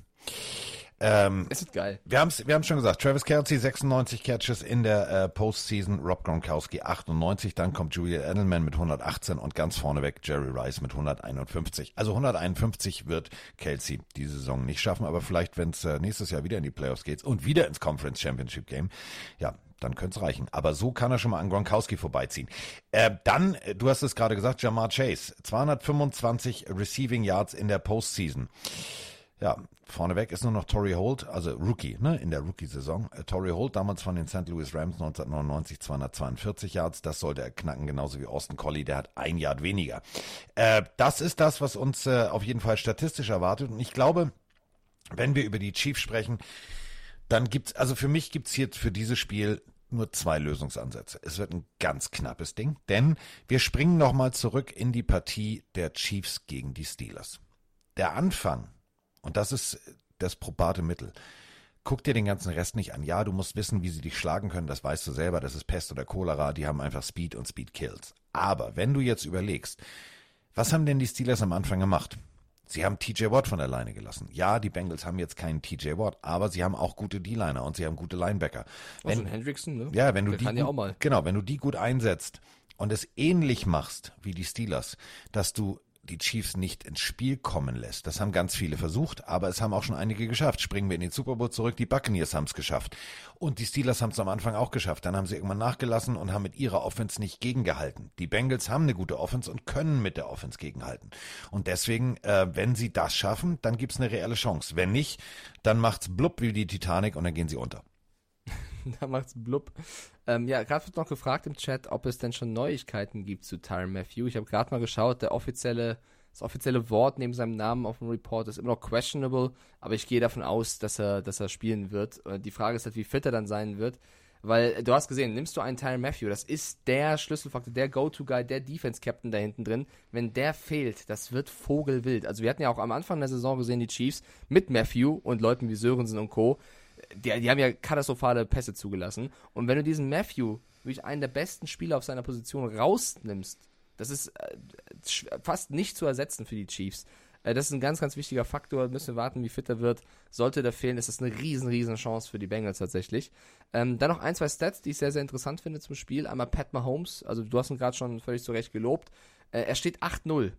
B: Ähm, es ist geil.
A: Wir haben es wir schon gesagt. Travis Kelsey 96 Catches in der äh, Postseason, Rob Gronkowski 98, dann kommt Julian Edelman mit 118 und ganz vorneweg Jerry Rice mit 151. Also 151 wird Kelsey diese Saison nicht schaffen, aber vielleicht, wenn es äh, nächstes Jahr wieder in die Playoffs geht und wieder ins Conference Championship Game, ja, dann könnte es reichen. Aber so kann er schon mal an Gronkowski vorbeiziehen. Äh, dann, äh, du hast es gerade gesagt, Jamar Chase, 225 Receiving Yards in der Postseason. Ja, vorneweg ist nur noch Torrey Holt, also Rookie, ne, in der Rookie-Saison. Äh, Torrey Holt, damals von den St. Louis Rams 1999, 242 Yards. Das sollte er knacken, genauso wie Austin Collie, der hat ein Yard weniger. Äh, das ist das, was uns äh, auf jeden Fall statistisch erwartet. Und ich glaube, wenn wir über die Chiefs sprechen, dann gibt's, also für mich gibt's hier für dieses Spiel nur zwei Lösungsansätze. Es wird ein ganz knappes Ding, denn wir springen nochmal zurück in die Partie der Chiefs gegen die Steelers. Der Anfang, und das ist das probate Mittel, guck dir den ganzen Rest nicht an. Ja, du musst wissen, wie sie dich schlagen können, das weißt du selber, das ist Pest oder Cholera, die haben einfach Speed und Speed Kills. Aber wenn du jetzt überlegst, was haben denn die Steelers am Anfang gemacht? Sie haben TJ Watt von alleine gelassen. Ja, die Bengals haben jetzt keinen TJ Watt, aber sie haben auch gute D-Liner und sie haben gute Linebacker.
B: Wenn, also Hendrickson, ne?
A: Ja, wenn du
B: Der
A: die
B: ja
A: genau, wenn du die gut einsetzt und es ähnlich machst wie die Steelers, dass du die Chiefs nicht ins Spiel kommen lässt. Das haben ganz viele versucht, aber es haben auch schon einige geschafft. Springen wir in den Super Bowl zurück, die Buccaneers haben es geschafft. Und die Steelers haben es am Anfang auch geschafft. Dann haben sie irgendwann nachgelassen und haben mit ihrer Offense nicht gegengehalten. Die Bengals haben eine gute Offense und können mit der Offense gegenhalten. Und deswegen, äh, wenn sie das schaffen, dann gibt's eine reelle Chance. Wenn nicht, dann macht's blub wie die Titanic und dann gehen sie unter. [laughs]
B: da macht's blub. Ähm, ja, gerade wird noch gefragt im Chat, ob es denn schon Neuigkeiten gibt zu Tyron Matthew. Ich habe gerade mal geschaut, der offizielle, das offizielle Wort neben seinem Namen auf dem Report ist immer noch questionable, aber ich gehe davon aus, dass er, dass er spielen wird. Äh, Die Frage ist halt, wie fit er dann sein wird. Weil äh, du hast gesehen, nimmst du einen Tyron Matthew, das ist der Schlüsselfaktor, der Go-To-Guy, der Defense-Captain da hinten drin. Wenn der fehlt, das wird vogelwild. Also wir hatten ja auch am Anfang der Saison gesehen, die Chiefs mit Matthew und Leuten wie Sörensen und Co die, die haben ja katastrophale Pässe zugelassen. Und wenn du diesen Matthew, wirklich einen der besten Spieler auf seiner Position, rausnimmst, das ist äh, fast nicht zu ersetzen für die Chiefs. Äh, das ist ein ganz, ganz wichtiger Faktor. Müssen wir warten, wie fit er wird. Sollte der fehlen, ist das eine riesen, riesen Chance für die Bengals tatsächlich. Ähm, dann noch ein, zwei Stats, die ich sehr, sehr interessant finde zum Spiel. Einmal Pat Mahomes, also du hast ihn gerade schon völlig zu Recht gelobt. Äh, er steht 8-0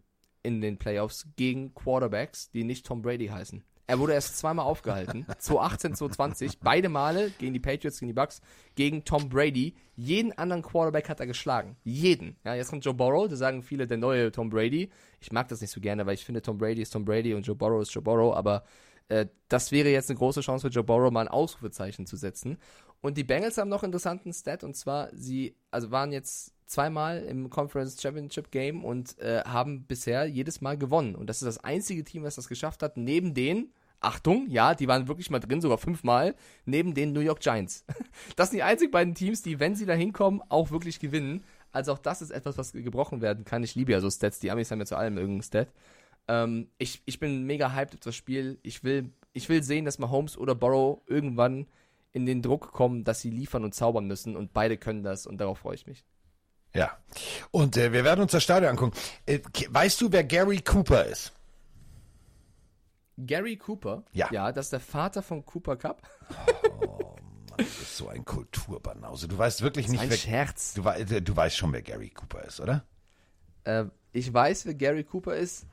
B: in den Playoffs gegen Quarterbacks, die nicht Tom Brady heißen. Er wurde erst zweimal aufgehalten. [laughs] 2018, 2020. Beide Male gegen die Patriots, gegen die Bucks, gegen Tom Brady. Jeden anderen Quarterback hat er geschlagen. Jeden. Ja, jetzt kommt Joe Burrow. Da sagen viele, der neue Tom Brady. Ich mag das nicht so gerne, weil ich finde, Tom Brady ist Tom Brady und Joe Burrow ist Joe Burrow. Aber äh, das wäre jetzt eine große Chance für Joe Burrow, mal ein Ausrufezeichen zu setzen. Und die Bengals haben noch einen interessanten Stat. Und zwar, sie also waren jetzt zweimal im Conference Championship Game und äh, haben bisher jedes Mal gewonnen. Und das ist das einzige Team, das das geschafft hat, neben den Achtung, ja, die waren wirklich mal drin, sogar fünfmal, neben den New York Giants. [laughs] Das sind die einzigen beiden Teams, die, wenn sie da hinkommen, auch wirklich gewinnen. Also auch das ist etwas, was gebrochen werden kann. Ich liebe ja so Stats, die Amis haben ja zu allem irgendeinen Stat. Ähm, ich, ich bin mega hyped auf das Spiel. Ich will, ich will sehen, dass Mahomes oder Burrow irgendwann in den Druck kommen, dass sie liefern und zaubern müssen und beide können das und darauf freue ich mich.
A: Ja. Und äh, wir werden uns das Stadion angucken. Äh, weißt du, wer Gary Cooper ist?
B: Gary Cooper,
A: Ja.
B: ja, das ist der Vater von Cooper Cup.
A: Du bist so ein Kulturbanause. Du weißt wirklich
B: Das ist
A: nicht,
B: ein
A: wer,
B: Scherz.
A: Du, du weißt schon, wer Gary Cooper ist, oder?
B: Äh, ich weiß, wer Gary Cooper ist.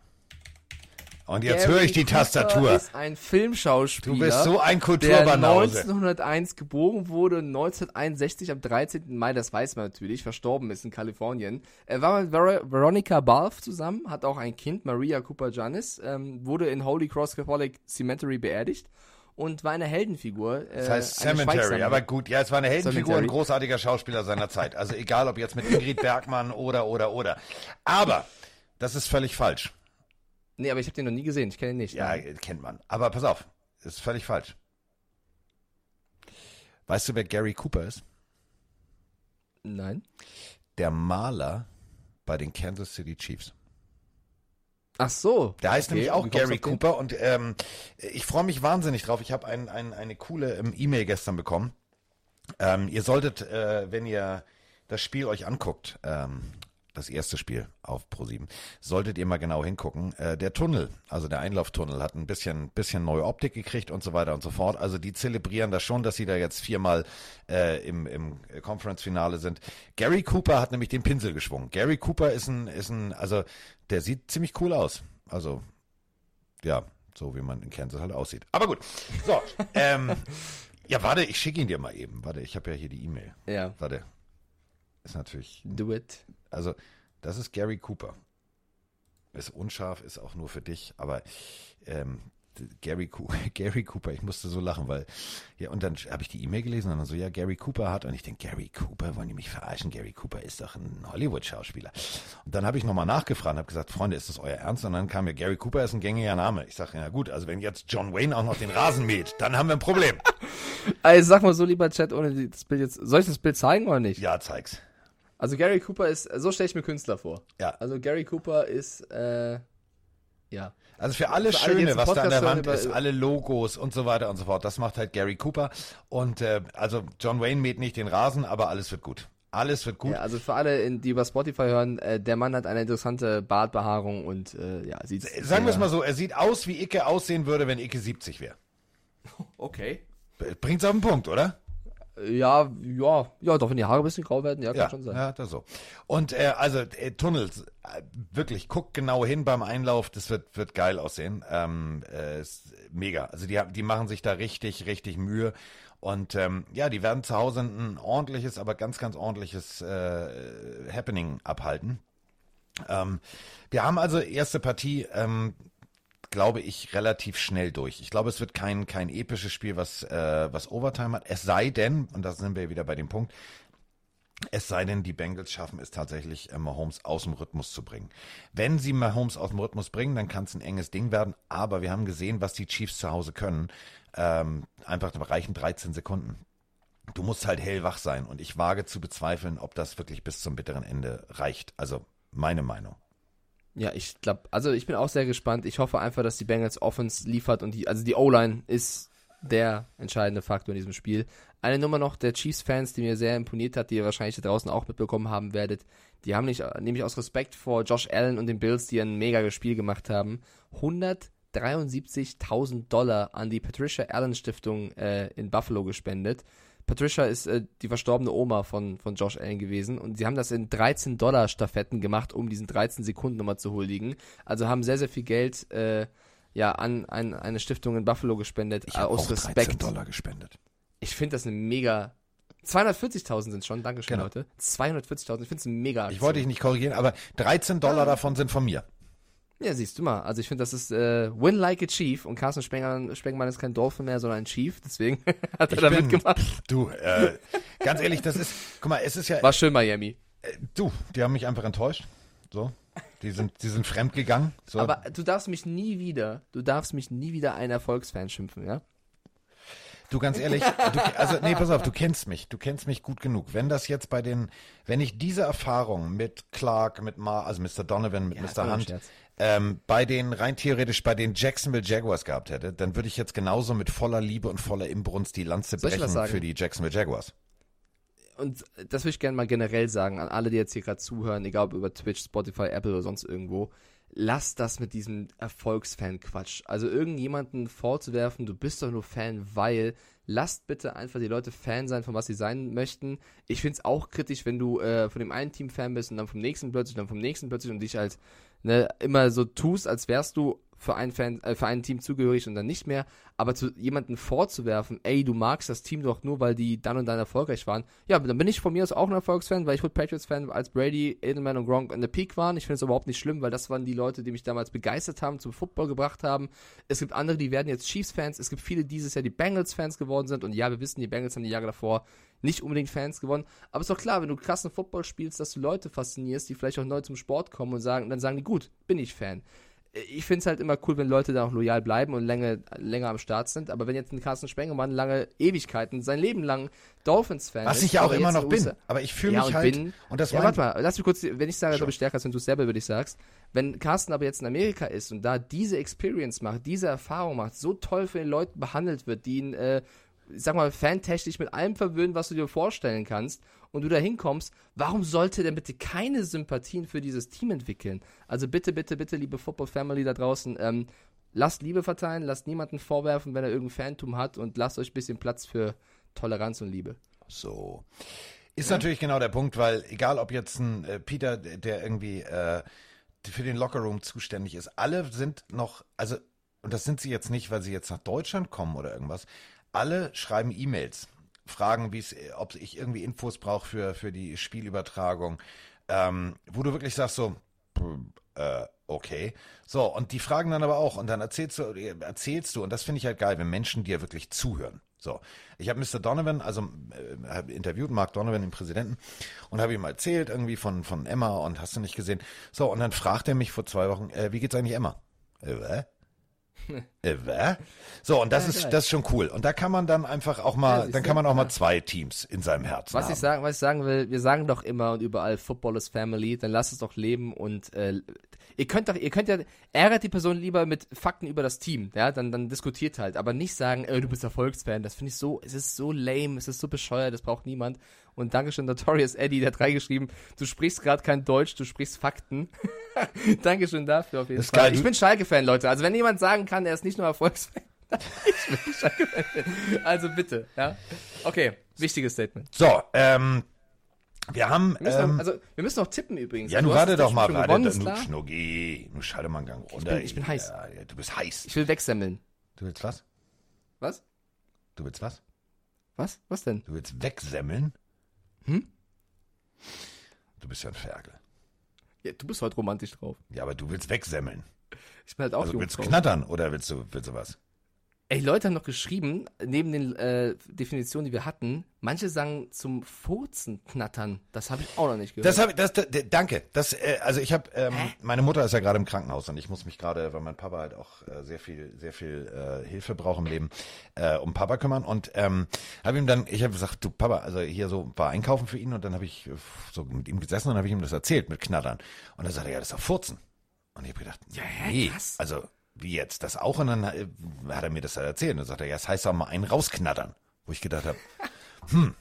A: Und jetzt
B: Gary
A: höre ich die
B: Cooper
A: Tastatur.
B: ist ein Filmschauspieler.
A: Du bist so ein
B: der
A: Kulturbanause.
B: 1901 geboren wurde, 1961 am 13. Mai, das weiß man natürlich, verstorben ist in Kalifornien. Er war mit Ver Veronica Balfe zusammen, hat auch ein Kind, Maria Cooper Janis, ähm, wurde in Holy Cross Catholic Cemetery beerdigt und war eine Heldenfigur. Äh,
A: Das heißt Cemetery, aber gut, ja, es war eine Heldenfigur, ein
B: Cemetery.
A: großartiger Schauspieler seiner Zeit. Also egal, ob jetzt mit Ingrid Bergmann oder, oder, oder. Aber das ist völlig falsch.
B: Nee, aber ich habe den noch nie gesehen, ich kenne ihn nicht.
A: Ja,
B: nein.
A: kennt man. Aber pass auf, ist völlig falsch. Weißt du, wer Gary Cooper ist?
B: Nein.
A: Der Maler bei den Kansas City Chiefs.
B: Ach so.
A: Der heißt
B: Okay,
A: nämlich auch Gary? Cooper und ähm, ich freue mich wahnsinnig drauf. Ich habe ein, ein, eine coole ähm, E-Mail gestern bekommen. Ähm, ihr solltet, äh, wenn ihr das Spiel euch anguckt, ähm, das erste Spiel auf Pro7, solltet ihr mal genau hingucken. Äh, der Tunnel, also der Einlauftunnel, hat ein bisschen, bisschen neue Optik gekriegt und so weiter und so fort. Also die zelebrieren das schon, dass sie da jetzt viermal äh, im, im Conference-Finale sind. Gary Cooper hat nämlich den Pinsel geschwungen. Gary Cooper ist ein, ist ein, also der sieht ziemlich cool aus. Also ja, so wie man in Kansas halt aussieht. Aber gut. So, [laughs] ähm, ja, warte, ich schicke ihn dir mal eben. Warte, ich habe ja hier die E-Mail.
B: Ja.
A: Warte. Ist natürlich.
B: Do it.
A: Also, das ist Gary Cooper. Ist unscharf, ist auch nur für dich, aber ähm, Gary, [laughs] Gary Cooper, ich musste so lachen, weil, ja, und dann habe ich die E-Mail gelesen und dann so, ja, Gary Cooper hat, und ich denke, Gary Cooper, wollen die mich verarschen? Gary Cooper ist doch ein Hollywood-Schauspieler. Und dann habe ich nochmal nachgefragt und habe gesagt, Freunde, ist das euer Ernst? Und dann kam mir, Gary Cooper ist ein gängiger Name. Ich sage, ja gut, also wenn jetzt John Wayne auch noch den Rasen mäht, dann haben wir ein Problem. [laughs]
B: Also sag mal so, lieber Chat, ohne das Bild jetzt. Soll ich das Bild zeigen oder nicht?
A: Ja, zeig's.
B: Also Gary Cooper ist, so stelle ich mir Künstler vor.
A: Ja.
B: Also Gary Cooper ist, äh, ja.
A: Also für alles
B: Für alle, die
A: Schöne,
B: jetzt
A: was da an der Wand ist, alle Logos und so weiter und so fort, das macht halt Gary Cooper. Und äh, also John Wayne mäht nicht den Rasen, aber alles wird gut. Alles wird gut.
B: ja. Also für alle, in- die über Spotify hören, äh, der Mann hat eine interessante Bartbehaarung und äh, ja, sieht
A: Sagen wir es mal so, er sieht aus, wie Icke aussehen würde, wenn Icke 70 wäre.
B: Okay.
A: Bringt's auf den Punkt, oder?
B: Ja, ja, ja, doch wenn die Haare ein bisschen grau werden, ja, kann
A: Ja,
B: schon sein.
A: ja, das so. Und äh, also äh, Tunnels, äh, wirklich, guck genau hin beim Einlauf, das wird, wird geil aussehen. Ähm, äh, ist mega. Also die, die machen sich da richtig, richtig Mühe. Und ähm, ja, die werden zu Hause ein ordentliches, aber ganz, ganz ordentliches äh, Happening abhalten. Ähm, wir haben also erste Partie, ähm, glaube ich, relativ schnell durch. Ich glaube, es wird kein, kein episches Spiel, was, äh, was Overtime hat. Es sei denn, und da sind wir wieder bei dem Punkt, es sei denn, die Bengals schaffen es tatsächlich, äh, Mahomes aus dem Rhythmus zu bringen. Wenn sie Mahomes aus dem Rhythmus bringen, dann kann es ein enges Ding werden. Aber wir haben gesehen, was die Chiefs zu Hause können. Ähm, einfach reichen 13 Sekunden. Du musst halt hellwach sein. Und ich wage zu bezweifeln, ob das wirklich bis zum bitteren Ende reicht. Also meine Meinung.
B: Ja, ich glaube, also ich bin auch sehr gespannt. Ich hoffe einfach, dass die Bengals Offense liefert und die, also die O-Line ist der entscheidende Faktor in diesem Spiel. Eine Nummer noch der Chiefs-Fans, die mir sehr imponiert hat, die ihr wahrscheinlich da draußen auch mitbekommen haben werdet. Die haben nicht, nämlich aus Respekt vor Josh Allen und den Bills, die ein mega Spiel gemacht haben, 173.000 Dollar an die Patricia Allen Stiftung äh, in Buffalo gespendet. Patricia ist äh, die verstorbene Oma von, von Josh Allen gewesen und sie haben das in 13 Dollar Staffetten gemacht, um diesen 13 Sekunden Nummer zu huldigen. Also haben sehr, sehr viel Geld äh, ja, an, an eine Stiftung in Buffalo gespendet,
A: Ich
B: äh, aus
A: auch 13
B: Respekt.
A: Dollar gespendet.
B: Ich finde das eine mega. 240.000 sind schon, Dankeschön,
A: Genau.
B: Leute. 240.000, ich finde es eine mega.
A: Ich wollte dich nicht korrigieren, aber 13 Dollar davon sind von mir.
B: Ja, siehst du mal. Also ich finde, das ist äh, Win like a Chief und Carsten Spengmann, Spengmann ist kein Dolphin mehr, sondern ein Chief. Deswegen [laughs] hat er
A: Ich
B: da
A: bin-
B: mitgemacht.
A: Du, äh, ganz ehrlich, das ist, guck mal, es ist ja,
B: War schön Miami.
A: äh, du, die haben mich einfach enttäuscht. So, die sind, die sind fremd gegangen. So.
B: Aber du darfst mich nie wieder, du darfst mich nie wieder ein Erfolgsfan schimpfen, ja?
A: Du ganz ehrlich, du, also nee, pass auf, du kennst mich, du kennst mich gut genug. Wenn das jetzt bei den, wenn ich diese Erfahrung mit Clark, mit Ma, also Mr. Donovan, mit
B: Ja,
A: Mr. Hunt. Ähm, bei den rein theoretisch bei den Jacksonville Jaguars gehabt hätte, dann würde ich jetzt genauso mit voller Liebe und voller Inbrunst die Lanze brechen für die Jacksonville Jaguars.
B: Und das würde ich gerne mal generell sagen an alle, die jetzt hier gerade zuhören, egal ob über Twitch, Spotify, Apple oder sonst irgendwo. Lasst das mit diesem Erfolgsfan-Quatsch. Also irgendjemanden vorzuwerfen, du bist doch nur Fan, weil. Lasst bitte einfach die Leute Fan sein, von was sie sein möchten. Ich finde es auch kritisch, wenn du äh, von dem einen Team Fan bist und dann vom nächsten plötzlich, dann vom nächsten plötzlich und dich halt ne, immer so tust, als wärst du für ein, Fan, äh, für ein Team zugehörig und dann nicht mehr. Aber zu jemanden vorzuwerfen, ey, du magst das Team doch nur, weil die dann und dann erfolgreich waren. Ja, dann bin ich von mir aus auch ein Erfolgsfan, weil ich wurde Patriots-Fan, als Brady, Edelman und Gronk in der Peak waren. Ich finde es überhaupt nicht schlimm, weil das waren die Leute, die mich damals begeistert haben, zum Football gebracht haben. Es gibt andere, die werden jetzt Chiefs-Fans. Es gibt viele, die dieses Jahr die Bengals-Fans geworden sind. Und ja, wir wissen, die Bengals haben die Jahre davor nicht unbedingt Fans gewonnen. Aber ist doch klar, wenn du krassen Football spielst, dass du Leute faszinierst, die vielleicht auch neu zum Sport kommen und sagen, dann sagen die, gut, bin ich Fan ich finde es halt immer cool, wenn Leute da auch loyal bleiben und länger, länger am Start sind. Aber wenn jetzt ein Carsten Spengemann lange Ewigkeiten, sein Leben lang Dolphins-Fan
A: Was
B: ist.
A: ich ja auch immer noch
B: in
A: bin.
B: USA
A: Aber ich fühle
B: ja,
A: mich
B: und
A: halt,
B: Bin,
A: und das
B: ja, warte mal, lass mich kurz, wenn ich sage,
A: Sure.
B: glaube ich stärker als wenn du es selber wirklich sagst. Wenn Carsten aber jetzt in Amerika ist und da diese Experience macht, diese Erfahrung macht, so toll für den Leuten behandelt wird, die ihn, äh, sag mal, fantechnisch mit allem verwöhnen, was du dir vorstellen kannst, und du da hinkommst, warum sollte der bitte keine Sympathien für dieses Team entwickeln? Also bitte, bitte, bitte, liebe Football Family da draußen, ähm, lasst Liebe verteilen, lasst niemanden vorwerfen, wenn er irgendein Phantom hat und lasst euch ein bisschen Platz für Toleranz und Liebe.
A: So. Ist natürlich genau der Punkt, weil egal ob jetzt ein äh, Peter, der der irgendwie äh, für den Lockerroom zuständig ist, alle sind noch, also, und das sind sie jetzt nicht, weil sie jetzt nach Deutschland kommen oder irgendwas, alle schreiben E-Mails, fragen, wie es, äh, ob ich irgendwie Infos brauche für, für die Spielübertragung, ähm, wo du wirklich sagst so, äh, okay. So, und die fragen dann aber auch, und dann erzählst du, erzählst du, und das finde ich halt geil, wenn Menschen dir wirklich zuhören. So, ich habe Mr. Donovan, also äh, hab interviewt, Mark Donovan, den Präsidenten, und habe ihm erzählt irgendwie von, von Emma und hast du nicht gesehen. So, und dann fragt er mich vor zwei Wochen, äh, wie geht's eigentlich Emma? Äh? Äh? So, und das
B: Ja,
A: ist, das ist schon cool. Und da kann man dann einfach auch
B: Ja,
A: mal,
B: siehst
A: dann kann man auch mal
B: Ja.
A: zwei Teams in seinem Herzen
B: Was
A: haben.
B: ich, sagen, was ich sagen will, wir sagen doch immer und überall, Football is Family, dann lasst es doch leben und äh, ihr könnt doch, ihr könnt ja, ärgert die Person lieber mit Fakten über das Team, ja, dann, dann diskutiert halt, aber nicht sagen, äh, du bist Erfolgsfan, das finde ich so, es ist so lame, es ist so bescheuert, das braucht niemand. Und Dankeschön, Notorious Eddie, der hat reingeschrieben, du sprichst gerade kein Deutsch, du sprichst Fakten. [laughs] Dankeschön dafür auf jeden
A: Das
B: Fall.
A: geil,
B: Ich
A: du-
B: bin Schalke-Fan, Leute, also wenn jemand sagen kann, er ist nicht nur Erfolgsfan, [laughs] ich bin Schalke-Fan. Also bitte, ja. Okay, wichtiges Statement.
A: So, ähm, wir haben,
B: Wir müssen,
A: ähm,
B: noch, also, wir müssen noch tippen übrigens.
A: ja,
B: Du hast
A: warte doch mal, warte, du
B: klar.
A: Schnucki, nun schalte mal einen Gang runter.
B: bin- ich bin heiß.
A: Ja, du bist heiß.
B: Ich will wegsemmeln.
A: Du willst was?
B: Was?
A: Du willst was?
B: Was? Was denn?
A: Du willst wegsemmeln?
B: Hm?
A: Du bist ja ein Ferkel.
B: Ja, du bist heute romantisch drauf.
A: Ja, aber du willst wegsemmeln.
B: Ich bin halt auch
A: Also willst du
B: drauf.
A: knattern oder willst du, willst du was?
B: Ey, Leute haben noch geschrieben, neben den äh, Definitionen, die wir hatten, manche sagen zum Furzen knattern. Das habe ich auch noch nicht gehört.
A: Das habe das, das, danke. Das äh, also ich habe ähm, meine Mutter ist ja gerade im Krankenhaus und ich muss mich gerade, weil mein Papa halt auch äh, sehr viel sehr viel äh, Hilfe braucht im Leben, äh, um Papa kümmern und ähm, habe ihm dann ich habe gesagt, du Papa, also hier so war einkaufen für ihn und dann habe ich äh, so mit ihm gesessen und habe ich ihm das erzählt mit Knattern und er sagte ja, das ist doch Furzen. Und ich habe gedacht, ja, nee, also wie jetzt das auch und dann äh, hat er mir das erzählt und dann sagt er, ja, das heißt doch mal einen rausknattern, wo ich gedacht habe, [laughs] hm,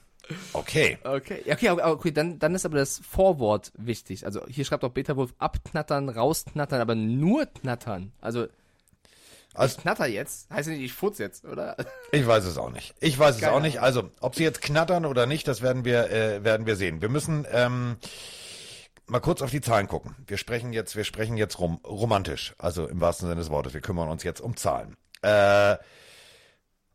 A: okay.
B: Okay, okay, okay dann, dann ist aber das Vorwort wichtig. Also hier schreibt auch Beta Wolf abknattern, rausknattern, aber nur knattern. Also,
A: Also-
B: ich knatter jetzt, heißt ja nicht, ich furz jetzt, oder?
A: Ich weiß es auch nicht. Ich weiß es
B: Keine
A: auch nicht. Also, ob sie jetzt knattern oder nicht, das werden wir, äh, werden wir sehen. Wir müssen ähm, mal kurz auf die Zahlen gucken. Wir sprechen jetzt, wir sprechen jetzt rom romantisch, also im wahrsten Sinne des Wortes. Wir kümmern uns jetzt um Zahlen. Äh,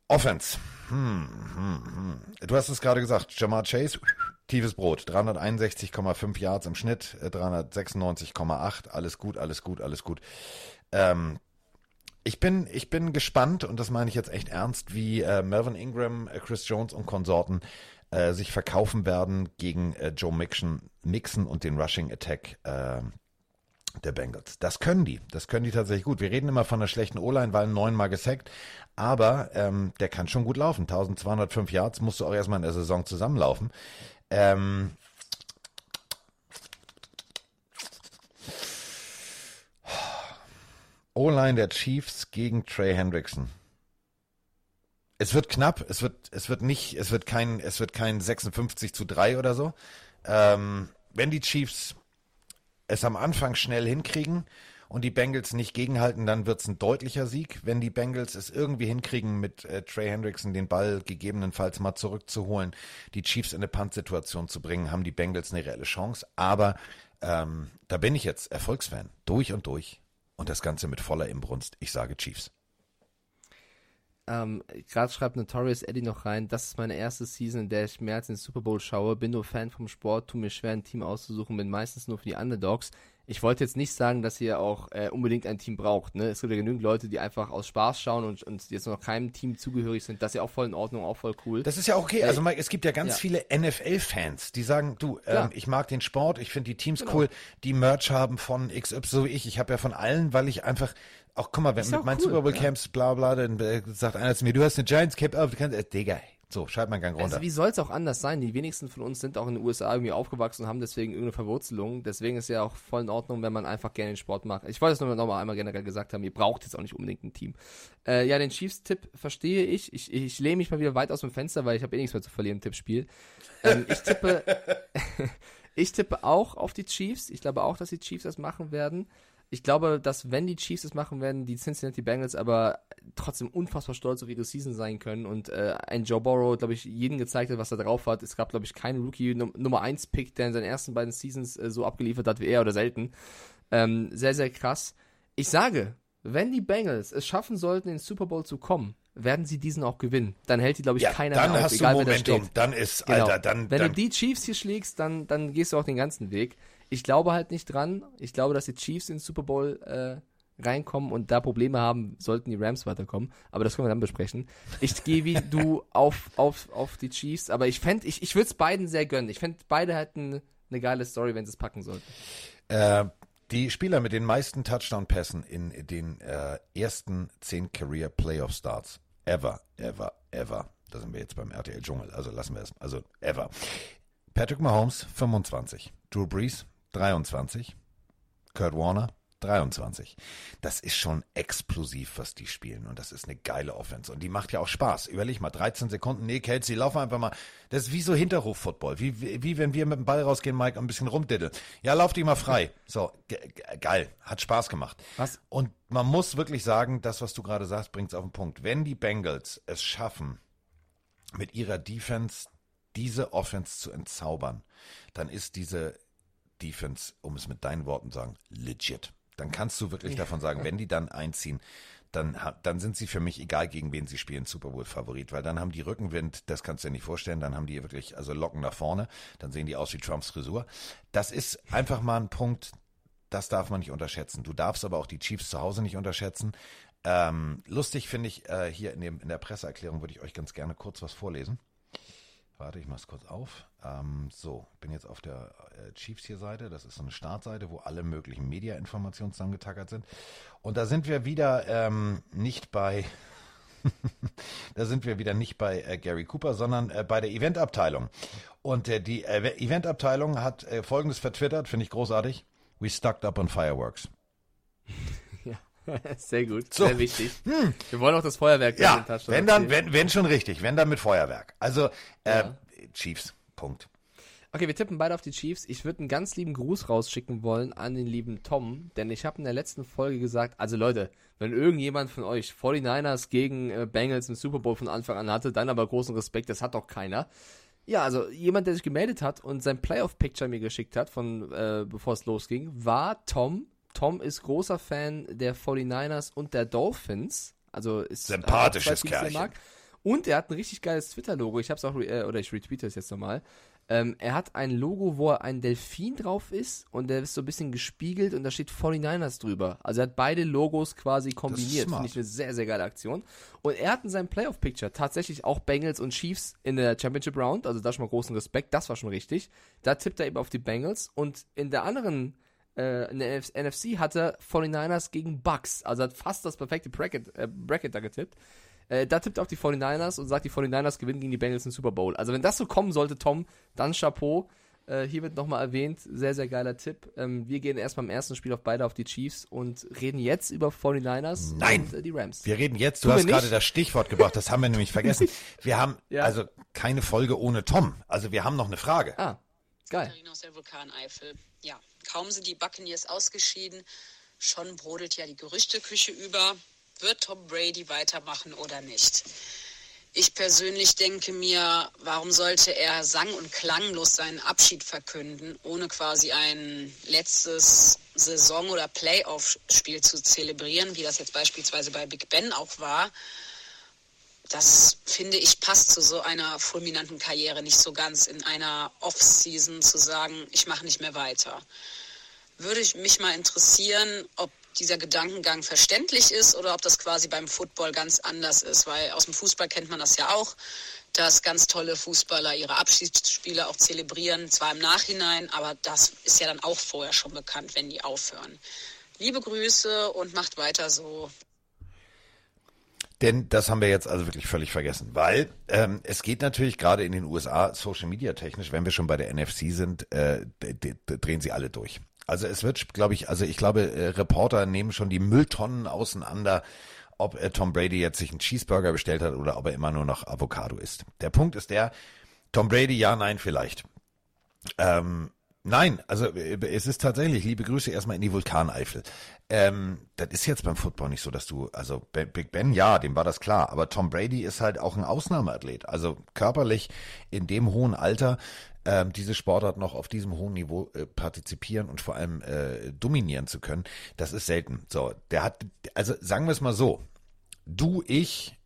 A: Offense. Hm, hm, hm. Du hast es gerade gesagt, Jamar Chase, tiefes Brot, 361,5 Yards im Schnitt, äh, 396,8, alles gut, alles gut, alles gut. Ähm, ich bin, ich bin gespannt, und das meine ich jetzt echt ernst, wie äh, Melvin Ingram, äh, Chris Jones und Konsorten äh, sich verkaufen werden gegen äh, Joe Mixon, Mixon und den Rushing Attack äh, der Bengals. Das können die. Das können die tatsächlich gut. Wir reden immer von einer schlechten O-Line, weil neunmal gesackt. Aber ähm, der kann schon gut laufen. 1205 Yards musst du auch erstmal in der Saison zusammenlaufen. Ähm, O-Line der Chiefs gegen Trey Hendrickson. Es wird knapp, es wird, es wird nicht, es wird kein, es wird kein 56 zu 3 oder so. Ähm, wenn die Chiefs es am Anfang schnell hinkriegen und die Bengals nicht gegenhalten, dann wird es ein deutlicher Sieg. Wenn die Bengals es irgendwie hinkriegen, mit äh, Trey Hendrickson den Ball gegebenenfalls mal zurückzuholen, die Chiefs in eine Punt-Situation zu bringen, haben die Bengals eine reelle Chance. Aber ähm, da bin ich jetzt Erfolgsfan, durch und durch. Und das Ganze mit voller Imbrunst. Ich sage Chiefs.
B: Ähm, Gerade schreibt Notorious Eddie noch rein, das ist meine erste Season, in der ich mehr als den Super Bowl schaue, bin nur Fan vom Sport, tu mir schwer, ein Team auszusuchen, bin meistens nur für die Underdogs. Ich wollte jetzt nicht sagen, dass ihr auch äh, unbedingt ein Team braucht. Ne? Es gibt ja genügend Leute, die einfach aus Spaß schauen und, und jetzt noch keinem Team zugehörig sind. Das ist ja auch voll in Ordnung, auch voll cool.
A: Das ist ja okay.
B: Äh,
A: Also Mike, es gibt ja ganz
B: ja.
A: viele NFL-Fans, die sagen, du, ähm, ich mag den Sport, ich finde die Teams
B: Genau.
A: cool, die Merch haben von XY, so wie ich. Ich habe ja von allen, weil ich einfach, auch guck mal, wenn mit meinen
B: cool,
A: Super Bowl
B: ja.
A: Camps, bla bla, dann äh, sagt einer zu mir, du hast eine Giants Cap auf, du kannst, äh, Digga, so, schalt mal einen Gang runter.
B: Also wie soll es auch anders sein? Die wenigsten von uns sind auch in den USA irgendwie aufgewachsen und haben deswegen irgendeine Verwurzelung. Deswegen ist ja auch voll in Ordnung, wenn man einfach gerne den Sport macht. Ich wollte es nur noch mal einmal generell gesagt haben, ihr braucht jetzt auch nicht unbedingt ein Team. Äh, ja, den Chiefs-Tipp verstehe ich. Ich, ich lehne mich mal wieder weit aus dem Fenster, weil ich habe eh nichts mehr zu verlieren im Tippspiel. Ähm, ich tippe [laughs] [laughs] ich tippe auch auf die Chiefs. Ich glaube auch, dass die Chiefs das machen werden. Ich glaube, dass wenn die Chiefs das machen werden, die Cincinnati Bengals aber trotzdem unfassbar stolz auf ihre Season sein können und äh, ein Joe Burrow, glaube ich, jedem gezeigt hat, was er drauf hat. Es gab, glaube ich, keinen Rookie Num Nummer 1 Pick, der in seinen ersten beiden Seasons äh, so abgeliefert hat wie er oder selten. Ähm, sehr, sehr krass. Ich sage, wenn die Bengals es schaffen sollten, in den Super Bowl zu kommen, werden sie diesen auch gewinnen. Dann hält die, glaube ich,
A: Ja,
B: keiner
A: dann
B: mehr auf,
A: hast du
B: egal wer da
A: Momentum.
B: steht.
A: Dann ist,
B: Genau.
A: Alter, dann,
B: Wenn
A: dann
B: du die Chiefs hier schlägst, dann, dann gehst du auch den ganzen Weg. Ich glaube halt nicht dran. Ich glaube, dass die Chiefs in den Super Bowl äh, reinkommen und da Probleme haben, sollten die Rams weiterkommen. Aber das können wir dann besprechen. Ich gehe wie du [laughs] auf, auf, auf die Chiefs, aber ich fände, ich, ich würde es beiden sehr gönnen. Ich fände, beide hätten eine geile Story, wenn sie es packen sollten.
A: Äh, Die Spieler mit den meisten Touchdown-Pässen in den äh, ersten zehn Career Playoff Starts ever, ever, ever. Da sind wir jetzt beim RTL Dschungel, also lassen wir es. Also ever. Patrick Mahomes 25, Drew Brees 23, Kurt Warner 23. Das ist schon explosiv, was die spielen. Und das ist eine geile Offense. Und die macht ja auch Spaß. Überleg mal, 13 Sekunden. Nee, Kelsey, lauf einfach mal. Das ist wie so Hinterhof-Football. Wie, wie, wie wenn wir mit dem Ball rausgehen, Mike, und ein bisschen rumdiddeln. Ja, lauf dich mal frei. So, ge geil. Hat Spaß gemacht.
B: Was?
A: Und man muss wirklich sagen, das, was du gerade sagst, bringt es auf den Punkt. Wenn die Bengals es schaffen, mit ihrer Defense diese Offense zu entzaubern, dann ist diese Defense, um es mit deinen Worten zu sagen, legit. Dann kannst du wirklich davon sagen, wenn die dann einziehen, dann, dann sind sie für mich, egal gegen wen sie spielen, Super Bowl-Favorit, weil dann haben die Rückenwind, das kannst du dir nicht vorstellen, dann haben die wirklich, also Locken nach vorne, dann sehen die aus wie Trumps Frisur. Das ist einfach mal ein Punkt, das darf man nicht unterschätzen. Du darfst aber auch die Chiefs zu Hause nicht unterschätzen. Ähm, lustig finde ich, äh, hier in, dem, in der Presseerklärung würde ich euch ganz gerne kurz was vorlesen. Warte, ich mach's kurz auf. Ähm, so, bin jetzt auf der äh, Chiefs hier Seite. Das ist so eine Startseite, wo alle möglichen Media-Informationen zusammengetackert sind. Und da sind wir wieder ähm, nicht bei, [laughs] da sind wir wieder nicht bei äh, Gary Cooper, sondern äh, bei der Eventabteilung. Und äh, die äh, Eventabteilung hat äh, Folgendes vertwittert, finde ich großartig. We stucked up on fireworks. [laughs]
B: Sehr gut,
A: So.
B: sehr wichtig. Wir wollen auch das Feuerwerk
A: Ja,
B: in den Touchdown
A: wenn dann, wenn, wenn schon richtig, wenn dann mit Feuerwerk. Also, äh,
B: Ja.
A: Chiefs, Punkt.
B: Okay, wir tippen beide auf die Chiefs. Ich würde einen ganz lieben Gruß rausschicken wollen an den lieben Tom, denn ich habe in der letzten Folge gesagt, also Leute, wenn irgendjemand von euch 49ers gegen äh, Bengals im Super Bowl von Anfang an hatte, dann aber großen Respekt, das hat doch keiner. Ja, also jemand, der sich gemeldet hat und sein Playoff-Picture mir geschickt hat, von äh, bevor es losging, war Tom. Tom ist großer Fan der 49ers und der Dolphins. Also ist
A: Sympathisches
B: er mag. Und er hat ein richtig geiles Twitter-Logo. Ich hab's auch, äh, oder ich retweete es jetzt nochmal. Ähm, er hat ein Logo, wo ein Delfin drauf ist und der ist so ein bisschen gespiegelt und da steht 49ers drüber. Also er hat beide Logos quasi kombiniert. Finde ich eine sehr, sehr geile Aktion. Und er hat in seinem Playoff-Picture tatsächlich auch Bengals und Chiefs in der Championship Round. Also da schon mal großen Respekt. Das war schon richtig. Da tippt er eben auf die Bengals und in der anderen äh, in der NF NFC hat er 49ers gegen Bucks. Also hat fast das perfekte Bracket, äh, Bracket da getippt. Äh, da tippt auf die 49ers und sagt, die 49ers gewinnen gegen die Bengals im Super Bowl. Also wenn das so kommen sollte, Tom, dann Chapeau. Äh, hier wird nochmal erwähnt, sehr, sehr geiler Tipp. Ähm, wir gehen erst beim ersten Spiel auf beide auf die Chiefs und reden jetzt über 49ers
A: Nein.
B: und äh, die Rams.
A: Wir reden jetzt, du
B: Tun
A: hast gerade das Stichwort gebracht, das haben wir nämlich vergessen. [laughs] Wir haben
B: Ja.
A: also keine Folge ohne Tom. Also wir haben noch eine Frage.
B: Ah, geil.
M: Katharina aus der Vulkaneifel. Ja, kaum sind die Buccaneers ausgeschieden, schon brodelt ja die Gerüchteküche über. Wird Tom Brady weitermachen oder nicht? Ich persönlich denke mir, warum sollte er sang- und klanglos seinen Abschied verkünden, ohne quasi ein letztes Saison- oder Playoff-Spiel zu zelebrieren, wie das jetzt beispielsweise bei Big Ben auch war? Das finde ich passt zu so einer fulminanten Karriere nicht so ganz in einer Off-Season zu sagen, ich mache nicht mehr weiter. Würde ich mich mal interessieren, ob dieser Gedankengang verständlich ist oder ob das quasi beim Football ganz anders ist, weil aus dem Fußball kennt man das ja auch, dass ganz tolle Fußballer ihre Abschiedsspiele auch zelebrieren, zwar im Nachhinein, aber das ist ja dann auch vorher schon bekannt, wenn die aufhören. Liebe Grüße und macht weiter so.
A: Denn das haben wir jetzt also wirklich völlig vergessen, weil ähm, es geht natürlich gerade in den USA Social Media technisch, wenn wir schon bei der NFC sind, äh, drehen sie alle durch. Also es wird, glaube ich, also ich glaube, äh, Reporter nehmen schon die Mülltonnen auseinander, ob äh, Tom Brady jetzt sich einen Cheeseburger bestellt hat oder ob er immer nur noch Avocado isst. Der Punkt ist der, Tom Brady, ja, nein, vielleicht. Ähm, nein, also äh, es ist tatsächlich, liebe Grüße erstmal in die Vulkaneifel. Ähm, das ist jetzt beim Football nicht so, dass du, also Big Ben, ja, dem war das klar, aber Tom Brady ist halt auch ein Ausnahmeathlet. Also körperlich in dem hohen Alter ähm, diese Sportart noch auf diesem hohen Niveau äh, partizipieren und vor allem äh, dominieren zu können, das ist selten. So, der hat, also sagen wir es mal so, du, ich,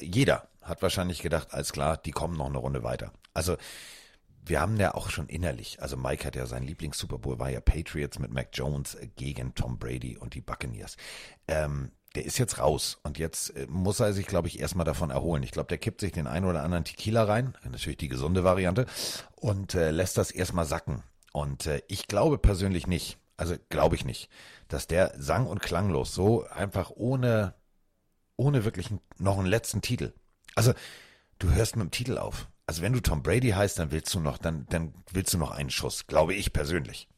A: jeder hat wahrscheinlich gedacht, alles klar, die kommen noch eine Runde weiter. Also wir haben ja auch schon innerlich, also Mike hat ja sein Lieblings-Super Bowl, war ja Patriots mit Mac Jones gegen Tom Brady und die Buccaneers. Ähm, der ist jetzt raus und jetzt äh, muss er sich, glaube ich, erstmal davon erholen. Ich glaube, der kippt sich den einen oder anderen Tequila rein, natürlich die gesunde Variante, und äh, lässt das erstmal sacken. Und äh, ich glaube persönlich nicht, Also glaube ich nicht, dass der sang- und klanglos so einfach ohne, ohne wirklich noch einen letzten Titel. Also du hörst mit dem Titel auf. Also wenn du Tom Brady heißt, dann willst du noch, dann, dann willst du noch einen Schuss, glaube ich persönlich.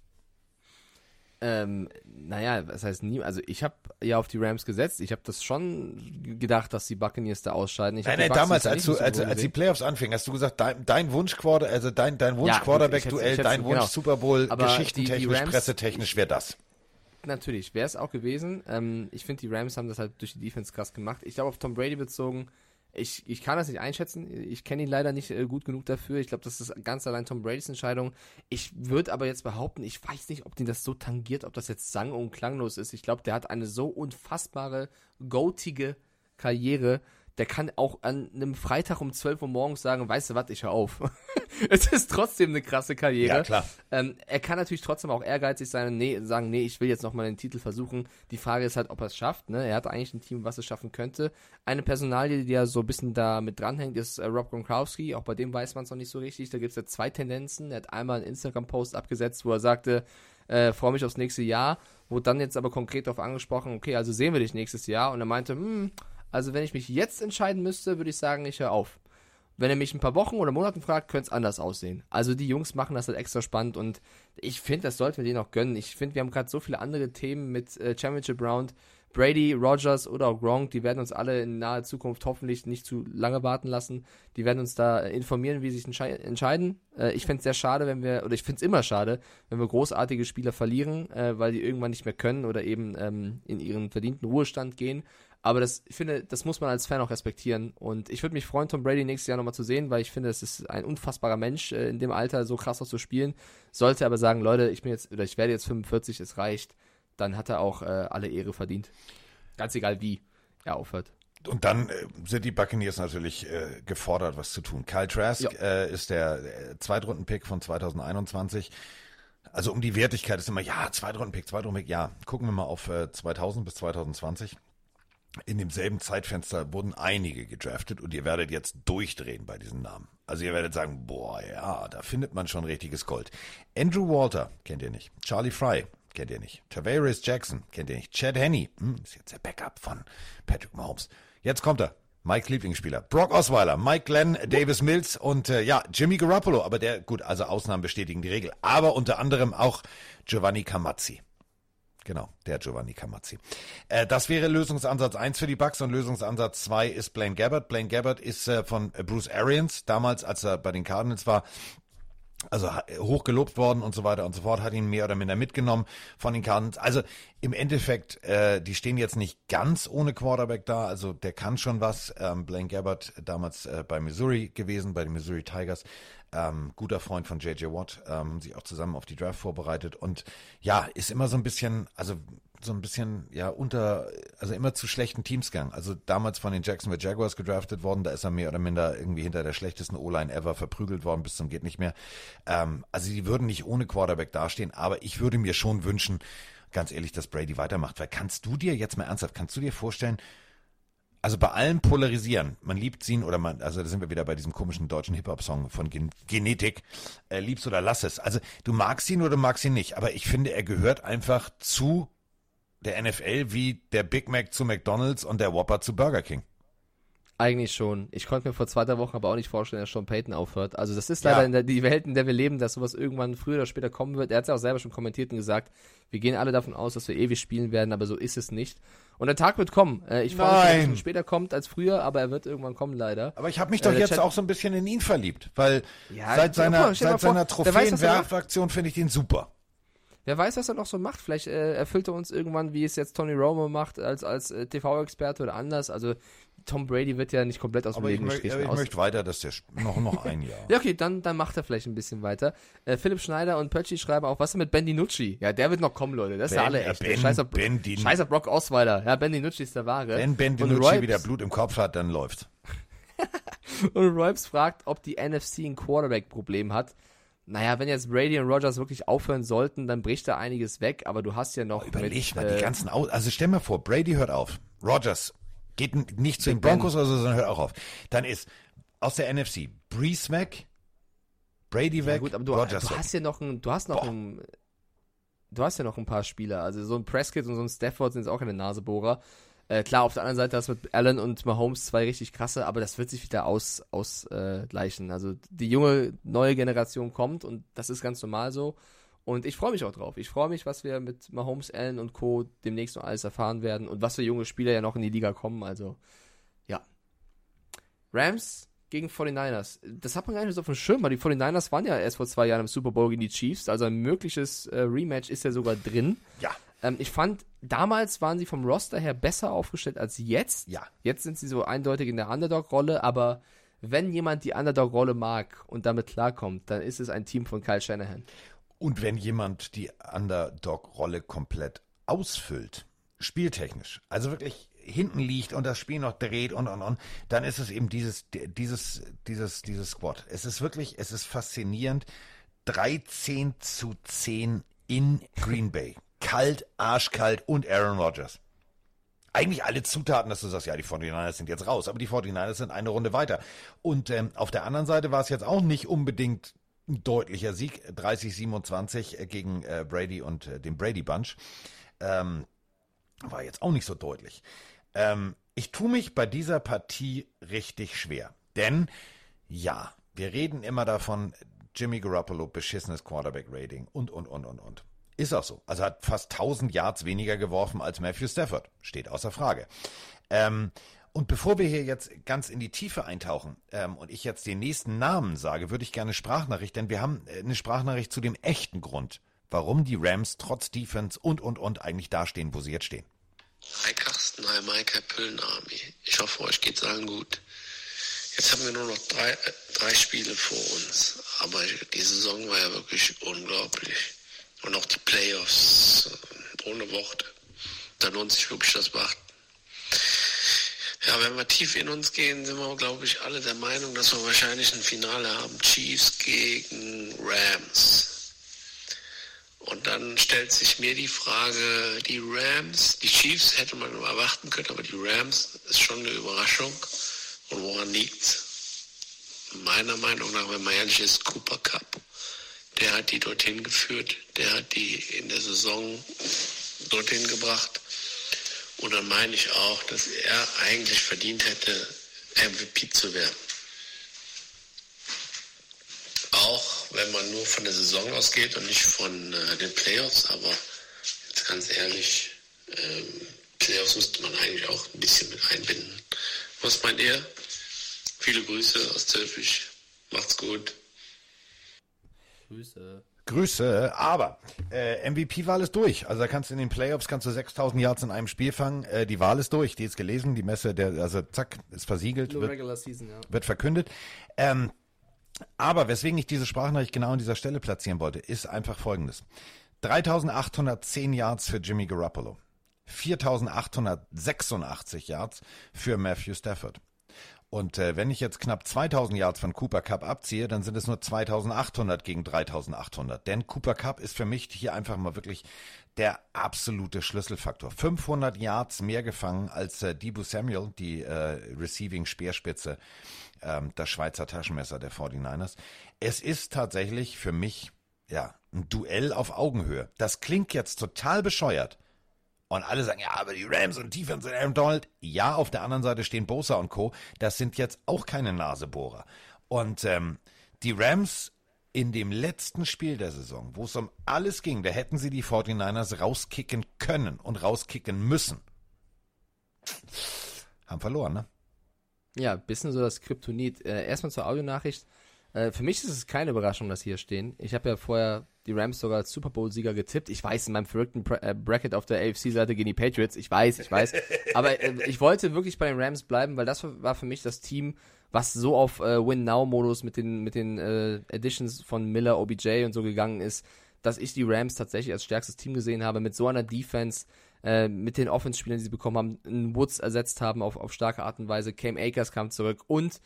B: Ähm, naja, was heißt nie, also ich habe ja auf die Rams gesetzt. Ich habe das schon gedacht, dass die Buccaneers da ausscheiden. Ich
A: Nein,
B: die
A: nein, damals, als du, als, als die. Playoffs anfingen, hast du gesagt, dein, dein Wunsch Quarter, also dein, dein Wunsch
B: Ja, gut,
A: Quarterback
B: ich hätt's-
A: Duell,
B: ich hätt's-
A: dein Wunsch
B: genau.
A: Super Bowl,
B: Aber die- die
A: geschichtentechnisch,
B: Rams-
A: pressetechnisch wäre das.
B: Natürlich, wäre es auch gewesen. Ähm, ich finde, die Rams haben das halt durch die Defense krass gemacht. Ich glaube, auf Tom Brady bezogen, ich, ich kann das nicht einschätzen. Ich kenne ihn leider nicht äh, gut genug dafür. Ich glaube, das ist ganz allein Tom Bradys Entscheidung. Ich würde aber jetzt behaupten, ich weiß nicht, ob den das so tangiert, ob das jetzt sang- und klanglos ist. Ich glaube, der hat eine so unfassbare, goatige Karriere. Der kann auch an einem Freitag um 12 Uhr morgens sagen, weißt du was, ich hör auf. [laughs] es ist trotzdem eine krasse Karriere.
A: Ja, klar.
B: Ähm, er kann natürlich trotzdem auch ehrgeizig sein und nee, sagen, nee, ich will jetzt nochmal den Titel versuchen. Die Frage ist halt, ob er es schafft. Ne? Er hat eigentlich ein Team, was es schaffen könnte. Eine Personalie, die ja so ein bisschen da mit dranhängt, ist äh, Rob Gronkowski. Auch bei dem weiß man es noch nicht so richtig. Da gibt es ja zwei Tendenzen. Er hat einmal einen Instagram-Post abgesetzt, wo er sagte, äh, freue mich aufs nächste Jahr. Wurde dann jetzt aber konkret darauf angesprochen, okay, also sehen wir dich nächstes Jahr. Und er meinte, hm, also wenn ich mich jetzt entscheiden müsste, würde ich sagen, ich höre auf. Wenn er mich ein paar Wochen oder Monaten fragt, könnte es anders aussehen. Also die Jungs machen das halt extra spannend und ich finde, das sollten wir denen auch gönnen. Ich finde, wir haben gerade so viele andere Themen mit äh, Championship Round. Brady, Rogers oder auch Gronk, die werden uns alle in naher Zukunft hoffentlich nicht zu lange warten lassen. Die werden uns da äh, informieren, wie sie sich entschei entscheiden. Äh, ich finde es sehr schade, wenn wir, oder ich finde es immer schade, wenn wir großartige Spieler verlieren, äh, weil die irgendwann nicht mehr können oder eben ähm, in ihren verdienten Ruhestand gehen. Aber das, ich finde, das muss man als Fan auch respektieren. Und ich würde mich freuen, Tom Brady nächstes Jahr nochmal zu sehen, weil ich finde, es ist ein unfassbarer Mensch, äh, in dem Alter so krass auch zu spielen. Sollte aber sagen, Leute, ich bin jetzt, oder ich werde jetzt 45, es reicht, dann hat er auch äh, alle Ehre verdient. Ganz egal wie er aufhört.
A: Und dann äh, sind die Buccaneers natürlich äh, gefordert, was zu tun. Kyle Trask äh, ist der Zweitrunden-Pick von 2021. Also um die Wertigkeit ist immer, ja, Zweitrunden-Pick, Zweitrunden-Pick, ja. Gucken wir mal auf äh, 2000 bis 2020. In demselben Zeitfenster wurden einige gedraftet und ihr werdet jetzt durchdrehen bei diesen Namen. Also ihr werdet sagen, boah, ja, da findet man schon richtiges Gold. Andrew Walter, kennt ihr nicht. Charlie Fry, kennt ihr nicht. Tavares Jackson, kennt ihr nicht. Chad Henney, hm, ist jetzt der Backup von Patrick Mahomes. Jetzt kommt er. Mike Lieblingsspieler. Brock Osweiler, Mike Glenn, Davis Mills und äh, ja, Jimmy Garoppolo. Aber der, gut, also Ausnahmen bestätigen die Regel. Aber unter anderem auch Giovanni Camazzi. Genau, der Giovanni Camazzi. Äh, das wäre Lösungsansatz 1 für die Bucks und Lösungsansatz 2 ist Blaine Gabbert. Blaine Gabbert ist äh, von Bruce Arians, damals, als er bei den Cardinals war, also hochgelobt worden und so weiter und so fort, hat ihn mehr oder minder mitgenommen von den Cardinals. Also im Endeffekt, äh, die stehen jetzt nicht ganz ohne Quarterback da, also der kann schon was. Ähm, Blaine Gabbert, damals äh, bei Missouri gewesen, bei den Missouri Tigers, ähm, guter Freund von JJ Watt, ähm, sich auch zusammen auf die Draft vorbereitet und ja, ist immer so ein bisschen, also so ein bisschen, ja, unter, also immer zu schlechten Teams gegangen. Also damals von den Jacksonville Jaguars gedraftet worden, da ist er mehr oder minder irgendwie hinter der schlechtesten O-Line ever verprügelt worden, bis zum geht nicht mehr. Ähm, also die würden nicht ohne Quarterback dastehen, aber ich würde mir schon wünschen, ganz ehrlich, dass Brady weitermacht. Weil kannst du dir jetzt mal ernsthaft, kannst du dir vorstellen, also bei allem Polarisieren, man liebt ihn oder man, also da sind wir wieder bei diesem komischen deutschen Hip-Hop-Song von Gen Genetik, äh, liebst oder lass es. Also du magst ihn oder du magst ihn nicht, aber ich finde, er gehört einfach zu der NFL wie der Big Mac zu McDonalds und der Whopper zu Burger King.
B: Eigentlich schon. Ich konnte mir vor zwei, drei Wochen aber auch nicht vorstellen, dass Sean Payton aufhört. Also das ist
A: Ja.
B: leider in der, die Welt, in der wir leben, dass sowas irgendwann früher oder später kommen wird. Er hat es ja auch selber schon kommentiert und gesagt, wir gehen alle davon aus, dass wir ewig spielen werden, aber so ist es nicht. Und der Tag wird kommen. Äh, Ich freue mich, dass er später kommt als früher, aber er wird irgendwann kommen, leider.
A: Aber ich habe mich
B: Äh,
A: doch
B: der
A: jetzt
B: Chat-
A: auch so ein bisschen in ihn verliebt, weil
B: Ja,
A: seit seiner, seit seiner
B: er.
A: Trophäenwerfaktion finde ich den super.
B: Wer weiß, was er noch so macht. Vielleicht äh, erfüllt er uns irgendwann, wie es jetzt Tony Romo macht, als, als äh, TV-Experte oder anders. Also Tom Brady wird ja nicht komplett aus dem
A: Aber ich,
B: Leben
A: mö
B: gestrichen.
A: ich
B: aus-
A: möchte weiter, dass der noch, noch ein Jahr. [laughs]
B: Ja, okay, dann, dann macht er vielleicht ein bisschen weiter. Äh, Philipp Schneider und Pötschi schreiben auch, was ist denn mit Ben DiNucci? Ja, der wird noch kommen, Leute. Das ist ja alle echt.
A: Ben-
B: Scheiß auf,
A: Ben Din-
B: Scheiß auf Brock Osweiler. Ja, Ben DiNucci ist der Wahre.
A: Wenn Ben DiNucci wieder Blut im Kopf hat, dann läuft's. [laughs]
B: Und Royps fragt, ob die NFC ein Quarterback-Problem hat. Naja, wenn jetzt Brady und Rogers wirklich aufhören sollten, dann bricht da einiges weg, aber du hast ja noch.
A: Überleg
B: mit,
A: mal,
B: äh,
A: die ganzen Aus also stell mal vor, Brady hört auf. Rogers geht nicht zu den. Broncos oder so, sondern hört auch auf. Dann ist aus der NFC Breeze weg, Brady
B: Ja,
A: weg,
B: gut, aber du,
A: Rogers
B: du hast ja noch ein, du hast noch
A: Boah.
B: ein, du hast ja noch ein paar Spieler. Also so ein Prescott und so ein Stafford sind jetzt auch keine Nasebohrer. Äh, klar, auf der anderen Seite hast du mit Allen und Mahomes zwei richtig krasse, aber das wird sich wieder ausgleichen. Aus, äh, gleichen. also die junge, neue Generation kommt und das ist ganz normal so. Und ich freue mich auch drauf. Ich freue mich, was wir mit Mahomes, Allen und Co. demnächst noch alles erfahren werden und was für junge Spieler ja noch in die Liga kommen. Also, ja. Rams gegen 49ers. Das hat man gar nicht so auf dem Schirm, weil die 49ers waren ja erst vor zwei Jahren im Super Bowl gegen die Chiefs. Also ein mögliches äh, Rematch ist ja sogar drin.
A: Ja.
B: Ähm, ich fand, damals waren sie vom Roster her besser aufgestellt als jetzt.
A: Ja.
B: Jetzt sind sie so eindeutig in der Underdog-Rolle, aber wenn jemand die Underdog-Rolle mag und damit klarkommt, dann ist es ein Team von Kyle Shanahan.
A: Und wenn jemand die Underdog-Rolle komplett ausfüllt, spieltechnisch, also wirklich hinten liegt und das Spiel noch dreht und und und, dann ist es eben dieses, dieses, dieses, dieses Squad. Es ist wirklich, es ist faszinierend. 13 zu 10 in Green Bay. Kalt, arschkalt und Aaron Rodgers. Eigentlich alle Zutaten, dass du sagst, ja, die 49ers sind jetzt raus, aber die 49ers sind eine Runde weiter. Und ähm, auf der anderen Seite war es jetzt auch nicht unbedingt ein deutlicher Sieg, 30-27 gegen äh, Brady und äh, den Brady Bunch. Ähm, war jetzt auch nicht so deutlich. Ähm, ich tue mich bei dieser Partie richtig schwer. Denn, ja, wir reden immer davon, Jimmy Garoppolo, beschissenes Quarterback-Rating und, und, und, und, und. Ist auch so. Also hat fast 1000 Yards weniger geworfen als Matthew Stafford. Steht außer Frage. Ähm, und bevor wir hier jetzt ganz in die Tiefe eintauchen ähm, und ich jetzt den nächsten Namen sage, würde ich gerne Sprachnachricht, denn wir haben äh, eine Sprachnachricht zu dem echten Grund, warum die Rams trotz Defense und und und eigentlich dastehen, wo sie jetzt stehen.
N: Hi Carsten, hi Mike, hi Püllenarmy. Ich hoffe, euch geht's allen gut. Jetzt haben wir nur noch drei, äh, drei Spiele vor uns, aber die Saison war ja wirklich unglaublich. Und auch die Playoffs äh, ohne Worte. Da lohnt sich wirklich das Beachten. Ja, wenn wir tief in uns gehen, sind wir, glaube ich, alle der Meinung, dass wir wahrscheinlich ein Finale haben. Chiefs gegen Rams. Und dann stellt sich mir die Frage, die Rams, die Chiefs hätte man erwarten können, aber die Rams ist schon eine Überraschung. Und woran liegt's? Meiner Meinung nach, wenn man ehrlich ist, Cooper Cup. Der hat die dorthin geführt, der hat die in der Saison dorthin gebracht. Und dann meine ich auch, dass er eigentlich verdient hätte, MVP zu werden. Auch wenn man nur von der Saison ausgeht und nicht von äh, den Playoffs, aber jetzt ganz ehrlich, ähm, Playoffs müsste man eigentlich auch ein bisschen mit einbinden. Was meint ihr? Viele Grüße aus Zülpich. Macht's gut.
B: Grüße.
A: Grüße, aber äh, MVP-Wahl ist durch. Also da kannst du in den Playoffs kannst du 6000 Yards in einem Spiel fangen. Äh, die Wahl ist durch, die ist gelesen, die Messe, der, also zack, ist versiegelt,
B: Nur
A: wird,
B: Season, ja.
A: wird verkündet. Ähm, aber weswegen ich diese Sprachnachricht genau an dieser Stelle platzieren wollte, ist einfach folgendes. 3810 Yards für Jimmy Garoppolo. 4886 Yards für Matthew Stafford. Und äh, wenn ich jetzt knapp 2000 Yards von Cooper Cup abziehe, dann sind es nur 2800 gegen 3800. Denn Cooper Cup ist für mich hier einfach mal wirklich der absolute Schlüsselfaktor. 500 Yards mehr gefangen als äh, Debo Samuel, die äh, Receiving Speerspitze, ähm, das Schweizer Taschenmesser der 49ers. Es ist tatsächlich für mich ja ein Duell auf Augenhöhe. Das klingt jetzt total bescheuert. Und alle sagen, ja, aber die Rams und Defense und Aaron Donald. Ja, auf der anderen Seite stehen Bosa und Co. Das sind jetzt auch keine Nasebohrer. Und ähm, die Rams in dem letzten Spiel der Saison, wo es um alles ging, da hätten sie die 49ers rauskicken können und rauskicken müssen. Haben verloren, ne?
B: Ja, bisschen so das Kryptonit. Äh, erstmal zur Audionachricht. Äh, für mich ist es keine Überraschung, dass sie hier stehen. Ich habe ja vorher die Rams sogar als Super Bowl-Sieger getippt. Ich weiß, in meinem verrückten äh, Bracket auf der AFC-Seite gegen die Patriots. Ich weiß, ich weiß. [laughs] Aber äh, ich wollte wirklich bei den Rams bleiben, weil das war für mich das Team, was so auf äh, Win-Now-Modus mit den, mit den äh, Additions von Miller, OBJ und so gegangen ist, dass ich die Rams tatsächlich als stärkstes Team gesehen habe, mit so einer Defense, äh, mit den Offense-Spielern, die sie bekommen haben, einen Woods ersetzt haben auf, auf starke Art und Weise. Cam Akers kam zurück und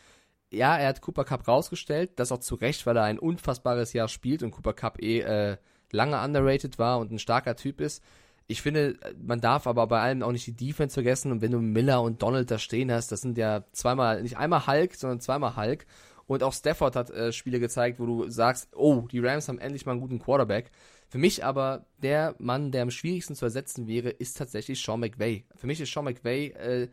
B: ja, er hat Cooper Cup rausgestellt, das auch zu Recht, weil er ein unfassbares Jahr spielt und Cooper Cup eh äh, lange underrated war und ein starker Typ ist. Ich finde, man darf aber bei allem auch nicht die Defense vergessen und wenn du Miller und Donald da stehen hast, das sind ja zweimal, nicht einmal Hulk, sondern zweimal Hulk Und auch Stafford hat äh, Spiele gezeigt, wo du sagst, oh, die Rams haben endlich mal einen guten Quarterback. Für mich aber der Mann, der am schwierigsten zu ersetzen wäre, ist tatsächlich Sean McVay. Für mich ist Sean McVay, äh,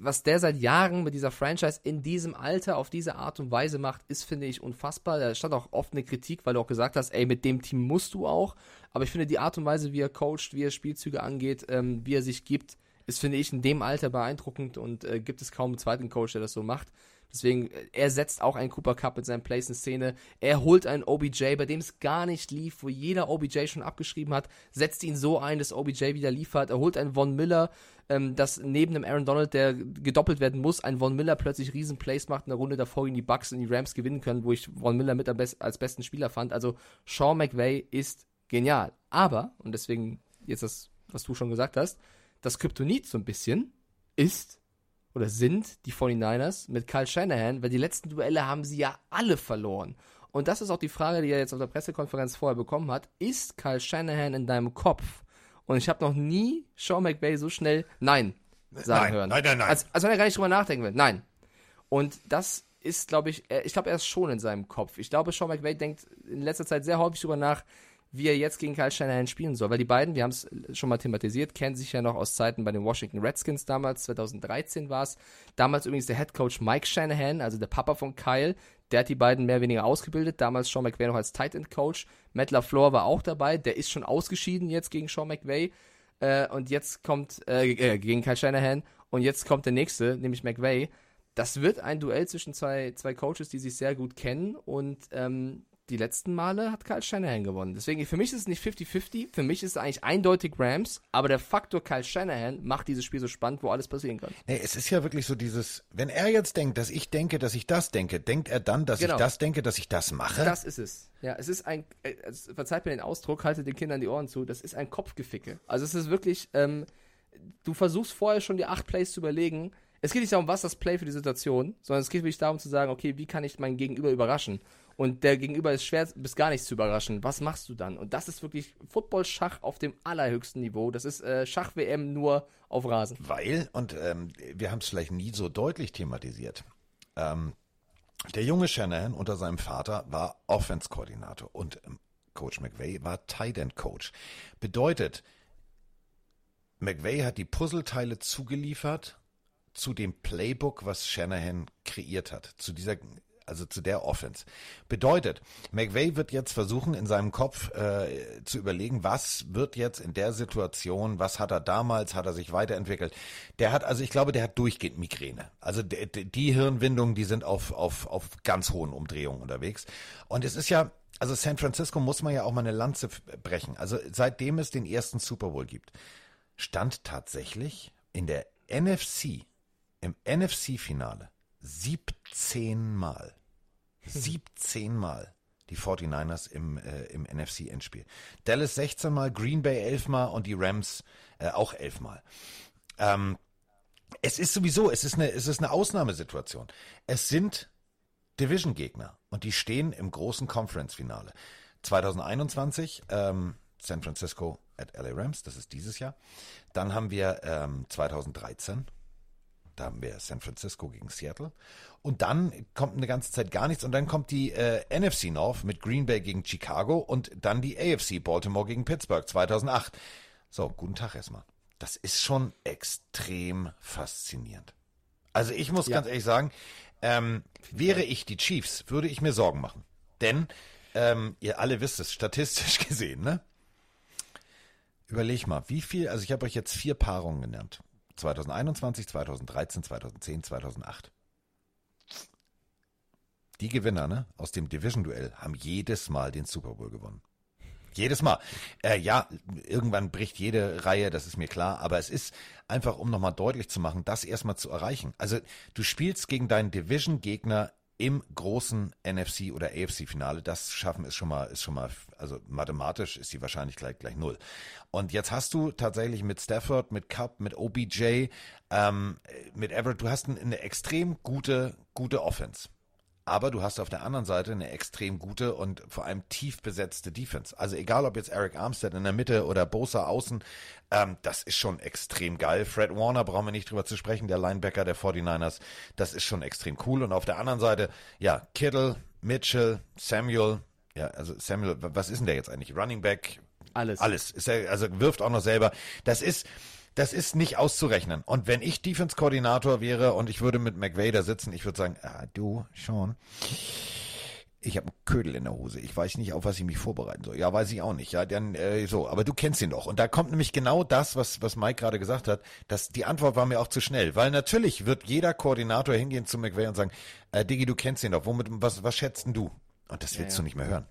B: was der seit Jahren mit dieser Franchise in diesem Alter auf diese Art und Weise macht, ist, finde ich, unfassbar. Da stand auch oft eine Kritik, weil du auch gesagt hast, ey, mit dem Team musst du auch. Aber ich finde, die Art und Weise, wie er coacht, wie er Spielzüge angeht, ähm, wie er sich gibt, ist, finde ich, in dem Alter beeindruckend und äh, gibt es kaum einen zweiten Coach, der das so macht. Deswegen, äh, er setzt auch einen Cooper Cup mit seinen Plays in Szene. Er holt einen OBJ, bei dem es gar nicht lief, wo jeder OBJ schon abgeschrieben hat, setzt ihn so ein, dass OBJ wieder liefert. Er holt einen Von Miller, ähm, dass neben dem Aaron Donald, der gedoppelt werden muss, ein Von Miller plötzlich riesen Plays macht, in der Runde davor ihn die Bucks und die Rams gewinnen können, wo ich Von Miller mit als besten Spieler fand. Also Sean McVay ist genial. Aber, und deswegen jetzt das, was du schon gesagt hast, das Kryptonit so ein bisschen ist oder sind die 49ers mit Kyle Shanahan, weil die letzten Duelle haben sie ja alle verloren. Und das ist auch die Frage, die er jetzt auf der Pressekonferenz vorher bekommen hat. Ist Kyle Shanahan in deinem Kopf? Und ich habe noch nie Sean McVay so schnell Nein sagen
A: Nein,
B: hören.
A: nein, nein, nein.
B: Als, als wenn er gar nicht drüber nachdenken will. Nein. Und das ist, glaube ich, ich glaube, er ist schon in seinem Kopf. Ich glaube, Sean McVay denkt in letzter Zeit sehr häufig drüber nach, wie er jetzt gegen Kyle Shanahan spielen soll. Weil die beiden, wir haben es schon mal thematisiert, kennen sich ja noch aus Zeiten bei den Washington Redskins damals, 2013 war es. Damals übrigens der Head Coach Mike Shanahan, also der Papa von Kyle, der hat die beiden mehr oder weniger ausgebildet. Damals Sean McVay noch als Tight End Coach. Matt LaFleur war auch dabei, der ist schon ausgeschieden jetzt gegen Sean McVay. Äh, und jetzt kommt, äh, äh, gegen Kyle Shanahan. Und jetzt kommt der nächste, nämlich McVay. Das wird ein Duell zwischen zwei, zwei Coaches, die sich sehr gut kennen. Und ähm, die letzten Male hat Kyle Shanahan gewonnen. Deswegen, für mich ist es nicht 50-50. Für mich ist es eigentlich eindeutig Rams. Aber der Faktor Kyle Shanahan macht dieses Spiel so spannend, wo alles passieren kann.
A: Nee, es ist ja wirklich so dieses, wenn er jetzt denkt, dass ich denke, dass ich das denke, denkt er dann, dass
B: Genau.
A: ich das denke, dass ich das mache?
B: Das ist es. Ja, es ist ein, äh, verzeiht mir den Ausdruck, haltet den Kindern die Ohren zu, das ist ein Kopfgeficke. Also es ist wirklich, ähm, du versuchst vorher schon die acht Plays zu überlegen. Es geht nicht darum, was das Play für die Situation, sondern es geht wirklich darum zu sagen, okay, wie kann ich meinen Gegenüber überraschen? Und der Gegenüber ist schwer bis gar nicht zu überraschen. Was machst du dann? Und das ist wirklich Football-Schach auf dem allerhöchsten Niveau. Das ist äh, Schach-WM nur auf Rasen.
A: Weil, und ähm, wir haben es vielleicht nie so deutlich thematisiert, ähm, der junge Shanahan unter seinem Vater war Offense-Koordinator und ähm, Coach McVay war Tight End Coach. Bedeutet, McVay hat die Puzzleteile zugeliefert zu dem Playbook, was Shanahan kreiert hat, zu dieser also zu der Offense. Bedeutet, McVay wird jetzt versuchen, in seinem Kopf äh, zu überlegen, was wird jetzt in der Situation, was hat er damals, hat er sich weiterentwickelt. Der hat, also ich glaube, der hat durchgehend Migräne. Also de, die Hirnwindungen, die sind auf, auf, auf ganz hohen Umdrehungen unterwegs. Und es ist ja, also San Francisco muss man ja auch mal eine Lanze brechen. Also seitdem es den ersten Super Bowl gibt, stand tatsächlich in der NFC, im NFC-Finale 17 Mal, 17 Mal die 49ers im, äh, im NFC-Endspiel. Dallas 16 Mal, Green Bay 11 Mal und die Rams äh, auch 11 Mal. Ähm, es ist sowieso, es ist eine, es ist eine Ausnahmesituation. Es sind Division-Gegner und die stehen im großen Conference-Finale. 2021 ähm, San Francisco at LA Rams, das ist dieses Jahr. Dann haben wir ähm, 2013, da haben wir San Francisco gegen Seattle. Und dann kommt eine ganze Zeit gar nichts. Und dann kommt die äh, NFC North mit Green Bay gegen Chicago und dann die AFC Baltimore gegen Pittsburgh 2008. So, guten Tag erstmal. Das ist schon extrem faszinierend. Also ich muss
B: Ja.
A: ganz ehrlich sagen, ähm, wäre ich die Chiefs, würde ich mir Sorgen machen. Denn ähm, ihr alle wisst es, statistisch [laughs] gesehen, ne? Überleg mal, wie viel, also ich habe euch jetzt vier Paarungen genannt. 2021, 2013, 2010, 2008. Die Gewinner ne, aus dem Division-Duell haben jedes Mal den Super Bowl gewonnen. Jedes Mal. Äh, ja, irgendwann bricht jede Reihe, das ist mir klar, aber es ist einfach, um nochmal deutlich zu machen, das erstmal zu erreichen. Also du spielst gegen deinen Division-Gegner im großen NFC oder AFC-Finale. Das schaffen ist schon mal, ist schon mal, also mathematisch ist die wahrscheinlich gleich, gleich null. Und jetzt hast du tatsächlich mit Stafford, mit Cup, mit OBJ, ähm, mit Everett, du hast ein- eine extrem gute, gute Offense. Aber du hast auf der anderen Seite eine extrem gute und vor allem tief besetzte Defense. Also egal, ob jetzt Eric Armstead in der Mitte oder Bosa außen, ähm, das ist schon extrem geil. Fred Warner brauchen wir nicht drüber zu sprechen, der Linebacker der 49ers, das ist schon extrem cool. Und auf der anderen Seite, ja, Kittle, Mitchell, Samuel, ja, also Samuel, was ist denn der jetzt eigentlich? Running Back?
B: Alles.
A: Alles. Ist er, also wirft auch noch selber. Das ist, das ist nicht auszurechnen. Und wenn ich Defense-Koordinator wäre und ich würde mit McVay da sitzen, ich würde sagen, ah, du, Sean, ich habe einen Ködel in der Hose. Ich weiß nicht, auf was ich mich vorbereiten soll. Ja, weiß ich auch nicht. Ja, dann äh, so. Aber du kennst ihn doch. Und da kommt nämlich genau das, was was Mike gerade gesagt hat. Dass die Antwort war mir auch zu schnell, weil natürlich wird jeder Koordinator hingehen zu McVay und sagen, äh, Diggi, du kennst ihn doch. Womit was was schätzt denn du? Und das willst
B: Ja, ja.
A: du nicht mehr hören.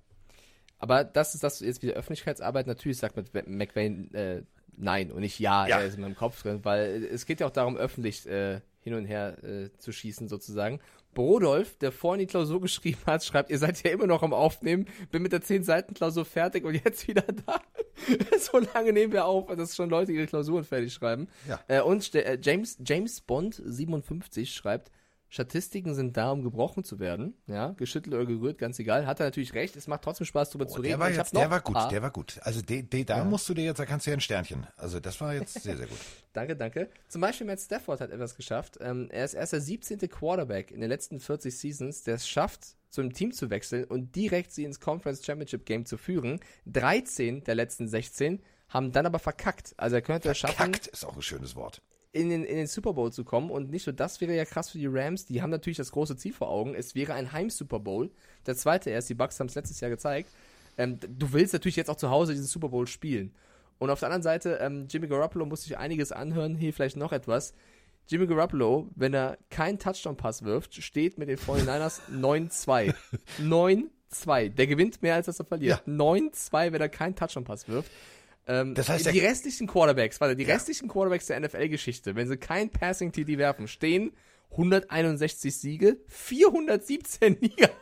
B: Aber das ist das jetzt wieder Öffentlichkeitsarbeit. Natürlich sagt McVay äh, nein und nicht ja,
A: Ja.
B: er ist in meinem Kopf drin, weil es geht ja auch darum, öffentlich äh, hin und her äh, zu schießen sozusagen. Brodolf, der vorhin die Klausur [laughs] geschrieben hat, schreibt, ihr seid ja immer noch am Aufnehmen, bin mit der 10-Seiten-Klausur fertig und [laughs] jetzt wieder da. [laughs] so lange nehmen wir auf, dass schon Leute ihre Klausuren fertig schreiben.
A: Ja.
B: Äh, und äh, James, James Bond 57 schreibt, Statistiken sind da, um gebrochen zu werden. Ja, geschüttelt oder gerührt, ganz egal. Hat er natürlich recht. Es macht trotzdem Spaß, drüber zu reden.
A: Der war, jetzt, der war gut,
B: paar-
A: der war gut. Also de, de, da
B: Ja.
A: musst du dir jetzt, da kannst du ja ein Sternchen. Also das war jetzt sehr, sehr gut. [laughs]
B: Danke, danke. Zum Beispiel Matt Stafford hat etwas geschafft. Ähm, er ist erst der 17. Quarterback in den letzten 40 Seasons, der es schafft, zu einem Team zu wechseln und direkt sie ins Conference Championship Game zu führen. 13 der letzten 16 haben dann aber verkackt. Also er könnte es schaffen,
A: Verkackt ist auch ein schönes Wort.
B: In den, in den Super Bowl zu kommen. Und nicht nur das wäre ja krass für die Rams. Die haben natürlich das große Ziel vor Augen. Es wäre ein Heim-Super Bowl. Der zweite erst. Die Bucks haben es letztes Jahr gezeigt. Ähm, du willst natürlich jetzt auch zu Hause diesen Super Bowl spielen. Und auf der anderen Seite, ähm, Jimmy Garoppolo muss sich einiges anhören. Hier vielleicht noch etwas. Jimmy Garoppolo, wenn er keinen Touchdown-Pass wirft, steht mit den 49ers 9-2. 9-2. Der gewinnt mehr, als dass er verliert. 9-2, wenn er keinen Touchdown-Pass wirft. Ähm,
A: Das heißt,
B: die restlichen Quarterbacks, warte, die
A: Ja.
B: restlichen Quarterbacks der NFL-Geschichte, wenn sie kein Passing-TD werfen, stehen 161 Siege, 417 [laughs] Niederlagen.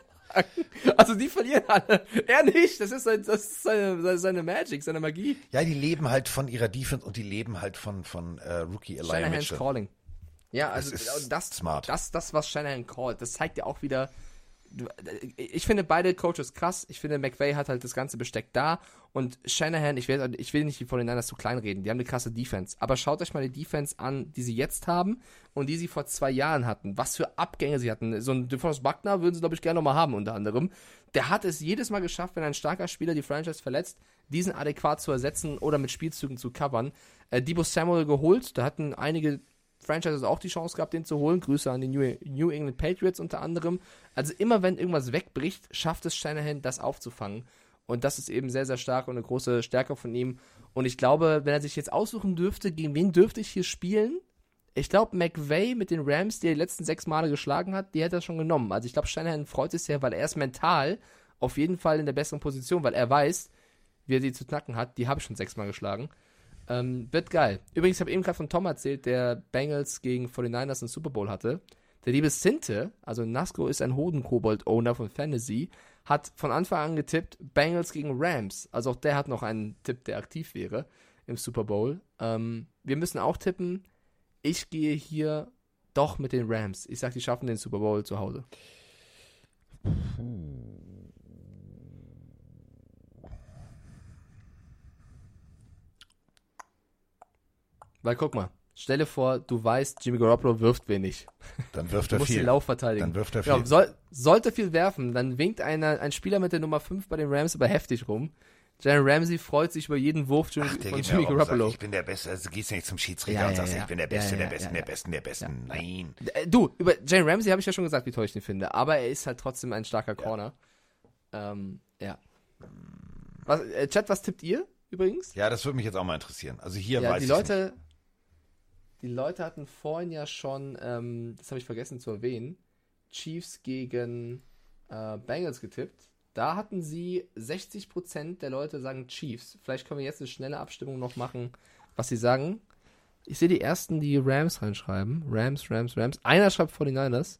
B: Also die verlieren alle. Er nicht. Das ist, sein, das ist seine, seine Magic, seine Magie.
A: Ja, die leben halt von ihrer Defense und die leben halt von, von äh, Rookie Elijah Mitchell.
B: Calling. Ja,
A: Das
B: also
A: ist
B: das,
A: smart.
B: Das, das, was Shanahan callt, das zeigt ja auch wieder. Ich finde beide Coaches krass. Ich finde, McVay hat halt das ganze Besteck da. Und Shanahan, ich will, ich will nicht die 49ers zu klein reden. Die haben eine krasse Defense. Aber schaut euch mal die Defense an, die sie jetzt haben und die sie vor zwei Jahren hatten. Was für Abgänge sie hatten. So ein DeForest Buckner würden sie, glaube ich, gerne nochmal haben, unter anderem. Der hat es jedes Mal geschafft, wenn ein starker Spieler die Franchise verletzt, diesen adäquat zu ersetzen oder mit Spielzügen zu covern. Äh, Debo Samuel geholt, da hatten einige Franchises auch die Chance gehabt, den zu holen. Grüße an die New, England Patriots unter anderem. Also immer wenn irgendwas wegbricht, schafft es Shanahan, das aufzufangen. Und das ist eben sehr, sehr stark und eine große Stärke von ihm. Und ich glaube, wenn er sich jetzt aussuchen dürfte, gegen wen dürfte ich hier spielen? Ich glaube, McVay mit den Rams, die er die letzten sechs Male geschlagen hat, die hätte er schon genommen. Also ich glaube, Shanahan freut sich sehr, weil er ist mental auf jeden Fall in der besseren Position, weil er weiß, wie er die zu knacken hat. Die habe ich schon sechsmal geschlagen. Ähm, wird geil. Übrigens, ich habe eben gerade von Tom erzählt, der Bengals gegen 49ers einen Super Bowl hatte. Der liebe Sinte, also Nasco ist ein Hodenkobold-Owner von Fantasy, hat von Anfang an getippt Bengals gegen Rams. Also auch der hat noch einen Tipp, der aktiv wäre im Super Bowl. Ähm, wir müssen auch tippen. Ich gehe hier doch mit den Rams. Ich sag, die schaffen den Super Bowl zu Hause. Weil guck mal, stell dir vor, du weißt, Jimmy Garoppolo wirft wenig.
A: Dann wirft
B: Du
A: er
B: musst
A: viel.
B: den Lauf verteidigen.
A: Dann wirft er
B: Ja,
A: viel.
B: soll, sollte viel werfen, dann winkt einer, ein Spieler mit der Nummer 5 bei den Rams aber heftig rum. Jalen Ramsey freut sich über jeden Wurf Jimmy,
A: Der
B: von Jimmy
A: und sagt,
B: Garoppolo.
A: ich bin der Beste. Also gehst du nicht zum Schiedsrichter
B: Ja,
A: und
B: ja,
A: sagst,
B: ja.
A: ich bin der
B: Ja,
A: Beste,
B: ja,
A: der
B: ja,
A: Besten,
B: ja,
A: der
B: ja.
A: Besten, der Besten. Nein.
B: Äh, Du, über Jalen Ramsey habe ich ja schon gesagt, wie toll ich den finde, aber er ist halt trotzdem ein starker Corner. Ähm, ja. Was, äh, Chat, was tippt ihr übrigens?
A: Ja, das würde mich jetzt auch mal interessieren. Also hier
B: ja,
A: weiß
B: die
A: ich
B: Leute, die Leute hatten vorhin ja schon, ähm, das habe ich vergessen zu erwähnen, Chiefs gegen äh, Bengals getippt. Da hatten sie 60% der Leute sagen Chiefs. Vielleicht können wir jetzt eine schnelle Abstimmung noch machen, was sie sagen. Ich sehe die ersten, die Rams reinschreiben. Rams, Rams, Rams. Einer schreibt 49ers.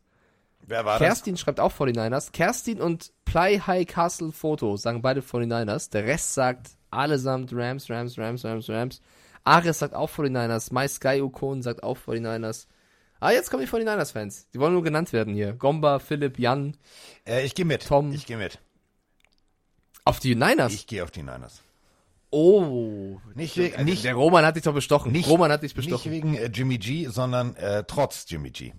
A: Wer war
B: Kerstin schreibt auch 49ers. Kerstin und Play High Castle Photo sagen beide 49ers. Der Rest sagt allesamt Rams, Rams, Rams, Rams, Rams. Ares sagt auch 49ers. My Sky Okon sagt auch 49ers. Ah, jetzt kommen die 49ers-Fans. Die wollen nur genannt werden hier. Gomba, Philipp, Jan.
A: Äh, ich gehe mit.
B: Tom.
A: Ich gehe mit.
B: Auf die Niners?
A: Ich gehe auf die Niners.
B: Oh.
A: Nicht,
B: der,
A: wegen- nicht,
B: der Roman hat dich doch bestochen.
A: nicht,
B: Roman hat dich
A: nicht
B: bestochen.
A: wegen äh, Jimmy G, sondern äh, trotz Jimmy G.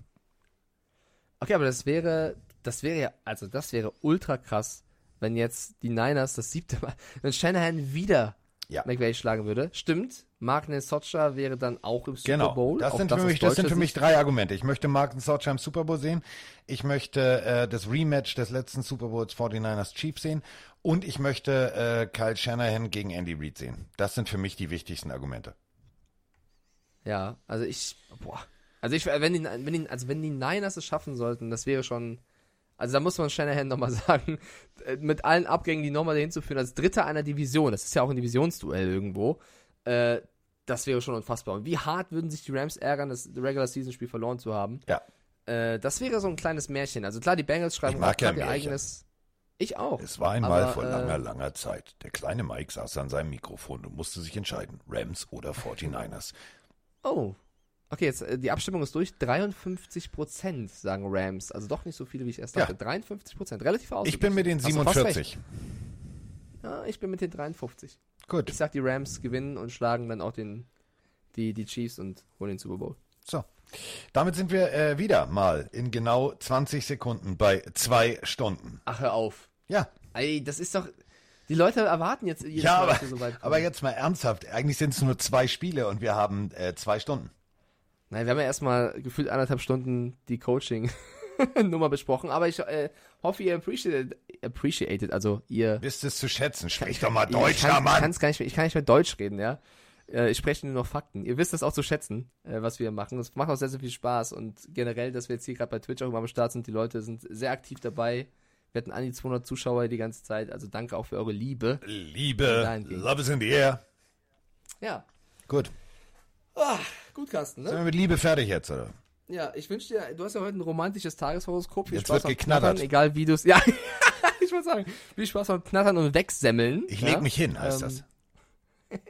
B: Okay, aber das wäre, das wäre ja, also das wäre ultra krass, wenn jetzt die Niners das siebte Mal, wenn Shanahan wieder
A: Ja.
B: McVay schlagen würde. Stimmt, Mark Socha wäre dann auch im Super
A: Genau.
B: Bowl.
A: Das für mich, das sind für mich drei Argumente. Ich möchte Martin Socha im Super Bowl sehen. Ich möchte äh, das Rematch des letzten Super Bowls 49ers Chiefs sehen. Und ich möchte äh, Kyle Shanahan gegen Andy Reid sehen. Das sind für mich die wichtigsten Argumente.
B: Ja, also ich, boah. Also ich, wenn die, wenn die, also wenn die Niners es schaffen sollten, das wäre schon, also da muss man Shanahan nochmal [laughs] sagen, äh, mit allen Abgängen, die nochmal dahin zu führen, als Dritter einer Division, das ist ja auch ein Divisionsduell irgendwo, äh, das wäre schon unfassbar. Und wie hart würden sich die Rams ärgern, das Regular Season Spiel verloren zu haben?
A: Ja.
B: Äh, das wäre so ein kleines Märchen. Also klar, die Bengals schreiben
A: Ich mag ja
B: ihr eigenes. Ich auch.
A: Es war einmal
B: Aber,
A: vor
B: äh,
A: langer, langer Zeit. Der kleine Mike saß an seinem Mikrofon und musste sich entscheiden, Rams oder 49ers.
B: Oh. Okay, jetzt äh, die Abstimmung ist durch. 53% sagen Rams. Also doch nicht so viele, wie ich erst
A: Ja.
B: dachte. 53%. Relativ aus.
A: Ich bin mit den
B: Hast du fast
A: 47.
B: recht. Ja, ich bin mit den 53.
A: Gut.
B: Ich sag, die Rams gewinnen und schlagen dann auch den, die, die Chiefs und holen den Super Bowl.
A: So. Damit sind wir äh, wieder mal in genau 20 Sekunden bei zwei Stunden.
B: Ach, hör auf.
A: Ja.
B: Ey, das ist doch. Die Leute erwarten jetzt jedes
A: Ja,
B: Mal,
A: aber,
B: so weit kommen.
A: aber jetzt mal ernsthaft. Eigentlich sind es nur zwei Spiele und wir haben äh, zwei Stunden.
B: Nein, wir haben ja erstmal gefühlt anderthalb Stunden die Coaching-Nummer [laughs] besprochen, aber ich äh, hoffe, ihr appreciated, appreciated, also ihr.
A: Wisst es zu schätzen. Sprich doch mal Deutsch,
B: ich kann,
A: Mann.
B: kann's gar nicht mehr, ich kann nicht mehr Deutsch reden, ja. Äh, ich spreche nur noch Fakten. Ihr wisst das auch zu schätzen, äh, was wir machen. Es macht auch sehr, sehr viel Spaß und generell, dass wir jetzt hier gerade bei Twitch auch immer am Start sind, die Leute sind sehr aktiv dabei. Wir hatten an die 200 Zuschauer die ganze Zeit, also danke auch für eure Liebe.
A: Liebe, love is in the air.
B: Ja.
A: Gut.
B: Ah, gut, Carsten,
A: Sind wir
B: ne?
A: mit Liebe fertig jetzt, oder?
B: Ja, ich wünsche dir, du hast ja heute ein romantisches Tageshoroskop. Viel
A: Jetzt
B: Spaß
A: wird geknattert.
B: Knattern, egal wie du es. [laughs] Ja, ich wollte sagen, viel Spaß beim Knattern und Wegsemmeln.
A: Ich
B: ja?
A: leg mich hin, heißt
B: Ähm,
A: das. [laughs]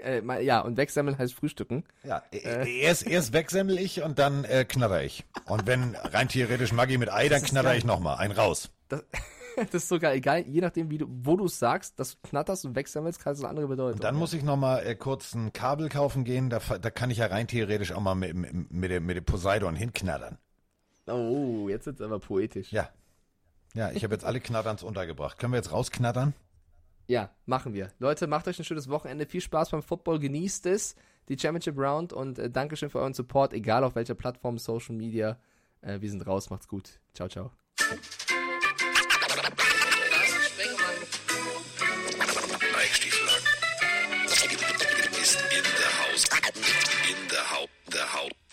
B: Äh, ja, und Wegsemmeln heißt Frühstücken.
A: Ja,
B: Äh.
A: erst, erst wegsemmel ich und dann äh, knatter ich. Und wenn rein theoretisch Maggi mit Ei, dann knatter ich nochmal. Ein raus.
B: Das, [laughs] [laughs] das ist sogar egal, je nachdem, wie du, wo du es sagst, dass du knatterst und wegsemmelst, kann es eine andere Bedeutung.
A: Dann muss ich nochmal äh, kurz ein Kabel kaufen gehen. Da, da kann ich ja rein theoretisch auch mal mit, mit, mit, dem, mit dem Poseidon hinknattern.
B: Oh, jetzt ist es aber poetisch.
A: Ja. Ja, ich habe jetzt alle Knatterns untergebracht. Können wir jetzt rausknattern?
B: Ja, machen wir. Leute, macht euch ein schönes Wochenende. Viel Spaß beim Football. Genießt es, die Championship Round. Und äh, Dankeschön für euren Support, egal auf welcher Plattform, Social Media. Äh, wir sind raus. Macht's gut. Ciao, ciao.
C: Mike Stiefel ist